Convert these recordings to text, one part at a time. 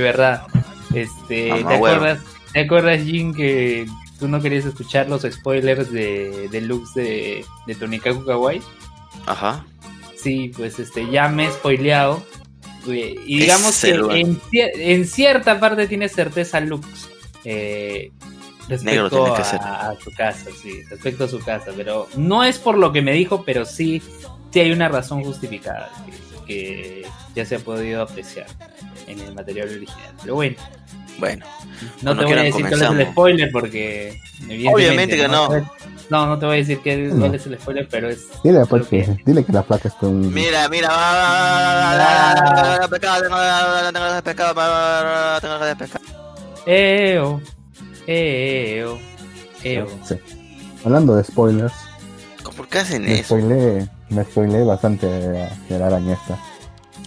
verdad. Este, Mamá ¿te, huevo. acuerdas, ¿Te acuerdas, Jin, que tú no querías escuchar los spoilers de, de looks de, de Tonikaku Kawaii? Ajá. Sí, pues este, ya me he spoileado. Y digamos que en, cier- en cierta parte tiene certeza Lux. Eh, Negro respecto tiene que ser. a, a su casa, sí, respecto a su casa. Pero no es por lo que me dijo, pero sí, sí hay una razón justificada que, que ya se ha podido apreciar en el material original. Pero bueno, Bueno, no te voy a decir cuál es el comenzamos. spoiler porque... Obviamente que no. No, no te voy a decir que, No. cuál es el spoiler, pero es... Dile, pues, que- que, dile que la placa es con. mira, mira, va, va, va, va, va, pecado, tengo tengo de pescado, tengo de pescado. Eo, eo, eo. Sí. Hablando de spoilers, ¿Por qué hacen me eso? spoileé, me spoileé bastante de, de la araña esta.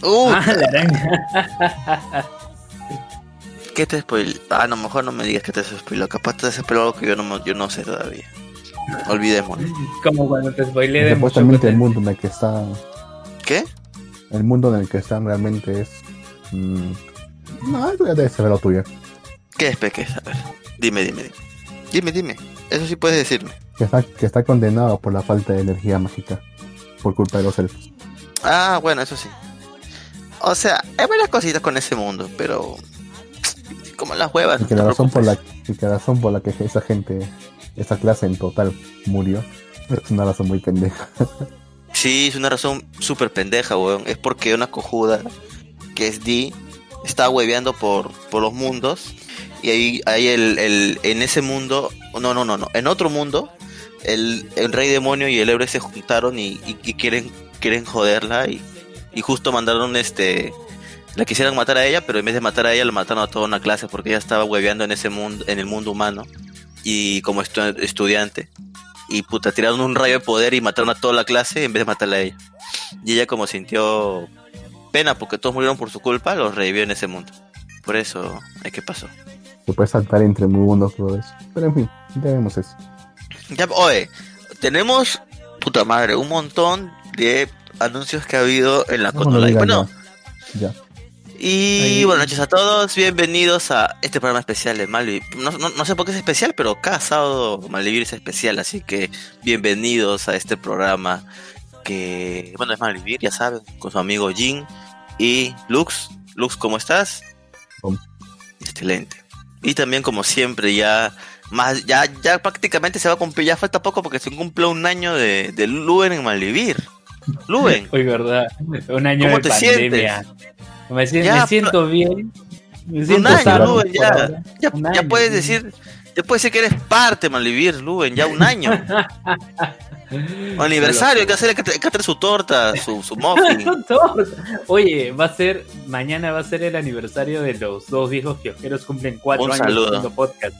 Uh, Ah, la araña. ¿qué te spoil? Ah, no, mejor no me digas que te spoiló. Capaz te spoiló algo que yo no, me- yo no sé todavía. Olvidémoslo. Como cuando te spoileé de Supuestamente el mundo en el que está, ¿Qué? el mundo en el que están realmente es. mm, no, eso ya debe ser lo tuyo. ¿Qué es Peques? A ver, dime, dime, dime. Dime, dime. Eso sí puedes decirme. Que está, que está condenado por la falta de energía mágica. Por culpa de los elfos. Ah, bueno, eso sí. O sea, hay varias cositas con ese mundo, pero... Como las huevas. Y que no la razón por la, y que la razón por la que esa gente, esa clase en total murió, es una razón muy pendeja. Sí, es una razón súper pendeja, weón. Es porque una cojuda, que es Dee, está hueveando por, por los mundos. Y ahí, ahí el, el, en ese mundo, no, no, no, no, en otro mundo, el, el rey demonio y el héroe se juntaron y, y- y quieren, quieren joderla. Y, y justo mandaron este. La quisieran matar a ella, pero en vez de matar a ella, la mataron a toda una clase porque ella estaba hueveando en ese mundo, en el mundo humano. Y como estu- estudiante. Y puta, tiraron un rayo de poder y mataron a toda la clase en vez de matarla a ella. Y ella como sintió pena porque todos murieron por su culpa, los revivió en ese mundo. Por eso, ¿qué qué pasó? Se puede saltar entre mundos, todo eso. Pero en fin, ya vemos eso. Ya, oye, tenemos, puta madre, un montón de anuncios que ha habido en la No, no Coto Live. digan Bueno, Ya. y Ahí- buenas noches a todos, bienvenidos a este programa especial de Malvivir. No, no, no sé por qué es especial, pero cada sábado Malvivir es especial, así que bienvenidos a este programa que, bueno, es Malvivir, ya saben, con su amigo Jin y Lux. Lux, ¿cómo estás? Excelente. Y también, como siempre, ya más ya ya prácticamente se va a cumplir, ya falta poco porque se cumple un año de, de Luen en Malvivir. Luen, Hoy, verdad. Un año ¿Cómo de te pandemia. Me siento, Ya, me siento bien. Me un siento año, sano Luen, por ya, ya, Un ya año, puedes sí. decir, ya puedes decir que eres parte, Malvivir, Luen, ya un año. Aniversario, hay que hacer, hay que traer su torta, su, su muffin. Oye, va a ser, mañana va a ser el aniversario de los dos viejos kiosqueros, cumplen cuatro Un años saludo. haciendo podcast.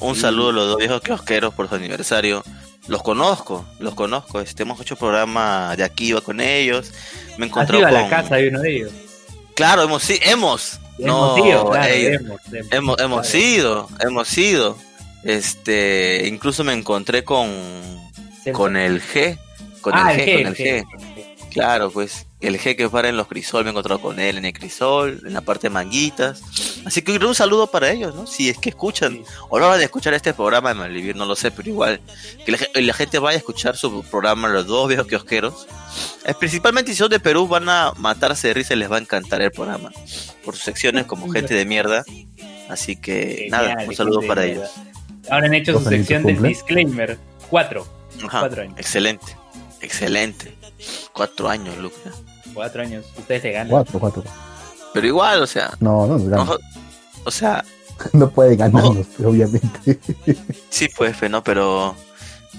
Un Sí. saludo a los dos viejos kiosqueros por su aniversario. Los conozco, los conozco. Este, hemos hecho programa de aquí, iba con ellos. Me ¿Has encontré ido a con... la casa de uno de ellos? Claro, hemos, sí, hemos. Hemos no, ido, claro, hemos, hemos. Hemos, hemos Claro. ido, hemos ido. Este, incluso me encontré con, con el G. Con Ah, el el G, G, con el el G. Claro, pues el G que para en los crisol, me he encontrado con él en el crisol, en la parte de manguitas. Así que un saludo para ellos, ¿no? Si es que escuchan, o no van a escuchar este programa de Malvivir, no lo sé, pero igual, que la, la gente vaya a escuchar su programa, los dos viejos kiosqueros. Es principalmente si son de Perú, van a matarse de risa y les va a encantar el programa. Por sus secciones como gente de mierda. Así que Genial, nada, un saludo para ellos. Ahora han hecho su ¿Dos añitos sección del disclaimer. Cuatro. Ajá, Cuatro años. Excelente, excelente. Cuatro años, Luke. Cuatro años. Ustedes se ganan. Cuatro, cuatro. Pero igual, o sea, No, no nos ganan. no- o sea, No puede ganarnos, obviamente. sí, pues, fe, ¿no? Pero,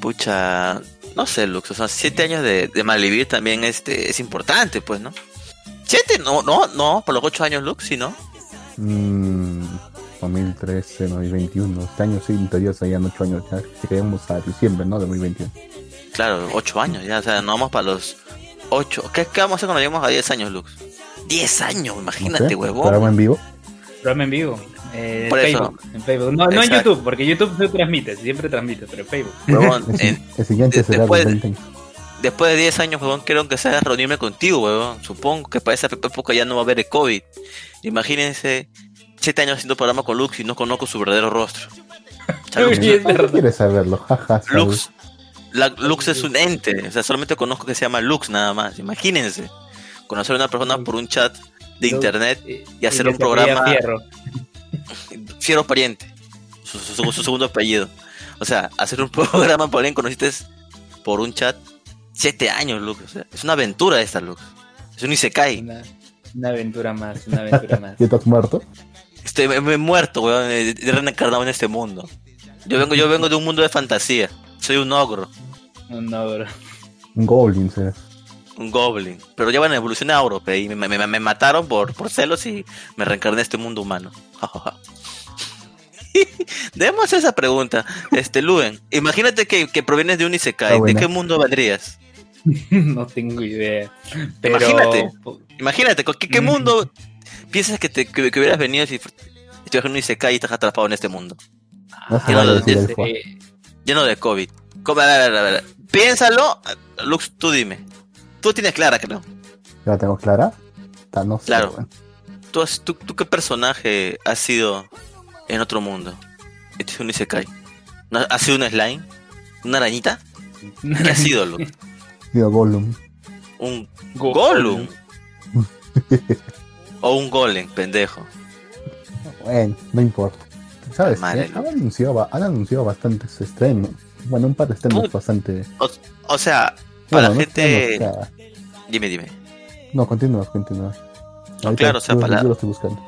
pucha, no sé, Lux, o sea, siete años de, de malvivir también este, es importante, pues, ¿no? Siete, no, no, no, por los ocho años, Lux, sí, ¿no? Mm, 2013, 2021. Este año sí, en teoría serían 8 años. Ya lleguemos a diciembre, ¿no? De 2021. Claro, ocho años, ya, o sea, no vamos para los ocho. ¿Qué, qué vamos a hacer cuando lleguemos a diez años, Lux? Diez años, No imagínate, huevón. ¿programa en vivo? Programa en vivo. Eh, eso. Facebook. En Facebook. No, no en. YouTube, porque YouTube se transmite, siempre transmite, pero en Facebook. Huevón, El, en- el siguiente será después- 2020. Después de 10 años, huevón, quiero que sea reunirme contigo, huevón. Supongo que para esa época ya no va a haber el COVID. Imagínense siete años haciendo programa con Lux y no conozco su verdadero rostro. Lux, es ¿Para qué verdad. quieres saberlo? Lux, la- Lux es un ente, o sea, solamente conozco que se llama Lux nada más. Imagínense, conocer a una persona por un chat de internet y hacer un programa- Fierro. fiero pariente, su, su- su segundo apellido. O sea, hacer un programa por alguien que conociste por un chat, siete años, Lux. O sea, es una aventura esta, Lux. Es un Isekai. Una, una aventura más, una aventura más. ¿Ya estás muerto? Estoy, me, muerto, weón, he reencarnado en este mundo. Yo vengo, yo vengo de un mundo de fantasía. Soy un ogro, Un ogro. Un goblin, será. un goblin. Pero ya van a evolucionar a Europe y me, me- me mataron por, por celos y me reencarné en este mundo humano. Debemos hacer esa pregunta. Este, Luen, imagínate que, que provienes de un Isekai. ¿De qué mundo vendrías? no tengo idea. Pero, Imagínate. Imagínate, ¿con ¿qué, qué mundo piensas que, te, que, que hubieras venido si estuvieras en un Isekai y estás atrapado en este mundo? No Ah, no. Lleno de COVID. A ver, a ver, a ver. Piénsalo. Lux, tú dime. Tú tienes clara, creo. ¿Ya la tengo clara? Ta, no sé, Claro. weón. ¿Tú, has- tú, tú qué personaje has sido en otro mundo? Este es un Isekai. ¿No- ¿Has sido un slime? ¿Una arañita? ¿Qué has sido, Lux? Digo, Gollum. ¿Un Go- Gollum? ¿O un golem, pendejo? Bueno, no importa. ¿Sabes? Madre qué? Han anunciado, han anunciado bastantes estrenos. Bueno, un par de estrenos bastante. O, o sea, para Bueno, no gente... estrenos, o sea, Dime, dime. No, continúa, continúa. No, claro, o sea, para- buscando.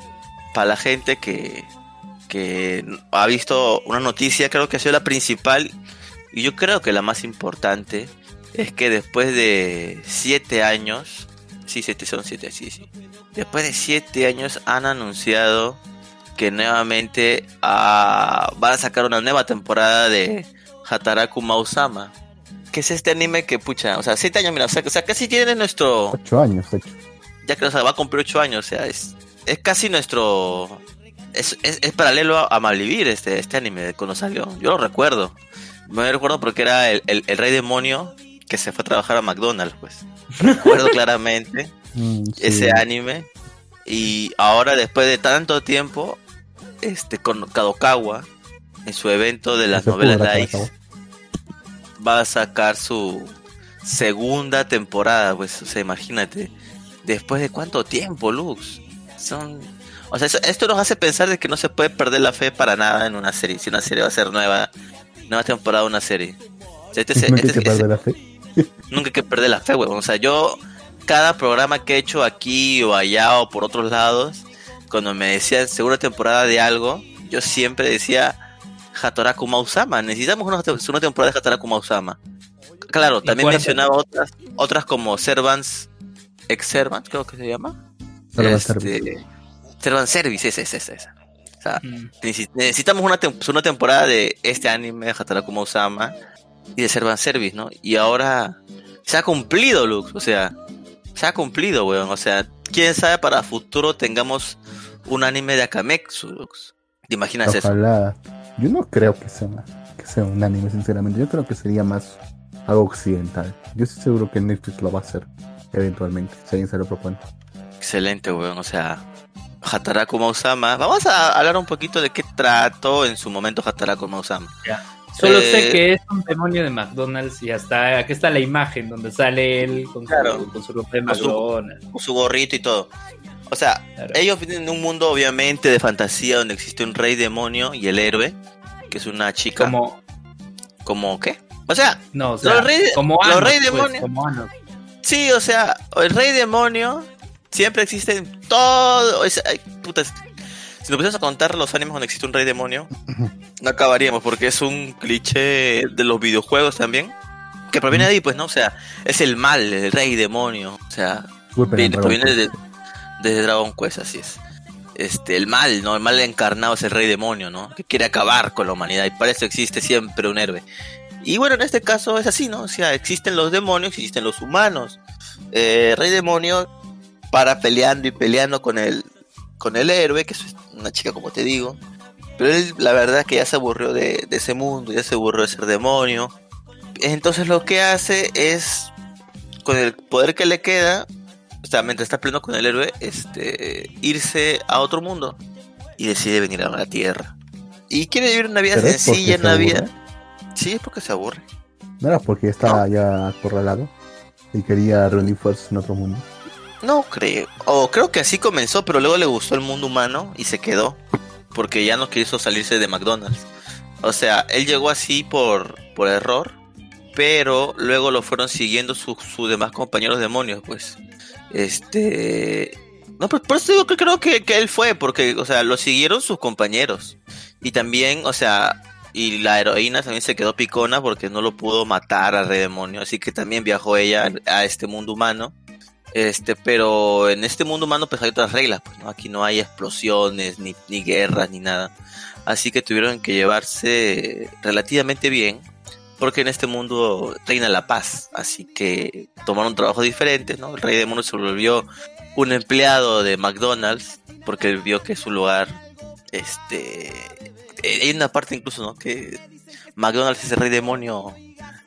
para la gente que, que ha visto una noticia, creo que ha sido la principal y yo creo que la más importante es que después de siete años, sí, siete son siete, sí, sí. Después de siete años han anunciado que nuevamente ah, van a sacar una nueva temporada de Hataraku Mausama. Que es este anime que, pucha, o sea, siete años, mira, o sea, o sea casi tiene nuestro, Ocho años, de hecho. ya que o sea, va a cumplir ocho años, o sea, es, es casi nuestro... Es, es, es paralelo a, a Malvivir este, este anime de cuando salió. Yo lo recuerdo. Me recuerdo porque era el, el, el rey demonio que se fue a trabajar a McDonald's, pues. Recuerdo claramente Mm, sí. ese anime. Y ahora, después de tanto tiempo, este con Kadokawa, en su evento de las novelas Kadokawa. va a sacar su segunda temporada, pues, o sea, imagínate, después de cuánto tiempo, Lux, son, o sea, eso- esto nos hace pensar de que no se puede perder la fe para nada en una serie, si una serie va a ser nueva, nueva temporada una serie, O sea, este es- Nunca hay este que perder la fe. nunca hay que perder la fe, weón. O sea, yo, cada programa que he hecho aquí o allá o por otros lados, cuando me decían segunda temporada de algo, yo siempre decía Hatoraku Mausama. Necesitamos una te- segunda temporada de Hatoraku Mausama. Claro, ¿Y también mencionaba otras, otras como Servants, Ex Servants, creo que se llama. Servant Este, Service. Service, esa, esa, esa, esa. O sea, Mm. Necesi- necesitamos una, tem- una temporada de este anime de Hataraku Mausama y de Servant Service, ¿no? Y ahora se ha cumplido, Lux, o sea, se ha cumplido, weón. O sea, quién sabe para futuro tengamos un anime de Akametsu. ¿Te imaginas eso? Ojalá. Yo no creo que sea, que sea un anime, sinceramente. Yo creo que sería más algo occidental. Yo estoy seguro que Netflix lo va a hacer eventualmente, si alguien se lo propone. Excelente, weón. O sea, Hataraku Mausama. Vamos a hablar un poquito de qué trató en su momento Hataraku Mausama. Solo Eh, sé que es un demonio de McDonald's y hasta aquí está la imagen donde sale él con, Claro. su, con su ropa de Con su- McDonald's. Con su gorrito y todo. O sea, Claro. Ellos viven en un mundo obviamente de fantasía donde existe un rey demonio y el héroe, que es una chica. Como, ¿Como qué? O sea, no, o sea, Los como los Anos, rey pues, como Anos. sí, o sea, el rey demonio siempre existe en todo. es- ay, putas, si nos pusiéramos a contar los animes donde existe un rey demonio, no acabaríamos porque es un cliché de los videojuegos también. Que proviene de ahí, pues, ¿no? O sea, es el mal, el rey demonio. O sea, Viene- proviene de, desde Dragon Quest, así es. Este, el mal, ¿no? El mal encarnado es el rey demonio, ¿no? Que quiere acabar con la humanidad y para eso existe siempre un héroe. Y bueno, en este caso es así, ¿no? O sea, existen los demonios, existen los humanos. Eh, rey demonio para peleando y peleando con el, con el héroe, que es una chica como te digo. Pero él, la verdad es que ya se aburrió de, de ese mundo, ya se aburrió de ser demonio. Entonces lo que hace es, con el poder que le queda, o sea, mientras está peleando con el héroe, este, irse a otro mundo. y decide venir a la Tierra. Y quiere vivir una vida sencilla en se vida. Sí, es porque se aburre. No era porque estaba ya acorralado y quería reunir fuerzas en otro mundo. No creo. O creo que así comenzó, pero luego le gustó el mundo humano y se quedó. Porque ya no quiso salirse de McDonald's. O sea, él llegó así por, por error. Pero luego lo fueron siguiendo sus sus demás compañeros demonios, pues. Este. No, pero por eso digo que creo que, que él fue, porque, o sea, lo siguieron sus compañeros. Y también, o sea, y la heroína también se quedó picona porque no lo pudo matar al rey demonio. Así que también viajó ella a este mundo humano. Este, pero en este mundo humano pues hay otras reglas, pues, ¿no? Aquí no hay explosiones, ni, ni guerras, ni nada. Así que tuvieron que llevarse relativamente bien, porque en este mundo reina la paz. Así que tomaron trabajos diferentes, ¿no? El rey demonio se volvió un empleado de McDonald's, porque él vio que es un lugar, este... eh, Hay una parte incluso, ¿no? Que McDonald's es el rey demonio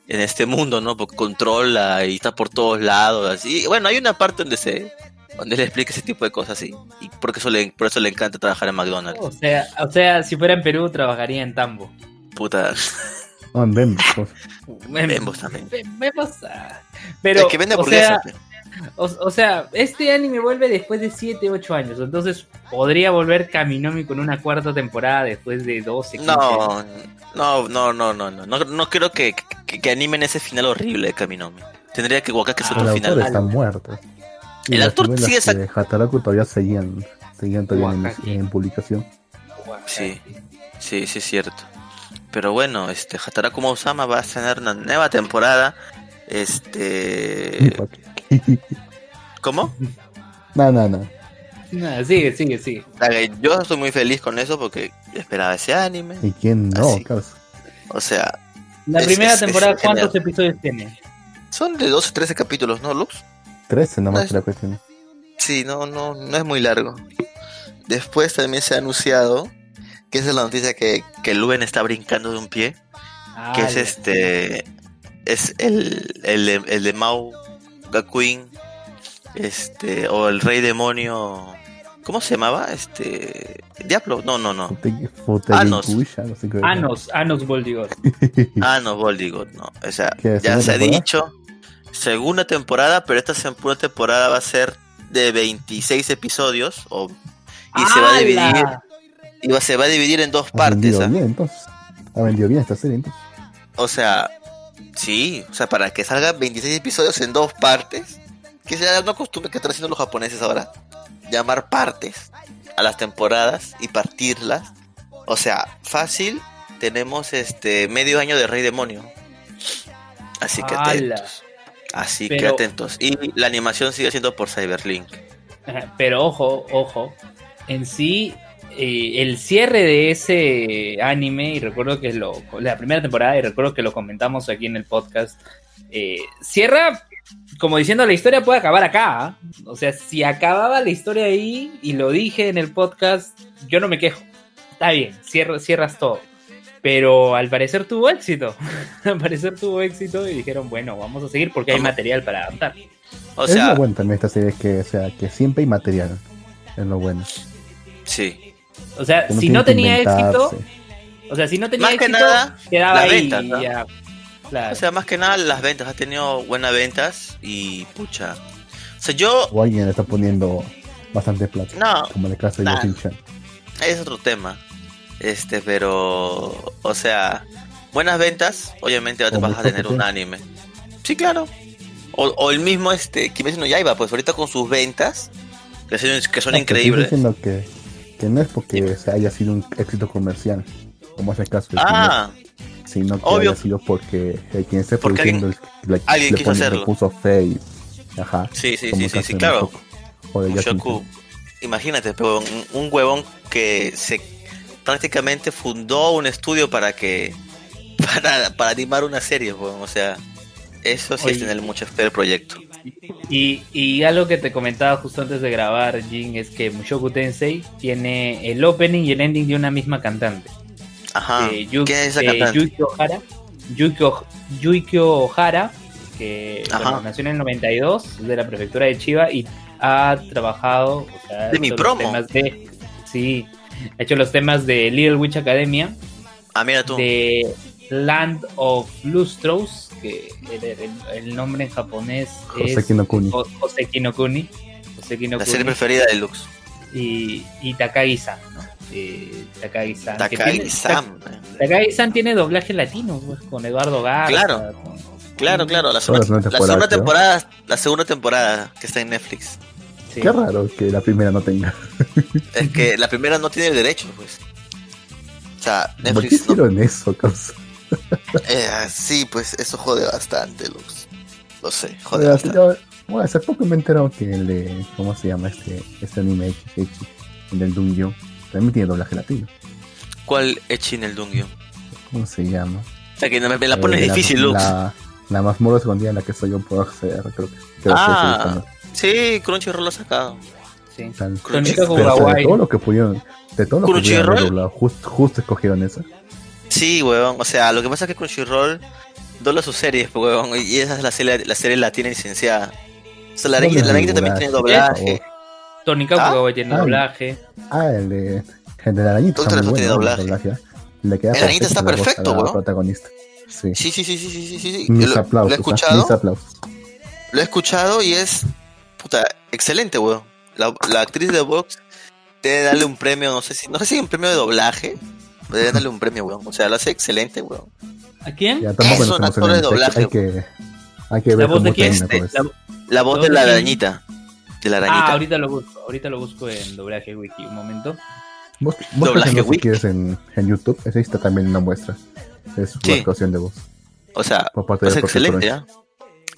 en este mundo, ¿no? Porque controla y está por todos lados, así. Y bueno, hay una parte donde se donde le explica ese tipo de cosas, sí. Y porque eso le, por eso le encanta trabajar en McDonald's. O sea, o sea, si fuera en Perú, trabajaría en Tambo. Puta. No, en Bembos, pues. Bembos también. Bembos, ah. Pero, el que vende o sea, o, o sea, este anime vuelve después de 7, 8 años. Entonces, podría volver Kaminomi con una cuarta temporada después de 12, 15 años. no, no, no, no, no, no, no, no creo que, que, que animen ese final horrible de Kaminomi. Tendría que Wakaka Ah, El otro autor final. está muerto. Y El novelas sigue sac- de Hataraku todavía seguían, seguían todavía en, en publicación. Sí, sí, sí es cierto. Pero bueno, este Hataraku Mausama va a tener una nueva temporada. Este, ¿cómo? No, no, no. Nah, sigue, sigue, sigue. O sea, Yo estoy muy feliz con eso porque esperaba ese anime. ¿Y quién no? O sea, La Es- primera es- es temporada, genial. ¿cuántos episodios tiene? son de 12, 13 capítulos, ¿no, Lux? 13 nomás No es- la cuestión. Sí, no, no, no es muy largo. Después también se ha anunciado que esa es la noticia que, que Luen está brincando de un pie. que Ah, es ya. este es el, el, de- el de Mao Gakuin este o el rey demonio ¿cómo se llamaba? este Diablo no no no Anos. Anos, Anos Boldigot. ah no Voldigot no o sea ¿Qué, ya se ha dicho segunda temporada pero esta segunda temporada va a ser de 26 episodios o, y se va a dividir Va, se va a dividir en dos Ha partes vendido ¿ah? bien, entonces. Ha vendido bien esta serie, entonces. O sea, sí, o sea, para que salgan 26 episodios en dos partes, que sea una costumbre que están haciendo los japoneses ahora, llamar partes a las temporadas y partirlas. O sea, fácil, tenemos este medio año de Rey Demonio. Así que atentos. Así que atentos. Y la animación sigue siendo por Cyberlink. Pero ojo, ojo. En sí, eh, el cierre de ese anime, y recuerdo que lo, la primera temporada, y recuerdo que lo comentamos aquí en el podcast, eh, cierra como diciendo la historia puede acabar acá. ¿ah? O sea, si acababa la historia ahí, y lo dije en el podcast, yo no me quejo. Está bien, cierra- cierras todo. Pero al parecer tuvo éxito. al parecer tuvo éxito y dijeron, bueno, vamos a seguir porque hay material para adaptar. O es lo bueno también esta serie, que, o sea, que siempre hay material. Es lo bueno. sí. O sea, si no tenía éxito, o sea, si no tenía Más que éxito, nada, quedaba las ahí ventas, y ¿no? ya. Claro. O sea, más que nada las ventas, ha tenido buenas ventas y pucha. O sea, yo O alguien le está poniendo bastante plata. No, Como en el caso de nah. Yoshin-chan. es otro tema. Este, pero o sea, buenas ventas, obviamente vas a tener un anime. Sí, claro. O, o el mismo este Kimetsu no Yaiba, pues ahorita con sus ventas que son, que son que increíbles. Estoy diciendo que, que no es porque se haya sido un éxito comercial, como es el caso de Ah, sino que obvio. haya sido porque eh, quien esté Porque produciendo el- le, alguien le quiso pone- le hacerlo. puso fe y ajá. sí, sí, como sí, el sí, sí, claro. Mushoku. Imagínate, pero un, un huevón que se prácticamente fundó un estudio para que para, para animar una serie, huevón, o sea, eso sí es Oye. tener mucho fe del proyecto. Y, y algo que te comentaba justo antes de grabar, Jin, es que Mushoku Tensei tiene el opening y el ending de una misma cantante. Ajá. Eh, Yu- ¿Quién es esa eh, cantante? Yuki Ohara. Oh- Ohara, que bueno, nació en el 92, es de la prefectura de Chiba y ha trabajado. o sea, De mi promo. temas de- sí, Ha hecho los temas de Little Witch Academia, Ah, mira tú. de Land of Lustros, que el, el- el nombre en japonés es Joseki no Kuni. Jo- Joseki no Kuni. Joseki no La Kuni. serie preferida de Lux. y, y Takagi-san, ¿no? Eh, Takagi-san. Takagi-san. Ta- Takagi-san tiene doblaje latino, pues, con Eduardo Garza. Claro. con- Claro, claro. La segunda, la segunda la segunda temporada, la segunda temporada que está en Netflix. sí. Qué raro que la primera no tenga. Es que la primera no tiene el derecho, pues. O sea, ¿Por qué Netflix no, hicieron eso, causa? Eh, sí, pues eso jode bastante, Lux. Lo sé, jode bastante. yo- bueno, hace poco me enteraron que el de. ¿Cómo se llama este, este anime Echi, Echi, el del Dungeon? También tiene doblaje latino. ¿Cuál Echi en el Dungyo? ¿Cómo se llama? O sea, que me, me la pones Eh, difícil, Lux. La, la mazmorra escondida en la que soy yo puedo acceder, creo que. creo Ah. que Sí, Crunchyroll lo ha sacado. sí. Tal- Tonito Pero, o sea, Kugawai. de todo lo que pudieron, de todo lo que pudieron Crunchyroll. justo, justo escogieron esa. Sí, weón. O sea, lo que pasa es que Crunchyroll dobla sus series, pues, weón. Y esa es la serie, la serie latina licenciada. O sea, la No arañita también tiene doblaje. Tony Ah, Kawai tiene ah. doblaje. Ah, el de, el de la arañita Doctor tiene doblaje. ¿eh? Le queda El arañita está perfecto, weón. protagonista. Sí. Sí, sí, sí, sí, sí, sí. Mis Lo, lo aplausos. he ¿ah? escuchado, Mis aplausos. lo he escuchado y es puta, excelente, weón. La, la actriz de Vox debe darle un premio, no sé si, no sé si un premio de doblaje, pero debe darle un premio, weón. O sea, lo hace excelente, weón. ¿A quién? Ya Es un actor de doblaje. Hay que, hay que ¿La ver voz cómo de quién? Este, la- La voz de ¿Todo la quién? arañita. De la Ah, arañita. ahorita lo busco. Ahorita lo busco en doblaje wiki. Un momento. Vos, Doblaje si wiki. quieres en, en YouTube. Esa está también una muestra. Es Sí. una actuación de voz. O sea, es excelente, ¿ya?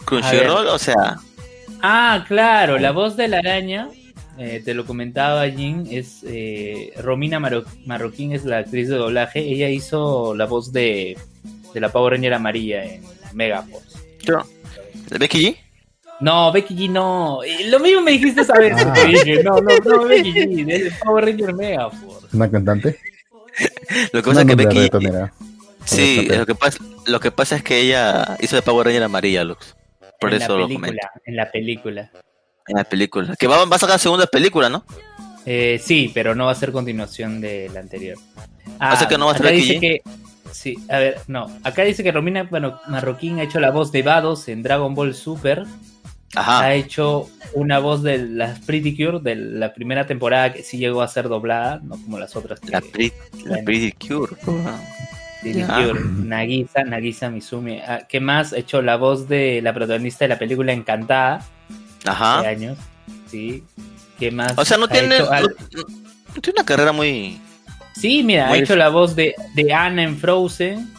Crunchyroll, o sea, Ah, claro, la voz de la araña, eh, te lo comentaba Jin, es eh, Romina Maro- Marroquín, es la actriz de doblaje. Ella hizo la voz de, de la Power Ranger amarilla en Megaforce. yo. ¿Becky G? No, Becky G no. Lo mismo me dijiste esa vez. Ah. Dije, no, no, no, Becky G, de Power Ranger Megaforce. ¿Una cantante? Lo que pasa es que de Becky reggaetonera. Sí, lo que, pasa, lo que pasa es que ella hizo de Power Ranger amarilla, Lux. Por en eso la lo comento. en la película. En la película. Que va, va a sacar segunda película, ¿no? Eh, sí, pero no va a ser continuación de la anterior. Ah, O sea que no va a ser acá Becky dice que Sí, a ver, no. Acá dice que Romina bueno, Marroquín ha hecho la voz de Vados en Dragon Ball Super. Ajá. Ha hecho una voz de las Pretty Cure de la primera temporada que sí llegó a ser doblada, no como las otras. que- La, Pretty, la bueno. Pretty Cure. Pretty. Cure, Nagisa, Nagisa Mizumi. Ah, ¿Qué más? Ha hecho la voz de la protagonista de la película Encantada de Ajá. años. Sí. ¿Qué más? O sea, no Ha tiene, hecho no, no tiene una carrera muy... Sí, mira, Muy ha hecho la voz de, de Anna en Frozen,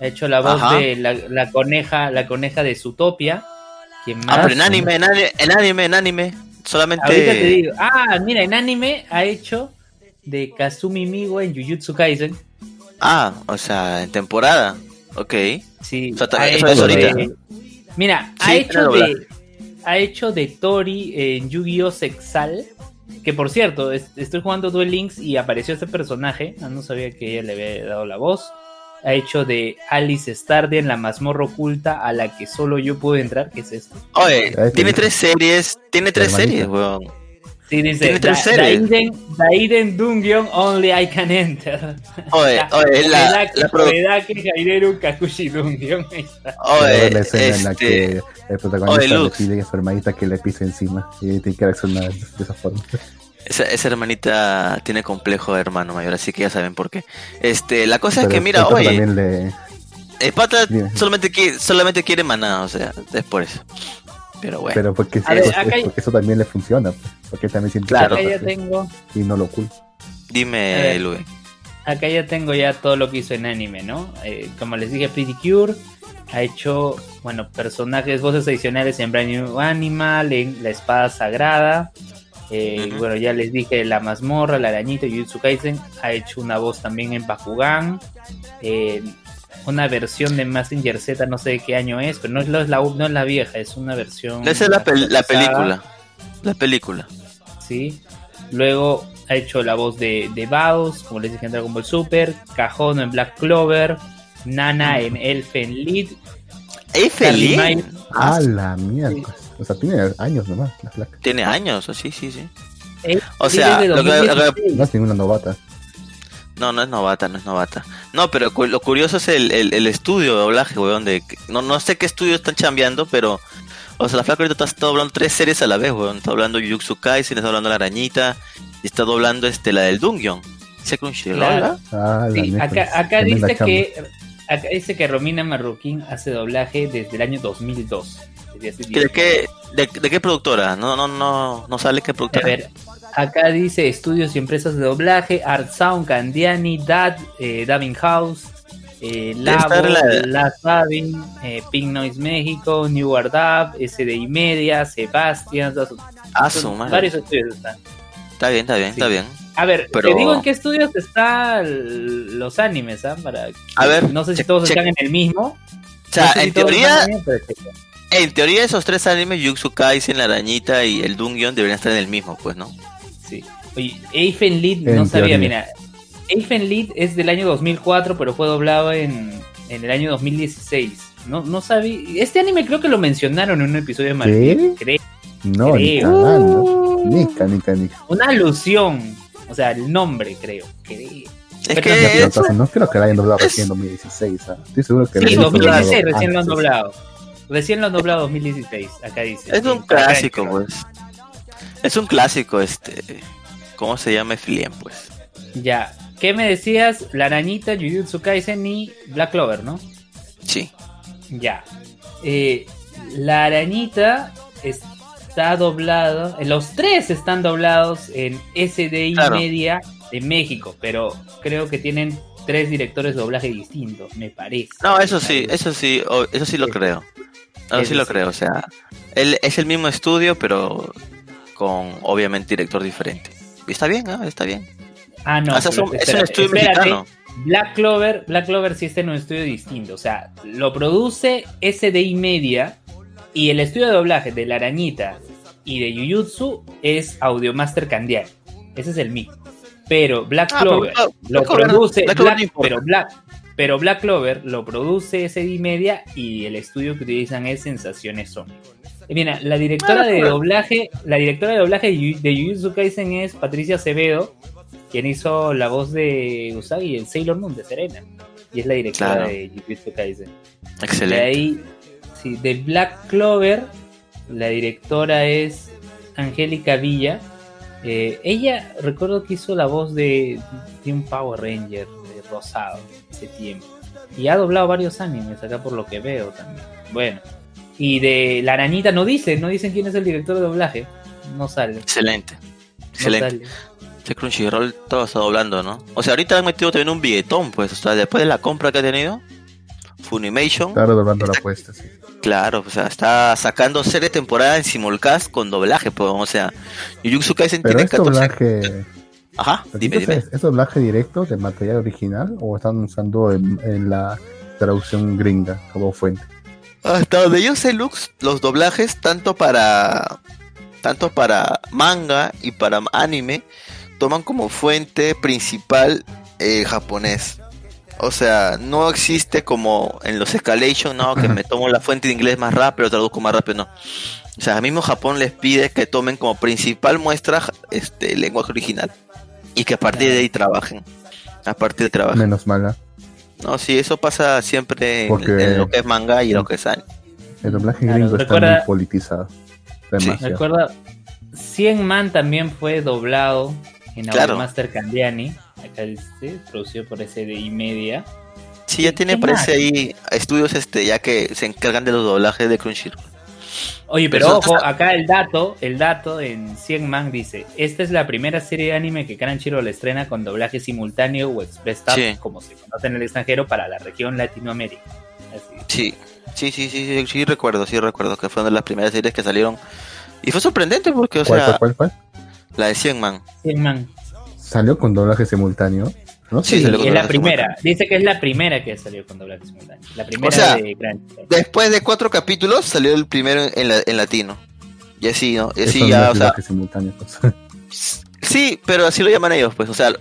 ha hecho la voz Ajá. de la, la coneja, la coneja de Zootopia. ¿Quién más? Ah, pero en anime, en anime, en anime, en anime. Solamente... Ahorita te digo. Ah, mira, en anime ha hecho de Kazumi Miwa en Jujutsu Kaisen. Ah, o sea, en temporada. Ok. Sí, O sea, ha eso es hecho ahorita. de- Mira, ha Sí, hecho era de ha hecho de Tori en Yu-Gi-Oh! Sexal. Que por cierto, es- estoy jugando Duel Links y apareció ese personaje. No sabía que ella le había dado la voz. Ha hecho de Alice Stardia en la mazmorra oculta a la que solo yo pude entrar. ¿Qué es esto? Oye, tiene tres series, tiene tres series, weón. Sí, dice Tiene tres "Da- series. Daiden, Daiden Dungeon Only I Can Enter. Oye, oye, la, Oedake- la produ- Oedake Haireru Kakushi. Quiero ver la Oye, escena en la este... que el protagonista Oye, le pide a su hermanita que le pise encima y tiene que reaccionar de esa forma. Esa, esa hermanita tiene complejo de hermano mayor, así que ya saben por qué. Este, la cosa es Pero que, el mira, oye, le, el pata solamente quiere, solamente quiere maná, o sea, es por eso. Pero bueno, pero porque, A ver, eso, acá hay- porque eso también le funciona, porque también siente Claro. Acá ya tengo. y no lo oculta. A dime, ver. Luis. Acá ya tengo ya todo lo que hizo en anime, ¿no? Eh, como les dije, Pretty Cure ha hecho, bueno, personajes, voces adicionales en Brand New Animal, en La Espada Sagrada. eh, Ujú. Bueno, ya les dije La Mazmorra, La Arañita, Jujutsu Kaisen. Ha hecho una voz también en Bakugan. eh, una versión de Mazinger Z, no sé de qué año es, pero no es la, la- no es la vieja, es una versión. Esa es la, pel- la película. La película. ¿sí? Luego ha hecho la voz de, de Baos, como les dije en Dragon Ball Super, Cajono en Black Clover, Nana en Elfen Lied, ¡Ey, Carly feliz! May- Ah, la mierda. O sea, tiene años nomás la flaca. Tiene años, sí, sí, sí. eh, O sea, lo que- lo que- 2016. No es ninguna novata. No, no es novata, no es novata. No, pero cu- lo curioso es el, el, el estudio de doblaje, weón. De, que- no, no sé qué estudio están chambeando, pero. O sea, la flaca ahorita está, doblando tres series a la vez, weón. Está doblando Jujutsu Kaisen, está doblando La Arañita, y está doblando este, la del Dungeon. ¿Ese Crunchyroll? Claro. Ah, la Sí, acá, acá dice que acá dice que Romina Marroquín hace doblaje desde el año 2002. desde hace ¿De 10 qué, de, de qué productora? No, no, no, no sale qué A productora. ver, acá dice estudios y empresas de doblaje, Art Sound, Candiani, Dad, eh, Davin House, eh, Labo, la- La Davin, eh, Pink Noise México, New Wardab, SDI Media, Sebastián, Ah, son su madre. varios estudios están. Está bien, está bien, Sí. está bien. A ver, Pero- te digo en qué estudios están los animes, ¿ah? Para... A ver, no sé si check- todos check. están en el mismo. O sea, No sé si en teoría, en teoría esos tres animes, Jujutsu Kaisen, La Arañita y el Dungeon deberían estar en el mismo, pues, ¿no? Sí. Oye, Eifen Lead En no sabía, teoría. mira. Eifen Lead es del año 2004, pero fue doblado en, en el año 2016. No, no sabía. Este anime creo que lo mencionaron en un episodio de Marvel. Creo. No, ni Creo. cagando. Nica, nica, nica. Una alusión. O sea, el nombre, creo. creo. Es que pero eso- no creo que la hayan doblado recién en 2016. ¿ah? Estoy seguro que Sí, la hayan 2016 doblado recién lo han doblado. Recién lo han doblado 2016. Acá dice. es un clásico, pues. Es un clásico, este. ¿Cómo se llama Filien, pues? Ya. ¿Qué me decías? La arañita, Jujutsu Kaisen y Black Clover, ¿no? Sí. Ya. Eh, la arañita está doblado. eh, Los tres están doblados en SDI Claro. Media de México, pero creo que tienen tres directores de doblaje distintos, me parece. No, eso sí, eso sí, eso sí lo creo. Eso sí lo creo, o sea, él es el mismo estudio, pero con obviamente director diferente. Y está bien, ¿no? Está bien. Ah, no. o sea, es un estudio espérate. mexicano. Black Clover, Black Clover sí está en un estudio distinto. O sea, lo produce SDI Media y el estudio de doblaje de La Arañita y de Jujutsu es Audiomaster Candial. Ese es el mismo. Pero Black Ah, Clover pero lo Black produce Black Black- pero Black pero Black Clover lo produce SDI Media y el estudio que utilizan es Sensaciones Sony. Mira, la directora Ah, de doblaje, la directora de doblaje de de Jujutsu Kaisen es Patricia Acevedo, quien hizo la voz de Usagi en Sailor Moon de Serena. Y es la directora Claro. de Jujutsu Kaisen. De Excelente. ahí, sí, de Black Clover, la directora es Angélica Villa. Eh, ella, recuerdo que hizo la voz de, de un Power Ranger de Rosado hace tiempo. Y ha doblado varios animes acá por lo que veo también. Bueno. Y de La Arañita no dice, no dicen quién es el director de doblaje. No sale. Excelente. no Excelente. sale. Este Crunchyroll todo está doblando, ¿no? O sea, ahorita han metido también un billetón, pues. O sea, después de la compra que ha tenido, Funimation, Está redoblando la apuesta, sí. claro, o sea, está sacando serie temporada en simulcast con doblaje, pues. O sea, Jujutsu Kaisen Pero tiene es 14. doblaje. Ajá, dime, dime. ¿Es, es doblaje directo del material original o están usando en, en la traducción gringa como fuente? Hasta donde yo sé, Lux, los doblajes, tanto para tanto para manga y para anime, toman como fuente principal eh, japonés. O sea, no existe como en los escalation, no, que me tomo la fuente de inglés más rápido, traduzco más rápido, no. O sea, mismo Japón les pide que tomen como principal muestra este el lenguaje original y que a partir de ahí trabajen. A partir de trabajar. Menos mala. No, sí, eso pasa siempre en- Porque- en, lo que es manga y lo que es anime. El doblaje Claro, gringo recuerda- está muy politizado. Demasiado. Recuerda, 100 Man también fue doblado en Claro. Master Candiani. Acá dice, producido por SDI Media. Sí, ya ¿Qué- tiene, parece más? ahí estudios este ya que se encargan de los doblajes de Crunchyroll. Oye, pero Pero- ojo, acá el dato, el dato en 100 Man dice, esta es la primera serie de anime que Crunchyroll estrena con doblaje simultáneo o express dub, Sí. como se conoce en el extranjero, para la región Latinoamérica. Así. Sí, sí, sí, sí, sí, sí recuerdo, sí recuerdo que fue una de las primeras series que salieron. Y fue sorprendente porque, o ¿Cuál, sea, cuál, cuál, cuál? la de 100 Man. 100 Man. Salió con doblaje simultáneo. ¿No? Sí, Sí, salió con es la primera. Dice que es la primera que salió con doblaje simultáneo. La primera sea, de Crunchyroll. Después de cuatro capítulos salió el primero en, la- en latino. Y así, ¿no? Y Eso así no ya, es o sea, simultáneo. pues. Sí, pero así lo llaman ellos, pues, o sea,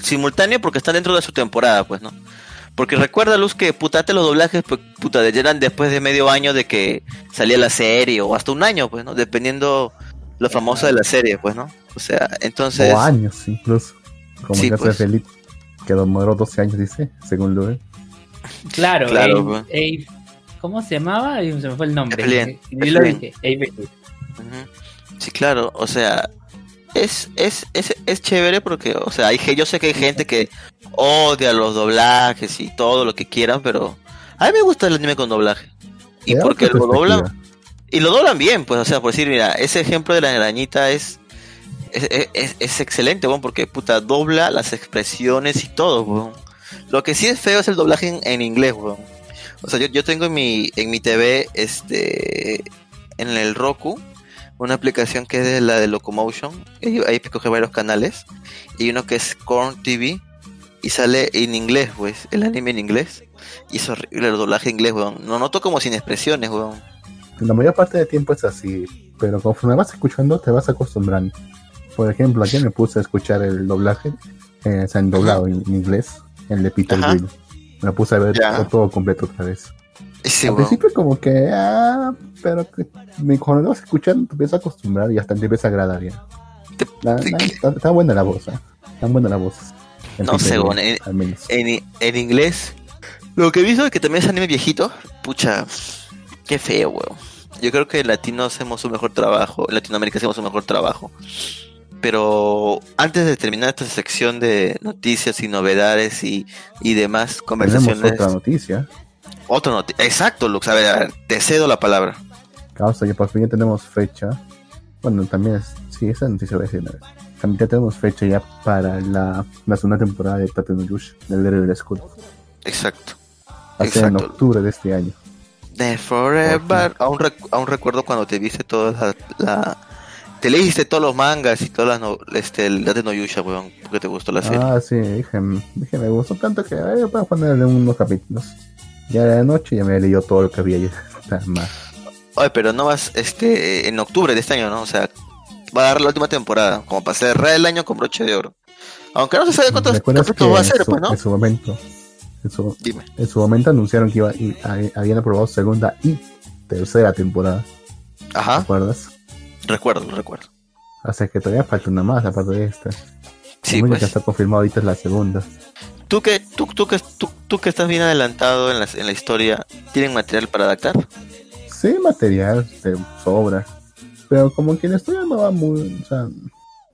simultáneo porque están dentro de su temporada, pues, ¿no? Porque recuerda, Luz, que putate los doblajes, pues, puta, eran después de medio año de que salía la serie, o hasta un año, pues, ¿no? Dependiendo lo famoso de la serie, pues, ¿no? O sea, entonces, o años incluso. Como Sí, el caso pues. de Felipe. Que demoró 12 años, dice, según Lue. Claro, Claro, Abe- pues. Abe- ¿cómo se llamaba? Se me fue el nombre. Eflin, Y lo Eflin. dije, Abe. Sí, claro, o sea, es, es, es, es chévere porque, o sea, hay, ge- yo sé que hay gente que odia los doblajes y todo lo que quieran, pero a mí me gusta el anime con doblaje. Y porque lo doblan, y lo doblan bien, pues, o sea, por decir, mira, ese ejemplo de la arañita es, es, es, excelente, weón, porque puta, dobla las expresiones y todo, weón. Lo que sí es feo es el doblaje en, inglés, weón. O sea, yo, yo tengo en mi, en mi TV, este, en el Roku, una aplicación que es de la de Locomotion. Ahí coge varios canales. Y uno que es Corn TV. Y sale en inglés, pues, el anime en inglés. Y es horrible el doblaje en inglés, weón. No noto como sin expresiones, weón. La mayor parte del tiempo es así, pero conforme vas escuchando te vas acostumbrando. Por ejemplo, aquí me puse a escuchar el doblaje, eh, o sea, en doblado en, en inglés, el de Peter. Grill. Me puse a ver todo completo otra vez. Al weón. principio como que, ah, pero que, me, cuando lo vas escuchando te empiezas a acostumbrar y hasta te empieza a agradar ya. Te- La- te- la- está, está buena la voz, ¿eh? Está buena la voz. En No sé, bueno, en- en, en inglés. Lo que he visto es que también es anime viejito. Pucha, qué feo, weón. Yo creo que en latino hacemos un mejor trabajo. En Latinoamérica hacemos un mejor trabajo. Pero antes de terminar esta sección de noticias y novedades y, y demás Tenemos conversaciones. otra noticia. Otra noti- Exacto, Lux. A ver, a ver, te cedo la palabra. Causa que por fin ya tenemos fecha. Bueno, también es, sí, esa noticia voy a decir una vez. También ya tenemos fecha ya para la, la segunda temporada de Tate no Yush, del Little School. Exacto. Va a ser en Exacto. octubre de este año. De Forever. Aún, rec- aún recuerdo cuando te viste toda la, la- Te leíste todos los mangas y todas las. No, este, el Date no Yusha, weón. Porque te gustó la serie. Ah, sí, dije, dije, me gustó tanto que eh, voy a ponerle unos capítulos. Ya de la noche ya me leído todo lo que había ya. Más. Oye, pero no vas este, en octubre de este año, ¿no? O sea, va a dar la última temporada. Como para cerrar el año con broche de oro. Aunque no se sabe cuántos ¿Recuerdas que capítulos va a ser, pues, ¿no? en su momento, en su, Dime. en su momento anunciaron que iba, y, ha- habían aprobado segunda y tercera temporada, ¿te Ajá. acuerdas? Recuerdo, recuerdo. O sea que todavía falta una más aparte de esta. Sí, pues. que está confirmado ahorita es la segunda. ¿Tú que, tú, tú, que, tú, tú que estás bien adelantado en la, en la historia, ¿tienen material para adaptar? Sí, material de sobra. Pero como la historia no va muy. O sea,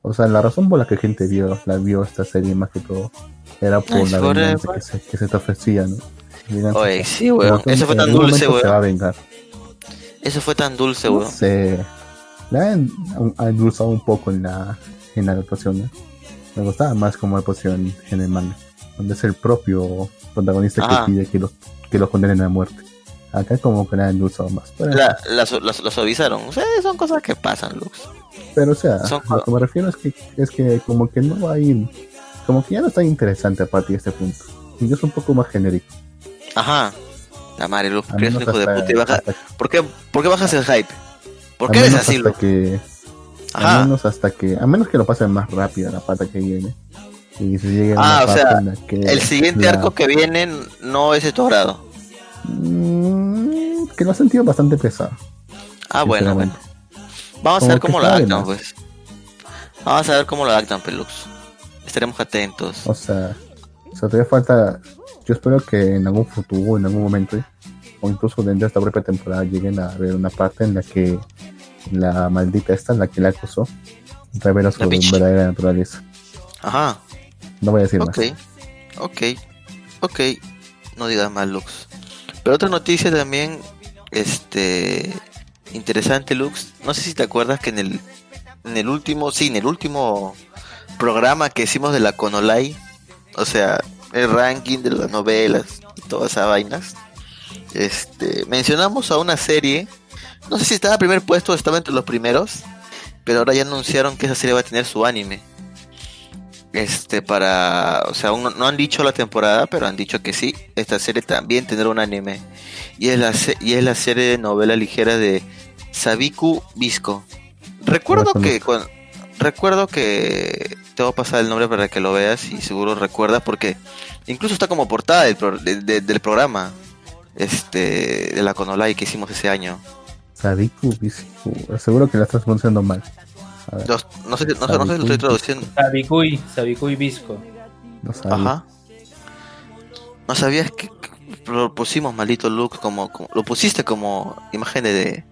o sea, la razón por la que gente vio, la vio esta serie más que todo era por Ay, la venganza que se, que se te ofrecía, ¿no? Venganza Oye, sí, weón. Eso fue tan dulce, momento Se va a weón. vengar. Eso fue tan dulce, No weón. sé. La han, endulzado un poco en la, en la adaptación, ¿no? Me gustaba más como adaptación en el manga, donde es el propio protagonista que pide que los, que los condenen a muerte. Acá como que la han endulzado más. Pero, La, la, la, la suavizaron. O sea, son cosas que pasan, Lux. pero o sea, son- lo que me refiero es que, es que como que no va a ir, como que ya no está interesante a partir de este punto. Y es un poco más genérico. Ajá. La madre, Lux, eres un hijo de puta y baja. hasta- ¿Por qué, ¿Por qué bajas el hype? ¿Por qué eres así, Lux? que Ajá. menos hasta que, a menos que lo pasen más rápido la pata que viene. Y se llegue a Ah, una o sea, en la que El siguiente la- arco que viene no es de tu grado. Mm, que lo ha sentido bastante pesado. Ah, bueno, bueno. Vamos a ver cómo lo adaptan, pues. Vamos a ver cómo lo adaptan, Pelux. Estaremos atentos. O sea, o sea, todavía falta. Yo espero que en algún futuro, en algún momento, o incluso dentro de esta propia temporada, lleguen a ver una parte en la que la maldita esta, la que la acusó, revela su verdadera naturaleza. Ajá. No voy a decir Ok. más. Ok. Ok. No digas más, Lux. Pero otra noticia también, este, interesante, Lux. No sé si te acuerdas que en el, en el último, sí, en el último programa que hicimos de la Conolai, o sea, el ranking de las novelas y todas esas vainas, este, mencionamos a una serie, no sé si estaba en primer puesto o estaba entre los primeros, pero ahora ya anunciaron que esa serie va a tener su anime. Este, para, o sea, aún no, no han dicho la temporada, pero han dicho que sí, esta serie también tendrá un anime. Y es la, y es la serie de novela ligera de Sabiku Visco. Recuerdo que, recuerdo que, te voy a pasar el nombre para que lo veas y seguro recuerdas porque incluso está como portada del, pro- de- de- del programa, este, de la Conolai que hicimos ese año. Sadiku, Bisku, seguro que la estás pronunciando mal. A ver, Los- no sé, no sé, no sé si lo estoy traduciendo. Sabicuy, Sabicuy Visco. no sabía. Ajá. No sabías que que lo pusimos maldito Lux como, como- lo pusiste como imagen de,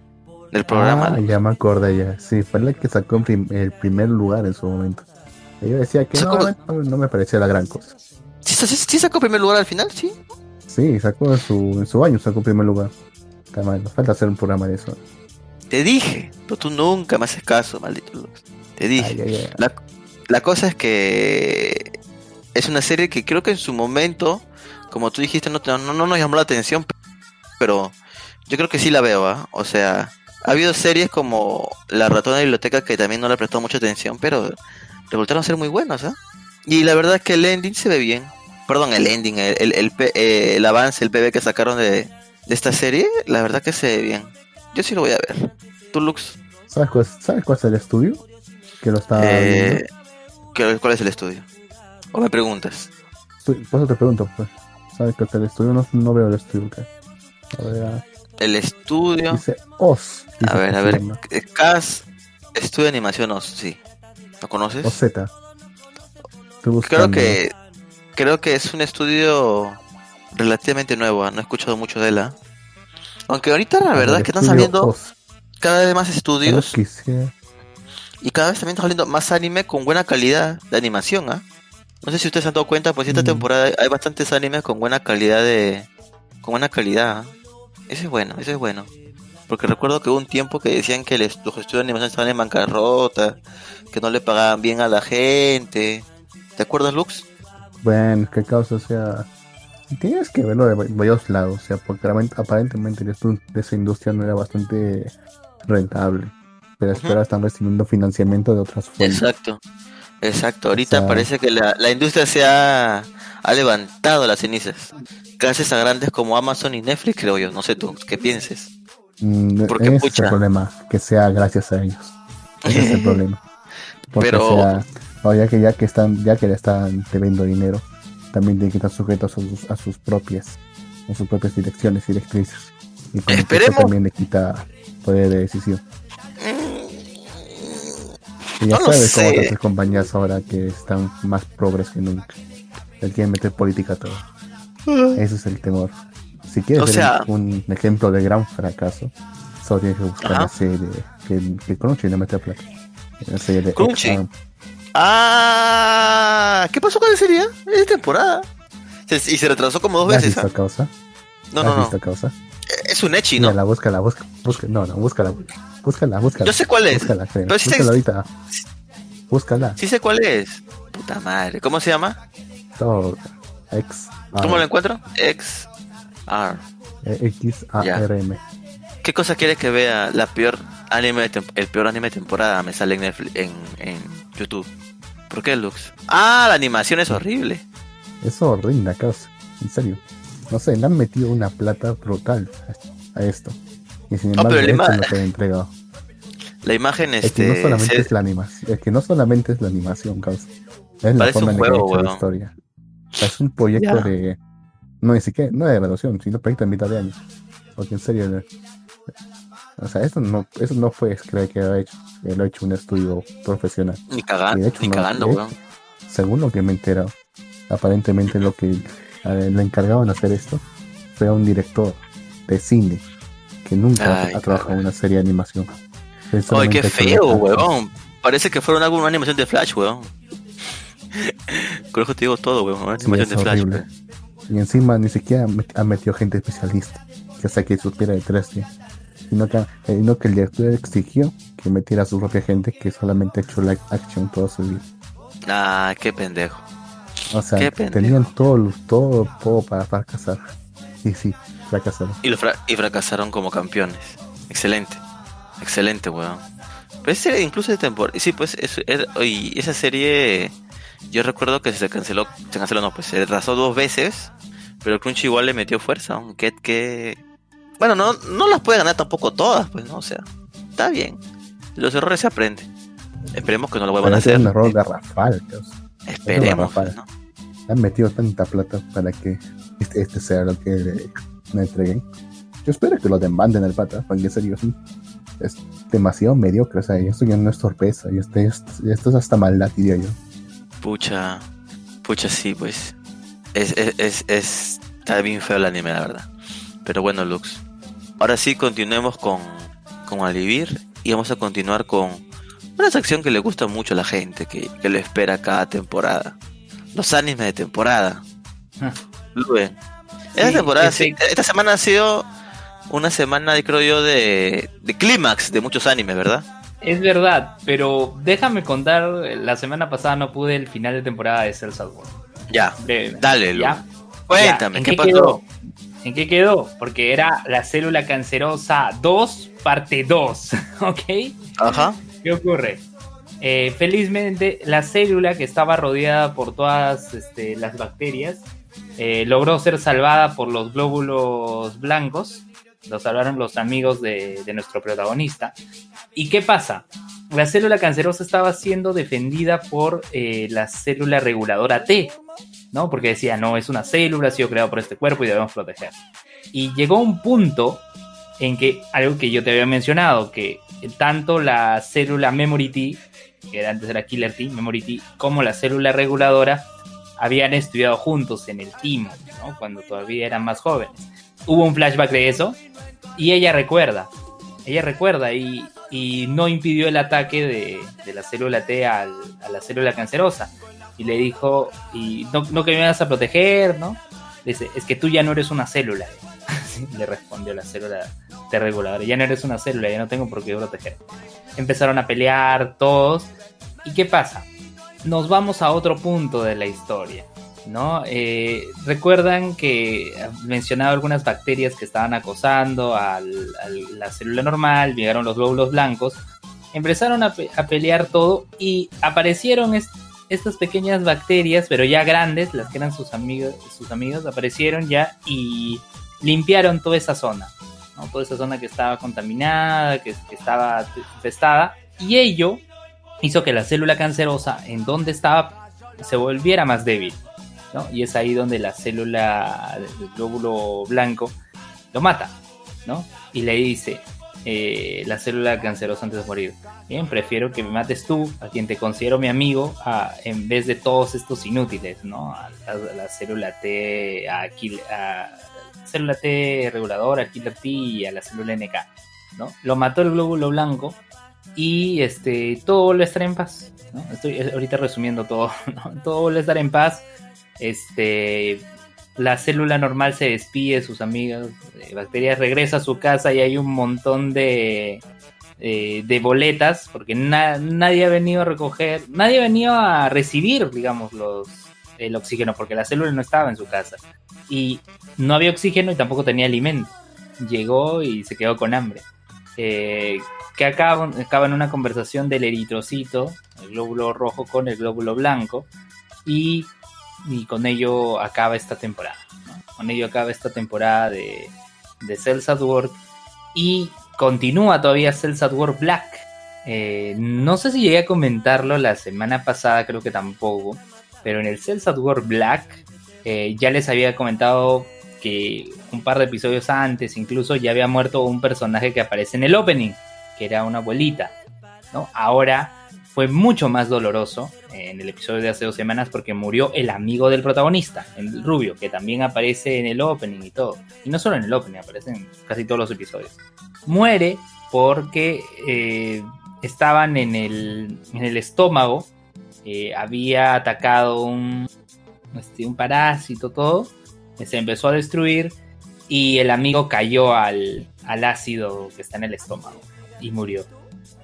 del programa. Ah, ya me acordé ya. Sí, fue la que sacó en prim- el primer lugar en su momento. Y yo decía que no, Sacó- no, no me parecía la gran cosa. ¿Sí, sí, sí sacó primer lugar al final? Sí. Sí, sacó en su, en su año, sacó primer lugar. Está mal, nos falta hacer un programa de eso. Te dije, pero tú nunca me haces caso, maldito. Te dije. Ay, ay, ay. La, la cosa es que es una serie que creo que en su momento, como tú dijiste, no, no, no nos llamó la atención, pero yo creo que sí la veo, ¿ah? O sea, ha habido series como La ratona de la biblioteca que también no le prestó mucha atención, pero resultaron ser muy buenas, ¿ah? Y la verdad es que el ending se ve bien. Perdón, el ending, el, el, el eh, el avance, el PB que sacaron de, de esta serie, la verdad que se ve bien. Yo sí lo voy a ver. ¿Tú, Lux? ¿Sabes cuál, ¿Sabes cuál es el estudio? Que lo está Eh, viendo. ¿qué- ¿Cuál es el estudio? ¿O me preguntas? Estoy- Por eso te pregunto, pues. ¿Sabes cuál es el estudio? No, no veo el estudio. A ver, ah, El estudio. dice Oz. dice A ver, que a ver. eh, CAS Estudio de Animación Oz, sí. ¿Lo conoces? O Z. Estoy Creo que creo que es un estudio relativamente nuevo, ¿ah? no he escuchado mucho de él. ¿ah? Aunque ahorita la verdad es que están saliendo cada vez más estudios y cada vez también está saliendo más anime con buena calidad de animación, ¿ah? No sé si ustedes se han dado cuenta, pues esta Mm. temporada hay bastantes animes con buena calidad de con buena calidad. Eso es bueno, eso es bueno. Porque recuerdo que hubo un tiempo que decían que les- los estudios de animación estaban en bancarrota, que no le pagaban bien a la gente. ¿Te acuerdas, Lux? Bueno, qué causa, o sea. Tienes que verlo de va- varios lados, o sea, porque aparentemente esa industria no era bastante rentable. Pero espera, están recibiendo financiamiento de otras fuentes. Exacto, exacto. Ahorita O sea- parece que la, la industria se ha, ha levantado las cenizas. Gracias a grandes como Amazon y Netflix, creo yo. No sé tú, ¿qué pienses? Mm, Porque, ese es pucha. el problema, que sea gracias a ellos. Ese es el problema. Porque Pero- sea, ya que ya que están, ya que le están debiendo dinero, también tienen que estar sujetos a sus, a sus propias, a sus propias direcciones y directrices. Y Esperemos. también le quita poder de decisión. Y ya No sabes cómo otras compañías ahora que están más progres que nunca. Le quieren meter política a todo. Ese es el temor. Si quieres O ver sea- un ejemplo de gran fracaso, solo tienes que buscar Ajá. la serie que, que Crunchy le mete plata. La serie de Crunchy. Ah, ¿qué pasó con la serie? Es temporada. Se- y se retrasó como dos ¿La has veces. visto ¿ah? causa? No, ¿La no, has no. visto causa? Es un Echi, Mira, ¿no? la búscala, busca, busca, no, no, búscala, búscala, búscala. Yo sé cuál es. Búscala, créeme, Pero sé- búscala ahorita. Búscala. Sí sé cuál es. Puta madre. ¿Cómo se llama? Todo. X. ¿Cómo lo encuentro? X. R. X A R M. ¿Qué cosa quieres que vea? La peor anime de el peor anime de temporada me sale en, Netflix- en, en YouTube. ¿Por qué, Lux? Ah, la animación es horrible. Es horrenda, causa. En serio. No sé, le han metido una plata brutal a, a esto. Y sin No, embargo, pero el esto ima- no te ha entregado. La imagen Es que no este solamente se- es la animación, es que no solamente es la animación, causa. Es la forma un en la que juego, hecho la historia. O sea, es un proyecto de. No, ni siquiera, no de graduación, sino proyecto de mitad de año. Porque en serio. O sea, eso no, eso no fue creo que lo ha hecho. eh, Lo ha hecho un estudio profesional. ni Y cagando, de hecho, ni no, cagando, de weón. Según lo que me he enterado, aparentemente lo que eh, le encargaban de hacer esto fue a un director de cine que nunca Ay, ha trabajado en una serie de animación. Ay, qué feo, weón. Parece que fueron alguna animación de Flash, weón. Con eso te digo todo, weón. Una animación de Flash. weón. Y encima ni siquiera ha metido gente especialista, que sea que supiera de 3D. Sino que, eh, que el director exigió que metiera a su propia gente que solamente ha hecho live action toda su vida. Ah, qué pendejo. O sea, Qué pendejo. tenían todo, todo, todo para fracasar. Y sí, fracasaron. Y, lo fra- y fracasaron como campeones. Excelente. Excelente, weón. Pero esa serie incluso de temporada. Sí, pues, es, es- y esa serie. Yo recuerdo que se canceló. Se canceló, no, pues se retrasó dos veces. Pero Crunchy igual le metió fuerza. Aunque que. Bueno, no, no las puede ganar tampoco todas, pues, ¿no? O sea, está bien. Los errores se aprenden. Esperemos que no lo vuelvan Pero a ese es hacer. un error garrafal. Esperemos, pues, ¿no? Han metido tanta plata para que este, este sea lo que le, le entreguen. Yo espero que lo demanden al pata, porque en serio es, demasiado mediocre. O sea, esto ya no es torpeza, y esto, es- esto es hasta maldad, diría yo. Pucha, pucha, sí, pues. Es, es, es, es Está bien feo el anime, la verdad. Pero bueno, Lux. Ahora sí, continuemos con, con Alivir y vamos a continuar con una sección que le gusta mucho a la gente, que, que le espera cada temporada. Los animes de temporada. Luen. esta temporada, esta semana ha sido una semana, creo yo, de, de clímax de muchos animes, ¿verdad? Es verdad, pero déjame contar, la semana pasada no pude el final de temporada de Cell Ya, dale, ¿Ya? Cuéntame, ¿qué, pasó? Quedó? ¿En qué quedó? Porque era la célula cancerosa 2, parte 2, ¿ok? Ajá. ¿Qué ocurre? Eh, felizmente, la célula que estaba rodeada por todas este, las bacterias eh, logró ser salvada por los glóbulos blancos. Lo salvaron los amigos de, nuestro protagonista. ¿Y qué pasa? La célula cancerosa estaba siendo defendida por eh, la célula reguladora T, ¿no? Porque decía, no, es una célula, ha sido creada por este cuerpo y debemos proteger. Y llegó un punto en que, algo que yo te había mencionado, que tanto la célula Memory T, que antes era Killer T, Memory T, como la célula reguladora habían estudiado juntos en el team, ¿no? Cuando todavía eran más jóvenes. Hubo un flashback de eso y ella recuerda, ella recuerda y, no impidió el ataque de, la célula T a la célula cancerosa. Y le dijo, y no, que me vas a proteger, ¿no? dice, es que tú ya no eres una célula. le respondió la célula T reguladora, ya no eres una célula, ya no tengo por qué proteger. Empezaron a pelear todos. ¿Y qué pasa? nos vamos a otro punto de la historia. ¿no? Eh, recuerdan que mencionaba algunas bacterias que estaban acosando a la célula normal, llegaron los glóbulos blancos, empezaron a, pelear todo y aparecieron estas pequeñas bacterias, pero ya grandes, las que eran sus amigos, sus amigos aparecieron ya y limpiaron toda esa zona, ¿no? toda esa zona que estaba contaminada, que, que estaba infestada, y ello hizo que la célula cancerosa en donde estaba se volviera más débil. ¿no? Y es ahí donde la célula del glóbulo blanco lo mata. ¿no? Y le dice eh, la célula cancerosa antes de morir. Bien, prefiero que me mates tú, a quien te considero mi amigo, a, en vez de todos estos inútiles, ¿no? A, la, célula T, a, a, célula T reguladora, a Killer T y a la célula NK, ¿no? Lo mató el glóbulo blanco y este todo vuelve a estar en paz. Estoy ahorita resumiendo todo. Todo vuelve a estar en paz. Este, la célula normal se despide de sus amigos, de bacterias regresa a su casa y hay un montón de, eh, de boletas, porque nadie ha venido a recoger, nadie ha venido a recibir, digamos, los, el oxígeno, porque la célula no estaba en su casa. Y no había oxígeno y tampoco tenía alimento. Llegó y se quedó con hambre. Eh, que acaba, en una conversación del eritrocito, el glóbulo rojo con el glóbulo blanco, y, con ello acaba esta temporada. Con ello acaba esta temporada de, de Cells at Work y continúa todavía Cells at Work Black. Eh, no sé si llegué a comentarlo la semana pasada, creo que tampoco, pero en el Cells at Work Black eh, ya les había comentado que un par de episodios antes incluso ya había muerto un personaje que aparece en el opening que era una abuelita, ¿no? Ahora fue mucho más doloroso en el episodio de hace dos semanas porque murió el amigo del protagonista, el rubio, que también aparece en el opening y todo. Y no solo en el opening, aparece en casi todos los episodios. Muere porque eh, estaban en el, en el estómago, eh, había atacado un, este, un parásito, todo, se empezó a destruir y el amigo cayó al, al ácido que está en el estómago y murió.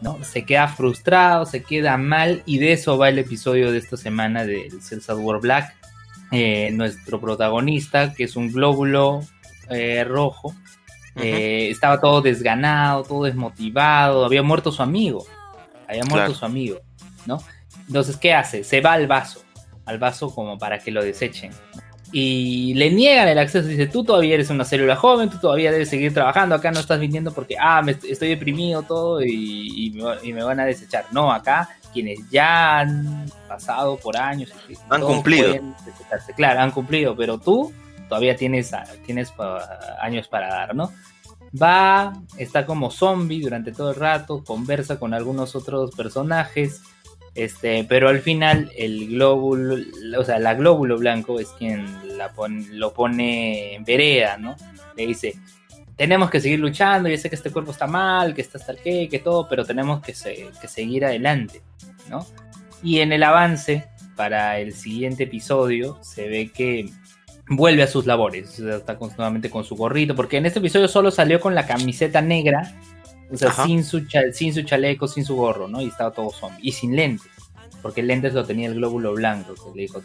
¿No? Se queda frustrado, se queda mal y de eso va el episodio de esta semana del Cells War Black. Eh, nuestro protagonista, que es un glóbulo eh, rojo, eh, estaba todo desganado, todo desmotivado, había muerto su amigo, había muerto su amigo, ¿no? Entonces, ¿qué hace? Se va al vaso, al vaso como para que lo desechen y le niegan el acceso. Dice, tú todavía eres una célula joven, tú todavía debes seguir trabajando, acá no estás viniendo porque, ah, me estoy deprimido todo y, me, van a desechar. No, acá quienes ya han pasado por años. Han cumplido. Claro, han cumplido, pero tú todavía tienes, tienes años para dar, ¿no? Va, está como zombie durante todo el rato, conversa con algunos otros personajes Este, pero al final el glóbulo, o sea, la glóbulo blanco es quien la lo pone en vereda, ¿no? Le dice, tenemos que seguir luchando, yo sé que este cuerpo está mal, que está hasta el qué, que todo, pero tenemos que, seguir adelante, ¿no? Y en el avance para el siguiente episodio se ve que vuelve a sus labores, está continuamente con su gorrito, porque en este episodio solo salió con la camiseta negra, o sea, sin su, sin su chaleco, sin su gorro, ¿no? Y estaba todo zombie, y sin lentes, porque lentes lo tenía el glóbulo blanco, le dijo,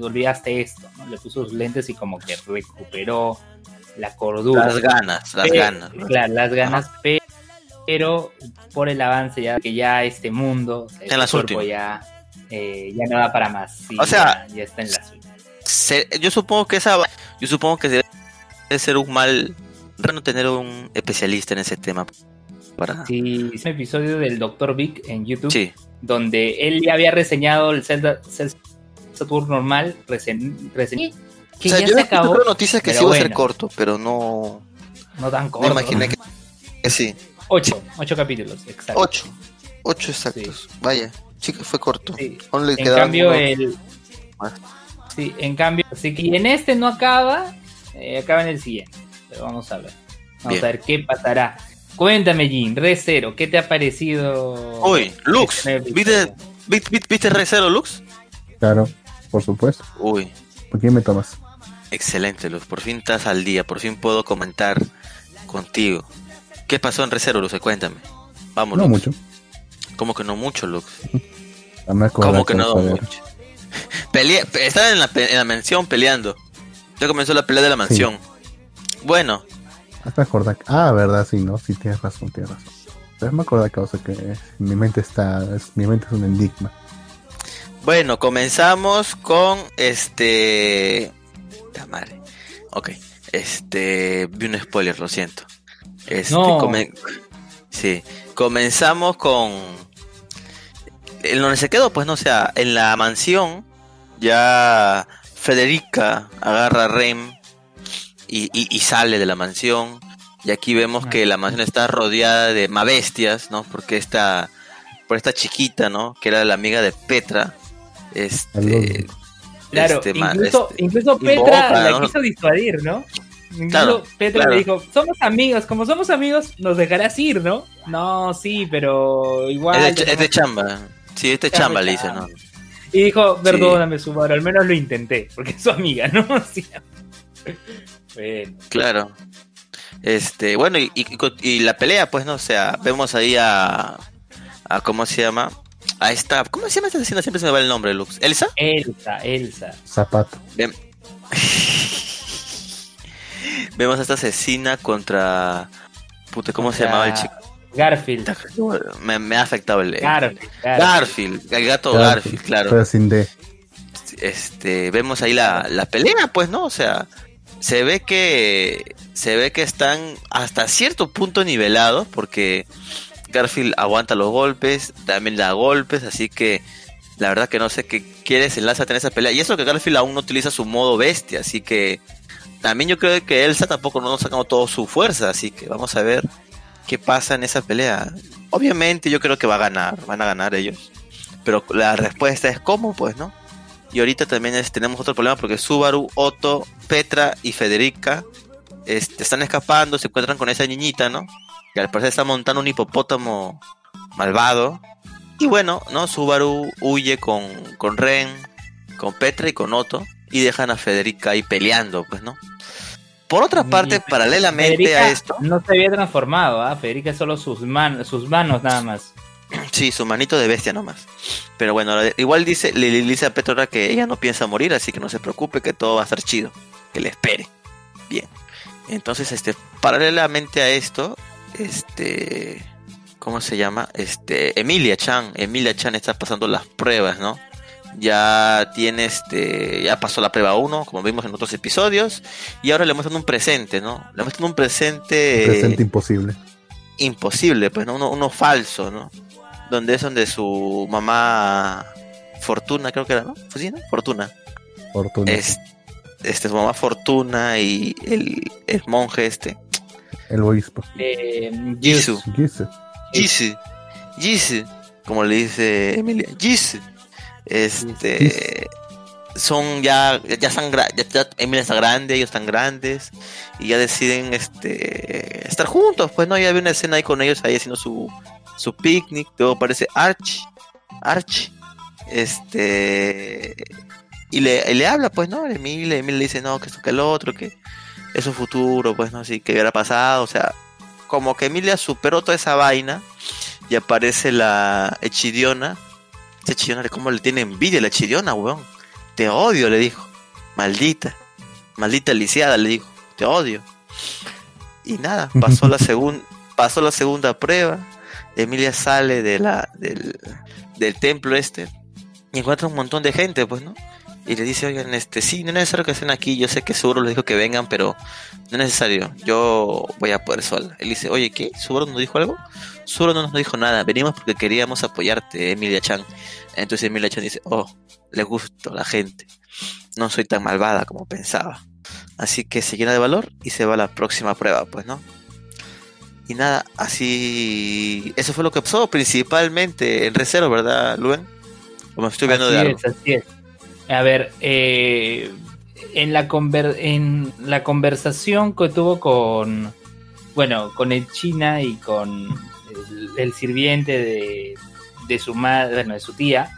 olvidaste esto, ¿no? Le puso sus lentes y como que recuperó la cordura. Las ganas, las ganas. Claro, las ganas, pero por el avance ya que ya este mundo, en las últimas. ya, eh, ya no da para más. o sea, ya, está en las yo supongo que esa yo supongo que debe ser un mal no tener un especialista en ese tema para sí es un episodio del Dr. Vic en YouTube sí. donde él ya había reseñado el Zelda, Saturn normal resen, que o sea, ya yo se acabó noticias que sí iba a ser corto pero no no tan corto me imaginé que, sí ocho ocho capítulos exacto ocho ocho exactos vaya sí que fue corto sí. en cambio el Sí, en cambio, así que en este no acaba, eh, acaba en el siguiente. Pero vamos a ver. Vamos a ver qué pasará. Cuéntame, Jin, Re Zero, ¿qué te ha parecido? Uy, Lux, ¿viste, viste, viste Re Zero, Lux? Claro, por supuesto. Uy. ¿Por qué me tomas? Excelente, Lux. Por fin estás al día, por fin puedo comentar contigo. ¿Qué pasó en Re Zero, Lux? Cuéntame. Vamos, No mucho. ¿Cómo que no mucho, Lux? ¿Cómo que no mucho? Pelea, estaba en la, en la mansión peleando. Ya comenzó la pelea de la mansión. Bueno. Ah, verdad, sí, no, sí tienes razón, tienes razón. Pero me acuerdo causa que mi mente está, mi mente es un enigma. Bueno, comenzamos con este. madre. Ok, este. Vi un spoiler, lo siento. Este, no. Sí, comenzamos con en donde se quedó, pues no o sea, en la mansión, ya Federica agarra a Rem y, sale de la mansión. Y aquí vemos que la mansión está rodeada de bestias, ¿no? Porque esta, por esta chiquita, ¿no? Que era la amiga de Petra. Este, claro, este, incluso, este, incluso Petra la quiso disuadir, ¿no? Incluso Petra le dijo, somos amigos, como somos amigos, nos dejarás ir, ¿no? No, sí, pero igual... Es de, chamba. Sí, este chamba le dice, ¿no? Y dijo, perdóname, su Subaru, al menos lo intenté, porque es su amiga, ¿no? Claro. Este, bueno, y, y, la pelea, pues, ¿no? O sea, vemos ahí a, a ¿cómo se llama? A esta, ¿cómo se llama esta asesina? Siempre se me va el nombre, Lux. ¿Elsa? Elsa, Elsa. Zapato. Vemos a esta asesina contra... Puta, ¿cómo se llamaba el chico? Garfield. Me, ha afectado el. Garfield, Garfield. el gato Garfield, claro. Pero sin D. Este, vemos ahí la, la pelea, pues, ¿no? O sea, se ve que se ve que están hasta cierto punto nivelados porque Garfield aguanta los golpes, también da golpes, así que la verdad que no sé qué quiere enlace a tener esa pelea. Y eso que Garfield aún no utiliza su modo bestia, así que también yo creo que Elsa tampoco no nos sacado toda su fuerza, así que vamos a ver qué pasa en esa pelea. Obviamente yo creo que va a ganar, van a ganar ellos. Pero la respuesta es cómo, pues, ¿no? Y ahorita también tenemos otro problema porque Subaru, Otto, Petra y Federica este, están escapando, se encuentran con esa niñita, ¿no? Que al parecer está montando un hipopótamo malvado. Y bueno, ¿no? Subaru huye con, con Ren, con Petra y con Otto. Y dejan a Federica ahí peleando, pues, ¿no? Por otra parte, paralelamente a esto. No se había transformado, ¿ah? Federica solo sus, sus manos nada más. Sí, su manito de bestia nomás. Pero bueno, igual dice, le, dice a Petra que ella no piensa morir, así que no se preocupe, que todo va a estar chido. Que le espere. Bien. Entonces, este, paralelamente a esto, este. ¿Cómo se llama? Este. Emilia Chan. Emilia Chan está pasando las pruebas, ¿no? ya tiene este, ya pasó la prueba 1, como vimos en otros episodios, y ahora le muestran un presente, ¿no? Le muestran un presente... Un presente imposible. Imposible, pues, ¿no? Uno, uno falso, ¿no? Donde es donde su mamá Fortuna, creo que era, ¿no? ¿Sí, no? Fortuna. Fortuna. Es, este, su mamá Fortuna y el, el monje este. El obispo. Eh, Jisoo. Jisoo. Jisoo. Jisoo. como le dice Emilia, Gis, este, son ya, ya están, ya Emilia está grande, ellos están grandes, y ya deciden, este, estar juntos, pues, ¿no? Ya había una escena ahí con ellos ahí haciendo su, su picnic, luego aparece Arch, Arch, este, y le, y le habla, pues, ¿no? Emilia, Emilia le dice, no, que esto, que el otro, que es un futuro, pues, ¿no? Así que hubiera pasado, o sea, como que Emilia superó toda esa vaina y aparece la Echidiona. Esa Echidiona, ¿cómo le tiene envidia la Echidiona, weón? Te odio, le dijo. Maldita. Maldita lisiada, le dijo. Te odio. Y nada, pasó la segunda pasó la segunda prueba. Emilia sale de la, del, del templo este y encuentra un montón de gente, pues, ¿no? Y le dice, oigan, este, sí, no es necesario que estén aquí, yo sé que Subaro les dijo que vengan, pero no es necesario, yo voy a poder sola. Él dice, oye, ¿qué? ¿Subaro nos dijo algo? Subaro no nos dijo nada, venimos porque queríamos apoyarte, Emilia Chan. Entonces Emilia Chan dice, oh, le gusto la gente, no soy tan malvada como pensaba. Así que se llena de valor y se va a la próxima prueba, pues, ¿no? Y nada, así... Eso fue lo que pasó principalmente en Recero, ¿verdad, Luen? O me estoy viendo de algo. es, así es. A ver, eh, en, la conver- en la conversación que tuvo con, bueno, con el China y con el, el sirviente de, de su madre, bueno, de su tía,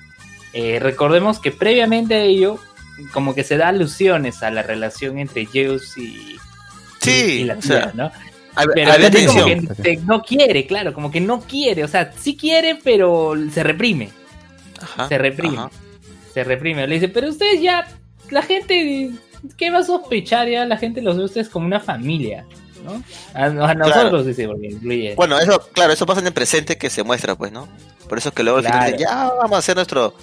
eh, recordemos que previamente a ello, como que se da alusiones a la relación entre Zeus y, Sí, y la o tía, sea, ¿no? Hab- Pero había él como que te- no quiere, claro, como que no quiere, o sea, sí quiere, pero se reprime Ajá, se reprime. ajá. Se reprime. Le dice, pero ustedes ya, la gente, ¿qué va a sospechar ya? La gente los ve a ustedes como una familia, ¿no? A, a nosotros, dice, porque incluye. Bueno, eso, claro, eso pasa en el presente que se muestra, pues, ¿no? Por eso es que luego al final Claro. dicen, ya vamos a hacer nuestro,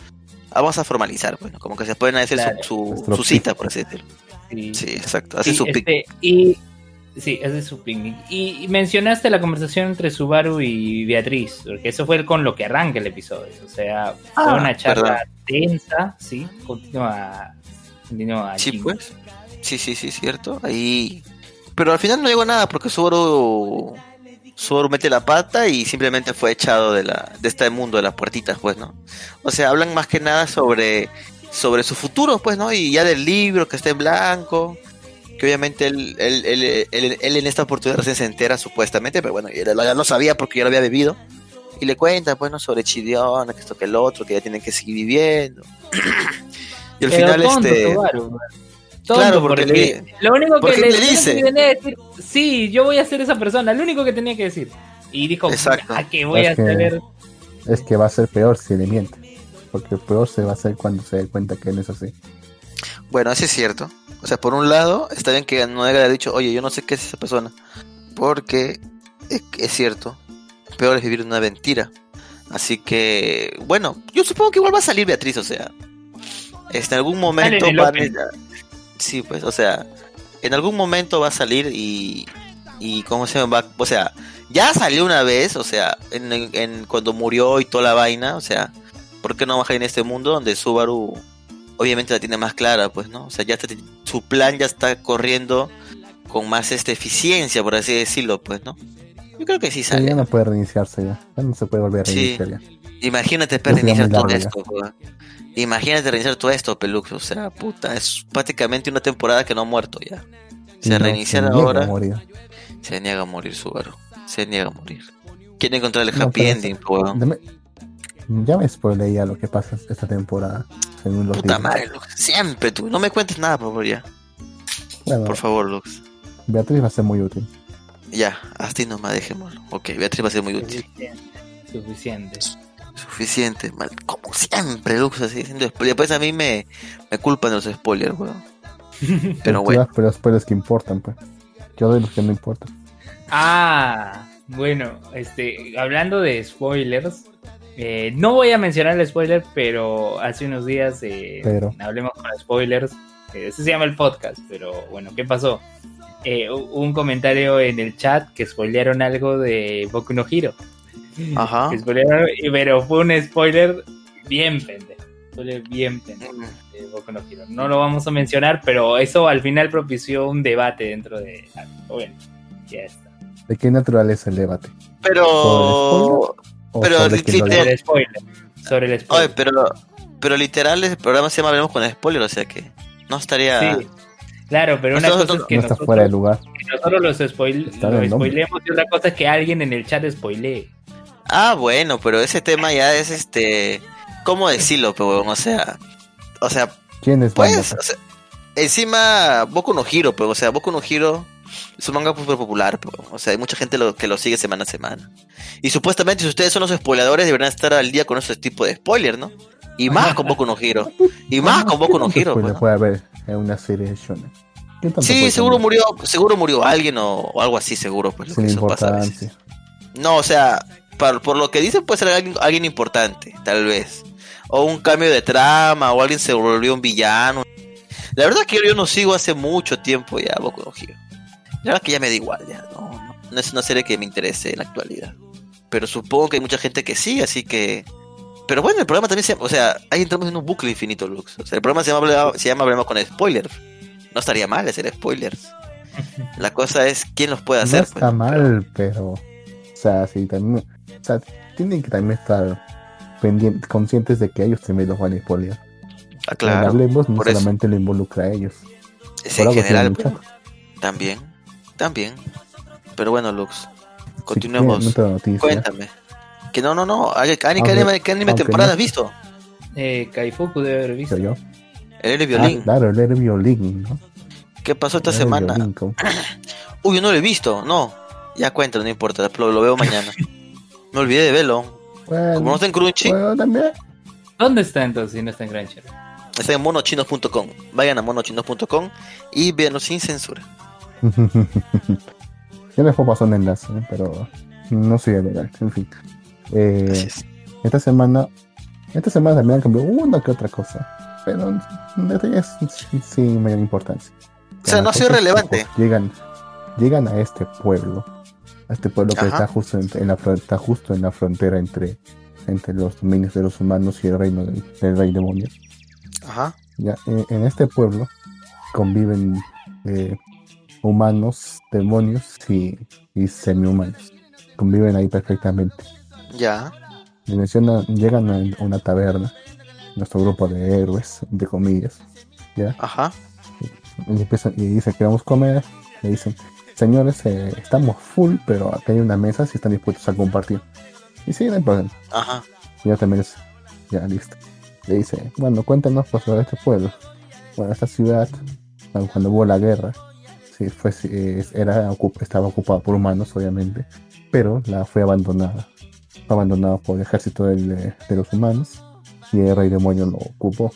vamos a formalizar, pues, ¿no? Como que se pueden hacer Claro. su, su, cita, por así decirlo. Sí. Sí, exacto, hace Y, su pic. este, y sí, es su picnic. Y, y mencionaste la conversación entre Subaru y Beatriz, porque eso fue con lo que arranca el episodio. O sea, fue Ah, una charla verdad. tensa, sí, continúa, continúa Sí, pues. Sí, sí, sí, cierto. Ahí. Pero al final no llegó a nada porque Subaru. Subaru mete la pata y simplemente fue echado de la de este mundo de las puertitas, pues, ¿no? O sea, hablan más que nada sobre sobre su futuro, pues, ¿no? Y ya del libro que está en blanco, que obviamente él, él, él, él- él en esta oportunidad recién se entera supuestamente, pero bueno, él ya lo sabía porque ya lo había vivido. Y le cuenta, pues, ¿no? Sobre Chidiona, que esto que el otro, que ya tienen que seguir viviendo. y al Pero final, tonto, este... Claro, porque porque, le- lo único que porque le, dice. que decir, sí, yo voy a ser esa persona, lo único que tenía que decir. Y dijo, Exacto. ¿a qué voy Es a que- saber? Es que va a ser peor si le miente. Porque peor se va a hacer cuando se dé cuenta que no es así. Bueno, eso es cierto. O sea, por un lado, está bien que no haya dicho, oye, yo no sé qué es esa persona. Porque es, es cierto. Peor es vivir una mentira. Así que, bueno, yo supongo que igual va a salir Beatriz, o sea. Este, en algún momento va Open. Sí, pues, o sea, en algún momento va a salir y. Y cómo se llama, Va- o sea, ya salió una vez, o sea, en, en- cuando murió y toda la vaina, o sea, ¿por qué no bajar en este mundo donde Subaru obviamente la tiene más clara, pues, ¿no? O sea, ya está- su plan ya está corriendo con más este eficiencia, por así decirlo, pues, ¿no? Yo creo que sí Sí, sale. ya no puede reiniciarse ya. Ya no se puede volver a Sí. reiniciar ya. Imagínate reiniciar todo esto, weón. Imagínate reiniciar todo esto, Pelux. O sea, puta, es prácticamente una temporada que no ha muerto ya. No, se niega a ahora morir. se niega a morir Subaru. Se niega a morir. Quiere encontrar el No, happy ending, weón. Deme- Ya me spoileé ya lo que pasa esta temporada. Según los Puta libros. madre, Lux. Siempre tú. No me cuentes nada, por favor, ya. Bueno, Por favor, Lux. Beatriz va a ser muy útil. Ya, así nomás dejémoslo. Ok, Beatriz va a ser muy útil. Suficiente. Suficiente. Suficiente, mal. Como siempre, Lux, así diciendo spoiler. Después a mí me, me culpan de los spoilers, weón. Pero bueno. Pero spoilers que importan, pues. Yo doy los que no importan. Ah, bueno, este, hablando de spoilers, eh, no voy a mencionar el spoiler, pero hace unos días eh, Pero. hablemos con spoilers. eh, Ese se llama el podcast, pero bueno, ¿qué pasó? Eh, un comentario en el chat que spoilearon algo de Boku no Hero. Ajá. Spoilearon, pero fue un spoiler bien pendejo. Spoiler bien pendejo de Boku no Hero. No lo vamos a mencionar, pero eso al final propició un debate dentro de. Bueno, ya está. ¿De qué naturaleza el debate? Pero. Pero literal- el spoiler. Sobre el Oye, spoiler. pero, pero literal el programa se llama Hablemos con Spoiler, o sea que no estaría... Sí. Claro, pero una cosa es que no está nosotros, fuera de lugar. que nosotros los spoil, lo el spoilemos y otra cosa es que alguien en el chat spoilee. Ah, bueno, pero ese tema ya es este... ¿Cómo decirlo, pero huevón? O sea... O sea, ¿Quién es pues... O sea, encima Boku no Hiro, pero o sea, Boku no Hiro es un manga súper popular, o sea, hay mucha gente lo, que lo sigue semana a semana. Y supuestamente si ustedes son los spoiladores deberán estar al día con ese tipo de spoiler, ¿no? Y más con Boku no Hiro. Y más con Boku no ¿Qué Hiro. ¿no? puede haber en una serie de shonen? ¿Qué tanto Sí, puede seguro tener? murió, seguro murió alguien o, o algo así, seguro, pues lo Sin que eso pasa a veces. importancia. No, o sea, por, por lo que dicen puede ser alguien, alguien importante, tal vez. O un cambio de trama, o alguien se volvió un villano. La verdad que yo no sigo hace mucho tiempo ya Boku no Hero. La verdad que ya me da igual, ya. No, no, no es una serie que me interese en la actualidad. Pero supongo que hay mucha gente que sí, así que... Pero bueno, el programa también se llama... O sea, ahí entramos en un bucle infinito, Lux. O sea, el programa se llama, se llama Hablemos con Spoilers. No estaría mal hacer spoilers. La cosa es quién los puede hacer. no está pues. mal, pero. O sea, sí, también. O sea, tienen que también estar pendientes, conscientes de que ellos también los van a spoilear. Ah, claro. hablemos, no eso. solamente lo involucra a ellos. Es en general, también, también. Pero bueno, Lux, continuemos. noticia. Cuéntame. Que no, no, no. ¿Qué qué Aunque- anime, qué anime temporada no- has visto? Eh, Kaifuku debe haber visto. Yo. El L Ah, violín. claro, el Ere violín, ¿no? ¿Qué pasó esta semana? Violín, Uy, yo no lo he visto. No. Ya cuéntalo, no importa. Lo, lo veo mañana. Me olvidé de verlo. Bueno, Como no está en Crunchy, bueno, también. ¿Dónde está entonces si no está en Crunchyroll? está en monochinos.com. Vayan a monochinos.com y véanlo sin censura. Yo les puedo pasar un enlace, ¿eh? pero no soy legal. En fin. Eh, esta semana, esta semana también han cambiado una que otra cosa, pero esto ya es sí- sin mayor importancia. O sea, no ha sido Porque relevante. Llegan, llegan a este pueblo, a este pueblo que está justo en, en la fron- está justo en la frontera entre, entre los dominios de los humanos y el reino del, del rey demonio. Ajá. Ya, en, en este pueblo conviven eh, humanos, demonios y, y semi-humanos. Conviven ahí perfectamente. Ya. Y menciona- llegan a una taberna, nuestro grupo de héroes, de comillas, ¿ya? Ajá. Y, empiezan, y dicen que vamos a comer, le dicen, señores, eh, estamos full, pero acá hay una mesa si están dispuestos a compartir. Y sí, no hay problema. Ajá. Y ya también es, ya listo. Le dice, bueno, cuéntanos pues, sobre este pueblo. Bueno, esta ciudad, cuando hubo la guerra, sí, fue, eh, era, estaba ocupada por humanos, obviamente, pero la fue abandonada. Fue abandonada por el ejército del- de, de los humanos y el rey demonio lo ocupó.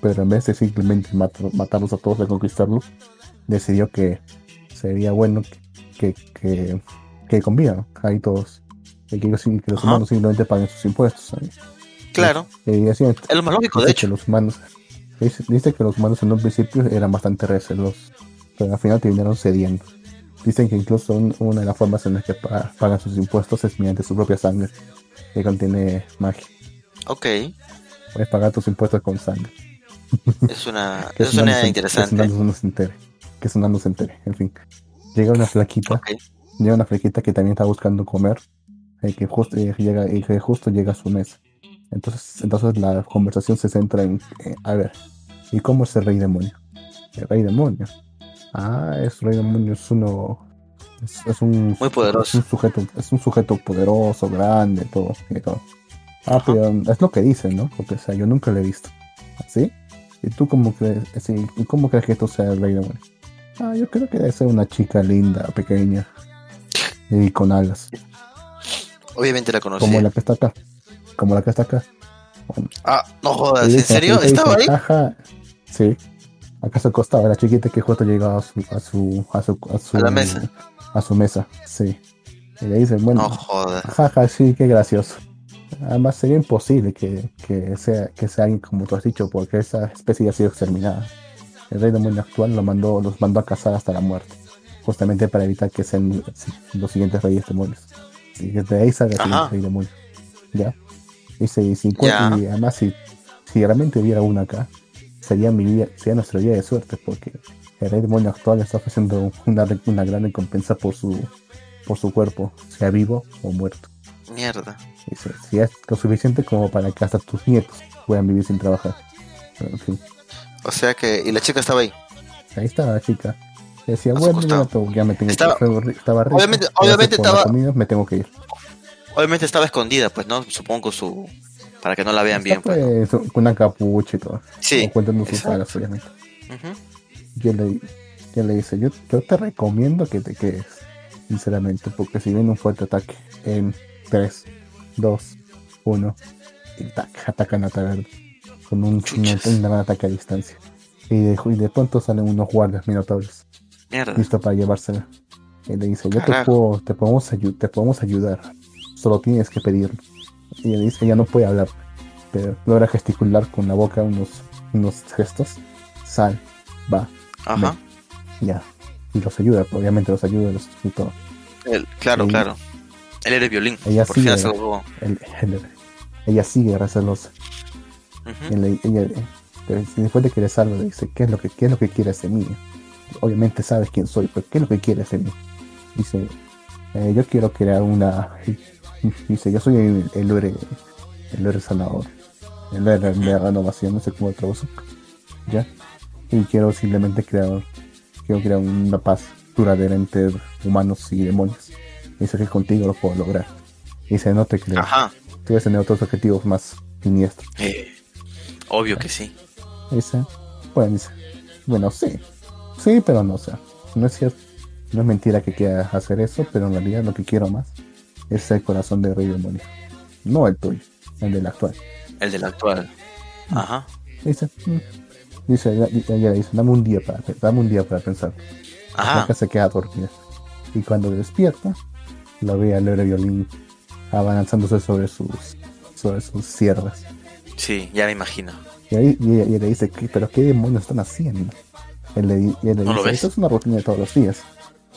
Pero en vez de simplemente matar- matarlos a todos y conquistarlos, decidió que sería bueno que, que, que convivan ahí todos. Y que, que los Ajá. humanos simplemente paguen sus impuestos. ahí. Claro. Y así, Es lo más lógico, de hecho. que los humanos dice, dice que los humanos en un principio eran bastante recelosos, pero al final terminaron cediendo. Dicen que incluso un- una de las formas en las que pa- pagan sus impuestos es mediante su propia sangre, que contiene magia. Ok. Puedes pagar tus impuestos con sangre. Es una. Que Eso suena se- interesante. Que no se entere. Que Tsunami no se entere. En fin. Llega una flaquita. Ok. Llega una flaquita que también está buscando comer. eh, que justo eh, llega y que justo llega a su mesa. Entonces, entonces la conversación se centra en, eh, a ver, ¿y cómo es el rey demonio? El rey demonio. Ah, es rey demonio es uno es, es un Muy poderoso. Es un sujeto, es un sujeto poderoso, grande, todo, y todo. Ah, Ajá. pero es lo que dicen, ¿no? Porque o sea, yo nunca lo he visto. ¿Sí? ¿Y tú cómo crees, sí, ¿y cómo crees que esto sea el rey demonio? Ah, yo creo que debe ser una chica linda, pequeña y con alas. Obviamente la conocí. Como la que está acá. Como la que está acá. Bueno, Ah, no jodas. ¿En serio? ¿Estaba ahí? Sí. Acá se acostaba la chiquita que justo llegaba a su, a su, a su, a su, A la mesa. a su mesa. Sí. Y le dice, bueno, No jodas. jaja, sí, qué gracioso. Además sería imposible que, que sea, que sea alguien como tú has dicho, porque esa especie ya ha sido exterminada. El rey demonio actual lo mandó, los mandó a cazar hasta la muerte. Justamente para evitar que sean los siguientes reyes demonios. Y desde ahí sale el rey demonio. ¿Ya? Y, si, si y además si, si realmente hubiera una acá, sería mi día, sería nuestro día de suerte, porque el rey demonio actual está ofreciendo una, una gran recompensa por su, por su cuerpo, sea vivo o muerto. Mierda. Dice, si es lo suficiente como para que hasta tus nietos puedan vivir sin trabajar. Pero, en fin, O sea que, y la chica estaba ahí. ahí estaba la chica. Decía, bueno, no tengo- ya me tengo Estaba- que ir. Estaba rico, Obviamente- estaba- comida, me tengo que ir. Obviamente estaba escondida, pues, ¿no? Supongo su... Para que no la vean bien, pues. ¿no? pues, con una capucha y todo. Sí, O cuentando sus exacto. alas, obviamente. Ujú. yo le, yo le dice, yo, yo te recomiendo que te quedes, sinceramente, porque si viene un fuerte ataque en 3, 2, 1, y tac, atacan a Tagardo con un, un gran ataque a distancia. Y de, y de pronto salen unos guardias minotauros Mierda. listos para llevársela. Y le dice, yo te, puedo, te, podemos te podemos ayudar, solo tienes que pedirlo. Y ella dice, ella no puede hablar, pero logra gesticular con la boca unos, unos gestos. Sal, va, Ajá. ya. Y los ayuda, obviamente los ayuda los, y todo. Él- claro, claro. Él era el violín. Ella Por algo. Él- él- ella sigue recelosa. Ella, pero después de que le salva, le dice, ¿qué es lo que, qué es lo que quieres de mí? Obviamente sabes quién soy, pero ¿qué es lo que quieres de mí? Dice, "Eh, yo quiero crear una... Dice, yo soy el, el héroe, el héroe sanador, el de renovación, no sé cómo traduzo. ¿Ya? Y quiero simplemente crear, quiero crear una paz duradera entre humanos y demonios. Dice que contigo lo puedo lograr. Dice, no te creo. Ajá. Tú debes tener otros objetivos más siniestros. Eh, obvio que sí. Dice, bueno, dice, bueno, sí, sí, pero no, o sea, no es cierto, no es mentira que quiera hacer eso, pero en realidad lo que quiero más es el corazón del rey demonio, no el tuyo, el del actual. El del actual. Ajá. Dice, "Mm". dice, ella, ella le dice, dame un día para, dame un día para pensar. Ajá. Acá se queda dormida. Y cuando despierta, lo ve al héroe violín abalanzándose sobre sus, sobre sus sierras. Sí, ya me imagino. Y, ahí, y ella, y ella le dice, ¿qué, ¿pero qué demonios están haciendo? Él le, él le ¿No lo dice, esto es una rutina de todos los días.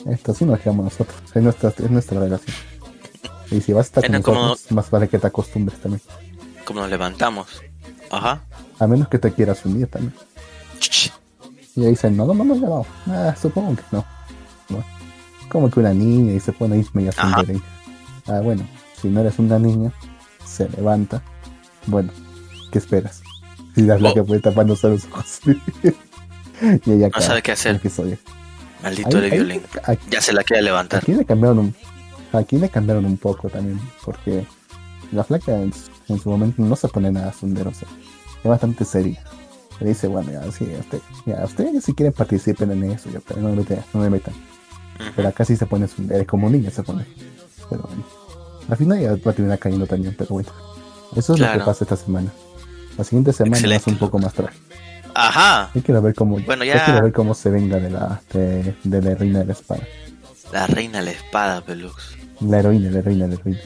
Esto sí nos quedamos nosotros, es nuestra, es nuestra relación. Y si vas a estar con Era como- nosotros, más vale que te acostumbres también. Como nos levantamos. Ajá. A menos que te quieras unir también. Ch, Y ella dice, no, no, no, no, no. Ah, supongo que no. Bueno, como que una niña y se pone ahí Ajá. sondera. Ah, bueno, si no eres una niña, se levanta. Bueno, ¿qué esperas? Si la flaca Oh. puede tapándose los ojos. y ella acaba sabe qué hacer. Maldito Ahí- de ahí- violín. Aquí, Ya se la quiere levantar. aquí le cambiaron un, aquí le cambiaron un poco también, porque la flaca en, su- en su momento no se pone nada sonderosa, es bastante seria. Le dice, bueno, ya, sí, usted, ya, ustedes si quieren participen en eso, ya, pero no me metan, no me metan. Pero acá sí se pone sondera, como niña se pone. Pero bueno, al final ya va a terminar cayendo también, pero bueno. Eso es lo que pasa esta semana. La siguiente semana Excelente, es un poco más trágico. Ajá. Yo quiero ver cómo, Bueno, yo ya- quiero ver cómo se venga de la, de, de la reina de la espada. La reina de la espada, Pelux. La heroína, la heroína, la heroína.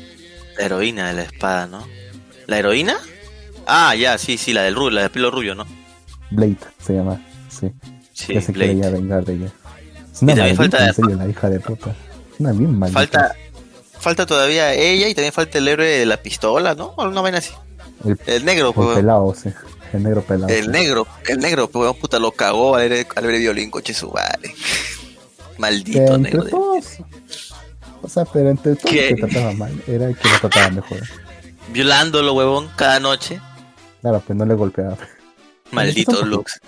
La heroína de la espada, ¿no? ¿La heroína? Ah, ya, sí, sí, la del rubio, la del pelo rubio, ¿no? Blade se llama, sí. Sí, ya se Blade. vengar de ella. Es una Y también maldita, falta- en serio, la hija de puta. Una bien maldita. Falta, falta todavía ella y también falta el héroe de la pistola, ¿no? O Una vaina así. El, El negro, el pues. weón. pelado, sí. El negro pelado. El sí. negro, el negro, pues, puta, lo cagó al héroe, al violín, coche su madre. Maldito entre negro. todos. O sea, pero entre todos ¿Qué? que trataba mal. Era el que lo trataba mejor. Violándolo, huevón, cada noche. Claro, pues no le golpeaba. Maldito Lux.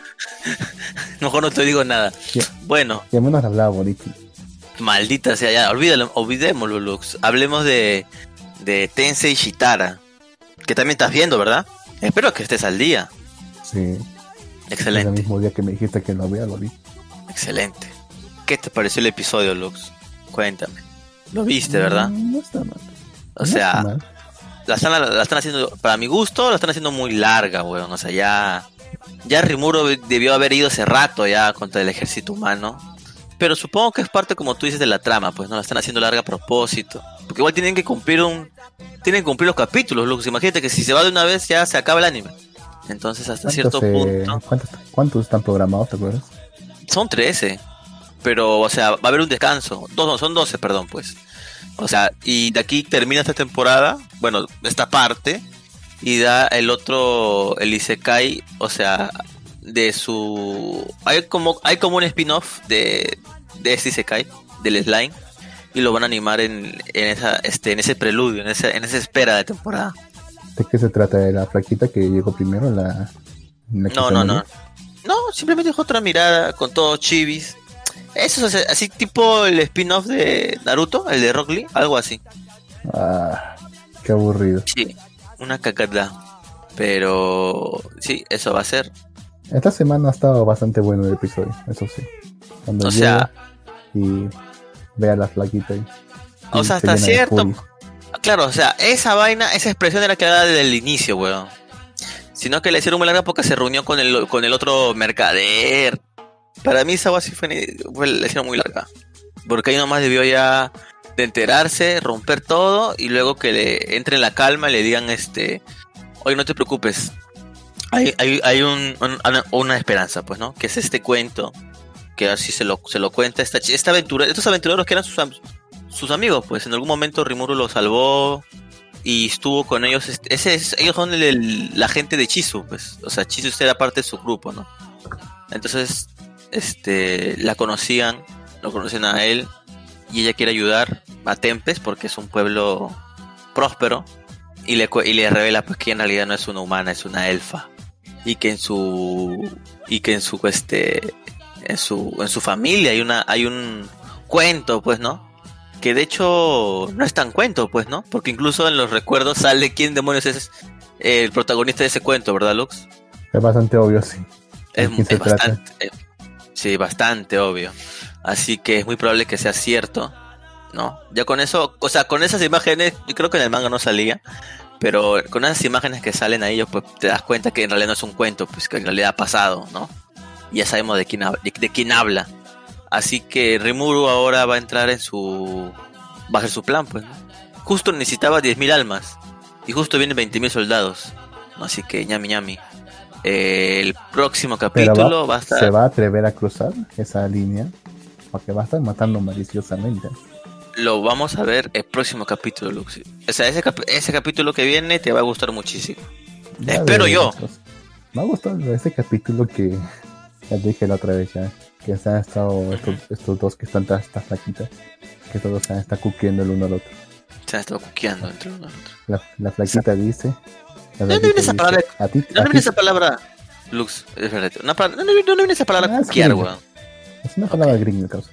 Mejor no te digo nada. Ya. Bueno, Y al menos hablaba bonito. maldita sea, ya, olvídalo, olvidémoslo, Lux. Hablemos de, de Tensei Shitara. Que también estás viendo, ¿verdad? Espero que estés al día. Sí. El Excelente, mismo día que me dijiste que lo vea, lo vi. excelente. ¿Qué te pareció el episodio, Lux? Cuéntame. Lo viste, ¿verdad? No está mal. O No sea, mal. la están, la están haciendo, para mi gusto, la están haciendo muy larga, weón. O sea, ya, ya Rimuro debió haber ido hace rato ya contra el ejército humano. Pero supongo que es parte, como tú dices, de la trama, pues no la están haciendo larga a propósito. Porque igual tienen que cumplir un, tienen que cumplir los capítulos, Lux. Imagínate que si se va de una vez ya se acaba el anime. Entonces, hasta cierto ¿Cuántos, eh, punto, ¿cuántos, ¿Cuántos están programados, te acuerdas? son 13. Pero, o sea, va a haber un descanso. Dos, no, son 12, perdón, pues. O sea, y de aquí termina esta temporada, bueno, esta parte, y da el otro, el Isekai, o sea, de su... Hay como, hay como un spin-off de, de este Isekai, del Slime, y lo van a animar en, en esa este en ese preludio, en esa en esa espera de temporada. ¿De qué se trata? ¿De la flaquita que llegó primero? La, la No, no, no. No, simplemente es otra mirada con todo chivis. Eso es así tipo el spin-off de Naruto, el de Rock Lee, algo así. Ah, qué aburrido. Sí, una cacata. Pero sí, eso va a ser. Esta semana ha estado bastante bueno el episodio, eso sí. Cuando O sea- y ve a la flaquita y, O sea, de cierto. furia. Claro, o sea, esa vaina, esa expresión era que era desde el inicio, weón. Sino que le hicieron muy larga porque se reunió con el, con el otro mercader. Para mí esa agua sí fue, la hicieron muy larga. Porque ahí nomás debió ya de enterarse, romper todo y luego que le entre en la calma y le digan este, oye, no te preocupes. Hay, hay, hay un, un- una, esperanza, pues, ¿no? Que es este cuento, que así se lo, se lo cuenta esta, esta aventura, estos aventureros que eran sus, sus amigos, pues en algún momento Rimuru los salvó y estuvo con ellos. este, Ese es, ellos son el- la gente de Chizu, pues. O sea, Chizu era parte de su grupo, ¿no? Entonces, este, la conocían, lo conocen a él y ella quiere ayudar a Tempes porque es un pueblo próspero y le, y le revela pues que en realidad no es una humana, es una elfa y que en su y que en su este en su en su familia hay una hay un cuento, pues, ¿no? Que de hecho no es tan cuento, pues, ¿no? Porque incluso en los recuerdos sale quién demonios es el protagonista de ese cuento, ¿verdad, Lux? Es bastante obvio, sí. Es, bastante, sí, bastante obvio. Así que es muy probable que sea cierto, ¿no? Ya con eso, o sea, con esas imágenes, yo creo que en el manga no salía, pero con esas imágenes que salen ahí, pues te das cuenta que en realidad no es un cuento, pues que en realidad ha pasado, ¿no? Ya sabemos de quién, de, de quién habla. Así que Rimuru ahora va a entrar en su... va a ser su plan, pues, ¿no? Justo necesitaba 10.000 almas. Y justo vienen 20.000 soldados. Así que ñami ñami. Eh, el próximo capítulo va- va, a estar... se va a atrever a cruzar esa línea porque va a estar matando maliciosamente. Lo vamos a ver el próximo capítulo, Lux. O sea, ese, cap- ese capítulo que viene te va a gustar muchísimo. Ya Espero yo. Me ha gustado este capítulo que ya dije la otra vez ya, que se han estado estos, estos dos que están tras esta flaquita, que todos se han estado cuquiendo el uno al otro. Se han estado cuqueando entre uno al otro. La, la flaquita dice. La ¿De dónde viene esa palabra? A ti, ¿De a dónde viene esa palabra, Lux? Es verdad. Una palabra- ¿Dónde viene- esa palabra cuquear, weón? es una palabra gringa, causa.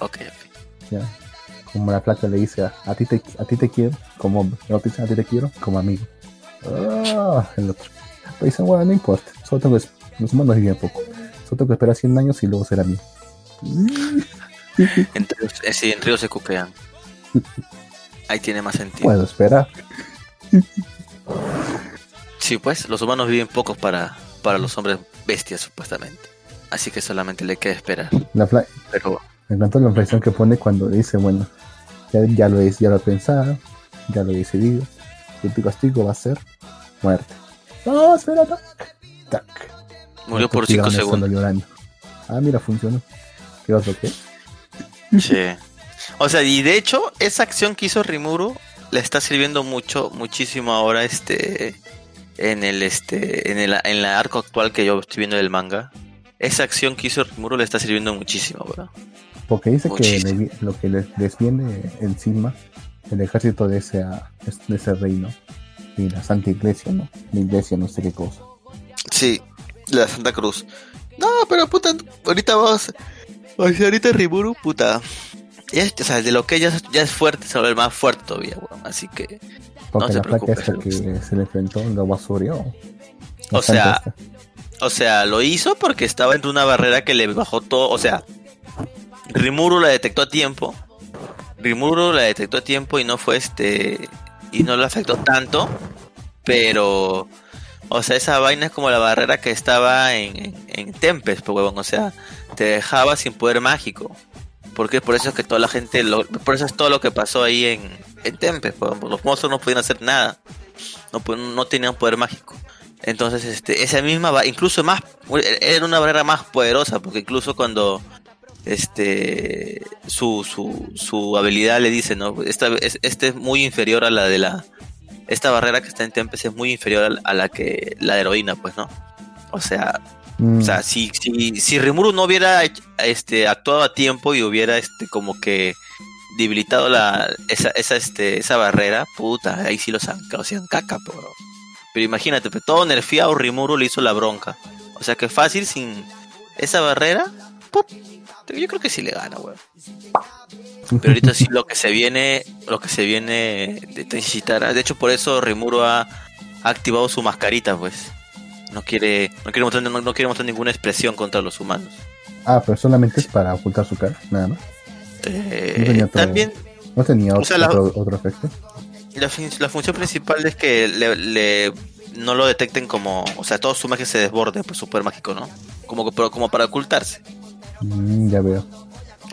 Ok, ok. Ya. Como la flaca le dice a, ti te a ti te quiero como hombre, a ti te quiero como amigo. Ah, el otro. Pero dicen, bueno, no importa, solo tengo que, los humanos viven poco. Solo tengo que esperar 100 años y luego será mío. Entre, eh, sí, en ríos se cuquean. Ahí tiene más sentido. Puedo esperar. Sí, pues, los humanos viven pocos para, para los hombres bestias, supuestamente. Así que solamente le queda esperar. La fla- Pero, me encanta la impresión que pone cuando dice, bueno, ya, ya lo he, ya lo he pensado, ya lo he decidido. Y tu castigo va a ser muerte. No, espera, no. Tac. murió por Tira 5 una segundos. llorando. Ah, mira, funcionó. ¿Qué otro qué? Sí. O sea, y de hecho, esa acción que hizo Rimuru le está sirviendo mucho, muchísimo ahora, este, en el, este, en el, en la arco actual que yo estoy viendo del manga. Esa acción que hizo Rimuru le está sirviendo muchísimo, bro. Porque dice que le lo que les, les viene encima el ejército de ese, de ese reino y la Santa Iglesia, ¿no? La iglesia, no sé qué cosa. Sí, la Santa Cruz. No, pero puta, ahorita vamos. O sea, ahorita Rimuru, puta. Ya o sea, de lo que ya, es- ya es fuerte, se ver más fuerte todavía, weón. Así que, Porque preocupes, esta que se le enfrentó lo basurió. O sea, o sea, lo hizo porque estaba entre una barrera que le bajó todo. O sea, Rimuru la detectó a tiempo. Rimuru la detectó a tiempo y no fue este. Y no le afectó tanto. Pero. O sea, esa vaina es como la barrera que estaba en, en, en Tempest, pues, huevón. O sea, te dejaba sin poder mágico. Porque por eso es que toda la gente. Lo, por eso es todo lo que pasó ahí en, en Tempest. pues, Los monstruos no podían hacer nada. No, no tenían poder mágico. Entonces, este, esa misma, incluso más, era una barrera más poderosa, porque incluso cuando este su, su, su habilidad le dice, ¿no? Esta es, este es muy inferior a la de la. Esta barrera que está en Tempest es muy inferior a la que la de heroína, pues, ¿no? O sea, Mm, o sea, si, si, si Rimuru no hubiera este, actuado a tiempo y hubiera este como que debilitado la, esa, esa, este, esa barrera, puta, ahí sí los han, hacían caca, pero, pero imagínate, pues, todo nerfeado Rimuru le hizo la bronca. O sea que fácil, sin esa barrera, yo creo que sí le gana, weón. Pero ahorita sí lo que se viene, lo que se viene de Tenshitara, de hecho por eso Rimuru ha activado su mascarita, pues. No quiere, no quiere mostrar, no, no quiere mostrar ninguna expresión contra los humanos. Ah, pero solamente es para ocultar su cara, nada más. Eh, No tenía otro- también No tenía O otro, sea, la- otro, otro efecto. la, fun- la función principal es que le, le- no lo detecten como, o sea, todo su magia se desborde, pues súper mágico, ¿no? Como, pero como para ocultarse. Mm, ya veo.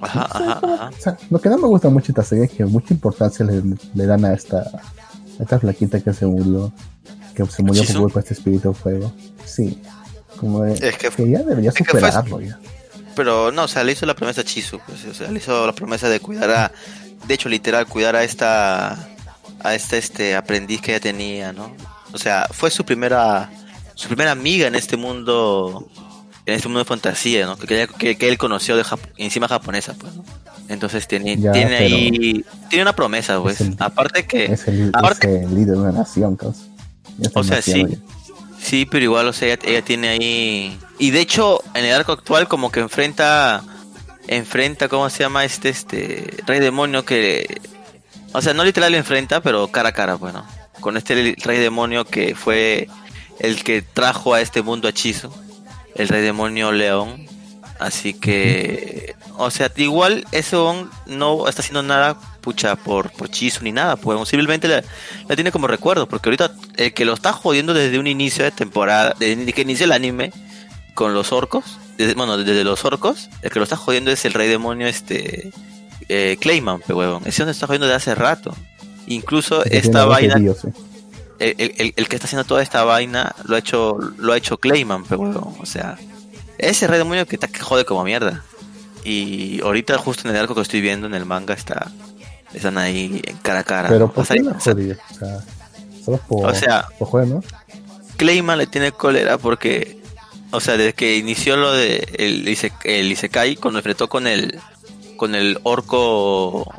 Ajá, ajá, ajá. O sea, lo que no me gusta mucho esta serie es que mucha importancia le, le dan a esta, a esta flaquita que se murió, que se murió por culpa de este espíritu de fuego. Sí, como de, Es que- que ya debería es que fue- superarlo ya. Pero no, o sea, le hizo la promesa a Chizu, pues, o sea, le hizo la promesa de cuidar a, de hecho, literal, cuidar a esta, a esta, este aprendiz que ella tenía, ¿no? O sea, fue su primera, su primera amiga en este mundo, en este mundo de fantasía, ¿no? Que, que, él conoció de Jap- encima japonesa, pues, ¿no? Entonces tiene, Ya, tiene ahí, tiene una promesa, pues. El- Aparte que, Es el, aparte- es el líder de una nación, causa. Ya O sea, sí. ya. Sí, pero igual, o sea, ella, ella tiene ahí... Y de hecho, en el arco actual como que enfrenta... Enfrenta, ¿cómo se llama? Este, este... Rey demonio que... O sea, no literal enfrenta, pero cara a cara, bueno. Con este rey demonio que fue el que trajo a este mundo hechizo. El rey demonio león. Así que... O sea, igual ese on no está haciendo nada, pucha, por, por Chizu ni nada. Pues simplemente la, la tiene como recuerdo, porque ahorita el que lo está jodiendo desde un inicio de temporada, desde que inicia el anime con los orcos, desde, bueno, desde los orcos, el que lo está jodiendo es el rey demonio este eh, Clayman, pe huevón. Ese donde está jodiendo desde hace rato. Incluso esta de vaina, Dios, el, el- el- el que está haciendo toda esta vaina lo ha hecho, lo ha hecho Clayman, pe huevón. O sea, ese rey demonio que está que jode como mierda. Y ahorita justo en el arco que estoy viendo en el manga está están ahí cara a cara. Pero ¿no? ¿por O sea, qué la o sea? O sea, solo por, O sea- por juego, ¿no? Clayman le tiene cólera porque, o sea, desde que inició lo de el, el Isekai, cuando enfrentó con el con el orco,